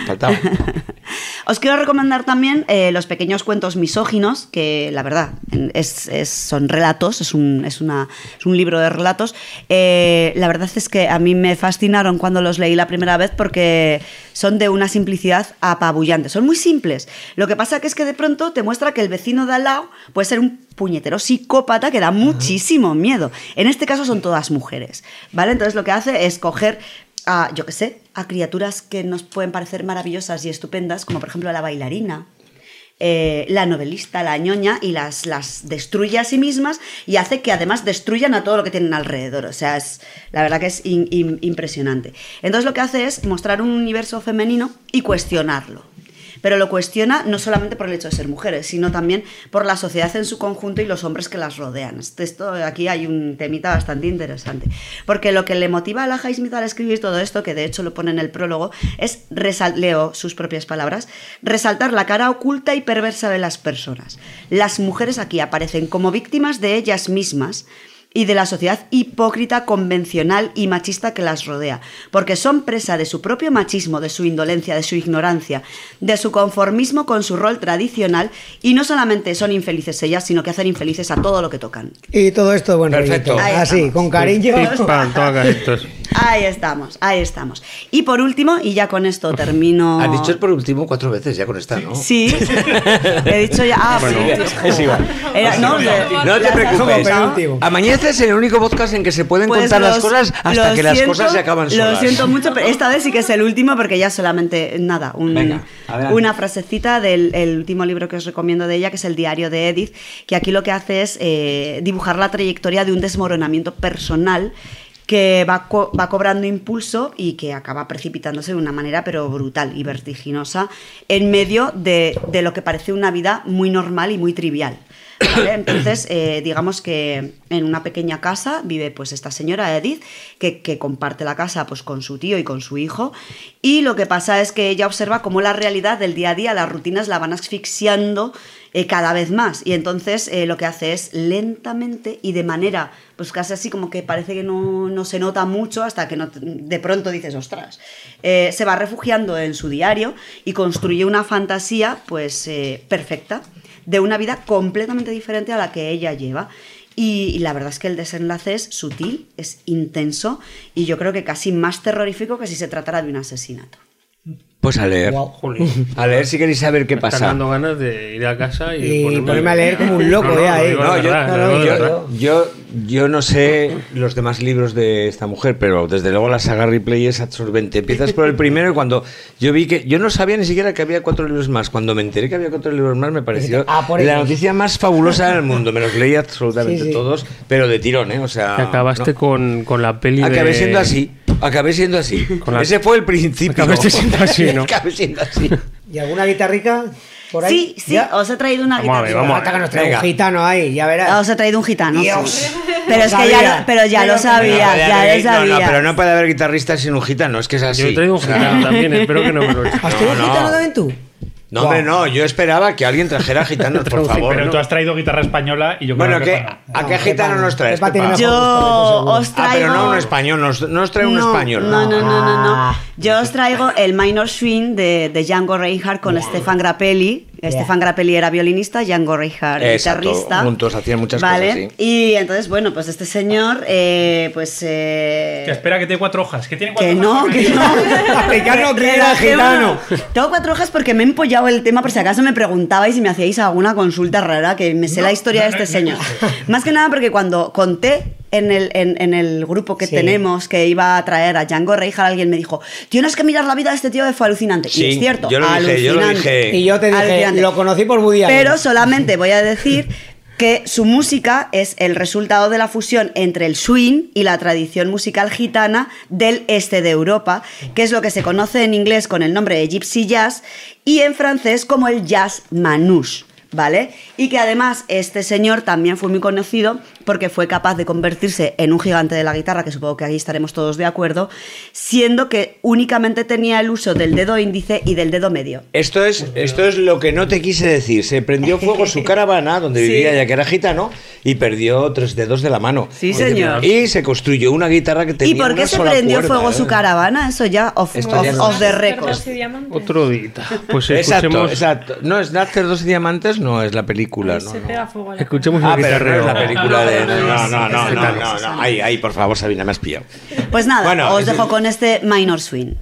S1: Faltaba.
S4: Os quiero recomendar también eh, los pequeños cuentos misóginos, que la verdad en- es, es- son relatos, es un, es una- es un libro de relatos. Eh, la verdad es que a mí me fascinaron cuando los leí la primera vez porque son de una simplicidad apabullante. Son muy simples. Lo que pasa que es que de pronto te muestra que el vecino de al lado puede ser un puñetero psicópata que da muchísimo miedo. En este caso son todas mujeres, ¿vale? Entonces lo que hace es coger a, yo qué sé, a criaturas que nos pueden parecer maravillosas y estupendas, como por ejemplo la bailarina, eh, la novelista, la ñoña, y las, las destruye a sí mismas y hace que además destruyan a todo lo que tienen alrededor. O sea, es, la verdad que es impresionante. Entonces lo que hace es mostrar un universo femenino y cuestionarlo. Pero lo cuestiona no solamente por el hecho de ser mujeres, sino también por la sociedad en su conjunto y los hombres que las rodean. Este- Esto, aquí hay un temita bastante interesante. Porque lo que le motiva a la Highsmith al escribir todo esto, que de hecho lo pone en el prólogo, es, leo sus propias palabras, resaltar la cara oculta y perversa de las personas. Las mujeres aquí aparecen como víctimas de ellas mismas y de la sociedad hipócrita, convencional y machista que las rodea, porque son presa de su propio machismo, de su indolencia, de su ignorancia, de su conformismo con su rol tradicional y no solamente son infelices ellas, sino que hacen infelices a todo lo que tocan.
S3: Y todo esto, bueno,
S1: Perfecto.
S4: Ahí
S3: así, con cariño.
S4: Ahí estamos, ahí estamos. Y por último, y ya con esto termino...
S1: Has dicho el por último cuatro veces ya con esta, ¿no?
S4: Sí, he dicho ya... Ah,
S1: Bueno,
S4: sí.
S1: es igual.
S4: Era- no, de-
S1: No te preocupes. Amanece es el único podcast en que se pueden
S4: Pues
S1: contar las cosas hasta
S4: lo
S1: que las cosas se acaban
S4: Lo
S1: solas.
S4: siento mucho, pero esta vez sí que es el último porque ya solamente, nada, un-
S1: Venga,
S4: una frasecita del el último libro que os recomiendo de ella, que es El diario de Edith, que aquí lo que hace es eh, dibujar la trayectoria de un desmoronamiento personal que va, co- va cobrando impulso y que acaba precipitándose de una manera pero brutal y vertiginosa en medio de, de lo que parece una vida muy normal y muy trivial. Entonces, eh, digamos que en una pequeña casa vive pues esta señora Edith, que, comparte la casa pues con su tío y con su hijo, y lo que pasa es que ella observa cómo la realidad del día a día, las rutinas la van asfixiando eh, cada vez más, y entonces eh, lo que hace es lentamente y de manera, pues casi así como que parece que no, no se nota mucho hasta que de pronto dices, ostras, se va refugiando en su diario y construye una fantasía pues perfecta de una vida completamente diferente a la que ella lleva. Y, y la verdad es que el desenlace es sutil, es intenso y yo creo que casi más terrorífico que si se tratara de un asesinato.
S1: Pues a leer. A leer si queréis saber qué
S7: Me están
S1: pasa.
S7: dando ganas de ir a casa y,
S3: Y ponerme a leer como un loco,
S7: No, no,
S3: eh,
S1: No, yo- yo no sé los demás libros de esta mujer, pero desde luego la saga Ripley es absorbente. Empiezas por el primero y cuando yo vi que yo no sabía ni siquiera que había cuatro libros más. Cuando me enteré que había cuatro libros más me pareció
S3: Ah, por
S1: la noticia más fabulosa del mundo. Me los leí absolutamente
S3: Sí, sí.
S1: todos, pero de tirón, ¿eh? O sea,
S7: Que acabaste
S1: no.
S7: con, con la peli
S1: acabé
S7: de...
S1: siendo así. Acabé siendo así.
S7: Con la-
S1: Ese fue el principio.
S7: Acabaste siendo así, ¿no?
S1: Acabé siendo así.
S3: ¿Y alguna guitarrica por ahí?
S4: Sí, sí, os he traído una
S7: Vamos a ver,
S4: guitarra.
S7: vamos a
S3: Falta que nos traiga un gitano ahí, ya
S4: Ah,
S3: verás.
S4: Os he traído un gitano. sí.
S3: Dios.
S4: Pero es que ya lo, pero ya
S3: Pero
S4: lo
S3: no
S4: sabía,
S1: puede
S4: ya
S1: haber-
S4: lo
S1: no, no,
S4: sabía.
S1: pero no puede haber guitarrista sin un gitano, es que es así.
S7: Yo he traído un gitano también, espero que no me lo eches.
S3: ¿Has traído un
S1: no.
S3: gitano también tú?
S1: No, hombre, no, yo esperaba que alguien trajera gitanos, por favor.
S8: Pero
S1: ¿no?
S8: tú has traído guitarra española y yo
S1: Bueno,
S8: creo
S1: ¿qué,
S8: que no.
S1: ¿a qué gitano nos traes?
S4: Yo os
S1: Ah,
S4: traigo.
S1: pero no un español, nos, nos trae un
S4: no,
S1: español.
S4: No, no, no, no, no.
S3: Ah.
S4: Yo os traigo el Minor Swing de, de Django Reinhardt con Stefan Grappelli. Stefan Grappelli era violinista, Django Reinhardt
S1: Exacto,
S4: guitarrista.
S1: juntos hacían muchas
S4: vale.
S1: cosas, sí.
S4: Y entonces, bueno, pues este señor, eh, pues. eh,
S8: Que espera que tiene cuatro hojas. Que tiene cuatro
S4: que no,
S8: hojas.
S4: que no.
S3: Que era
S4: Relajémonos.
S3: gitano.
S4: Tengo cuatro hojas porque me he empollado el tema por si acaso me preguntabais y me hacíais alguna consulta rara, que me sé la historia de este señor. Más que nada porque cuando conté en el, en, en el grupo que
S3: Sí.
S4: tenemos que iba a traer a Django Reinhardt, alguien me dijo, tienes que mirar la vida de este tío que fue alucinante.
S1: Sí,
S4: y es cierto,
S1: yo lo dije, yo lo
S4: alucinante.
S1: dije.
S3: Y yo te dije,
S4: Alucinante.
S3: lo conocí por Woody Allen.
S4: Pero solamente voy a decir que su música es el resultado de la fusión entre el swing y la tradición musical gitana del este de Europa, que es lo que se conoce en inglés con el nombre de gypsy jazz y en francés como el jazz manouche. ¿Vale? Y que además este señor también fue muy conocido porque fue capaz de convertirse en un gigante de la guitarra, que supongo que aquí estaremos todos de acuerdo, siendo que únicamente tenía el uso del dedo índice y del dedo medio.
S1: Esto es, esto es lo que no te quise decir. Se prendió fuego su caravana, donde
S4: Sí.
S1: vivía ya que era gitano, y perdió tres dedos de la mano.
S4: Sí, señor.
S1: Y se construyó una guitarra que tenía
S4: ¿Y por qué
S1: una
S4: se prendió
S1: cuerda,
S4: fuego
S1: ¿eh?
S4: su caravana? Eso ya off, off-
S1: no
S4: off
S1: es.
S4: the record.
S7: Otro dita. Pues
S1: Exacto,
S7: escuchemos,
S1: exacto. No, es Nácer dos diamantes, no es la película, ¿no?
S5: Se pega fuego a la
S7: escuchemos
S1: Ah,
S7: el
S1: pero no
S7: guitarreo.
S1: es la película de... No, no, no, no,
S7: ¿Qué
S1: no, no, no. Ahí, ahí, por favor, Sabina, me has pillado.
S4: Pues nada,
S1: Bueno,
S4: os dejo con este minor swing.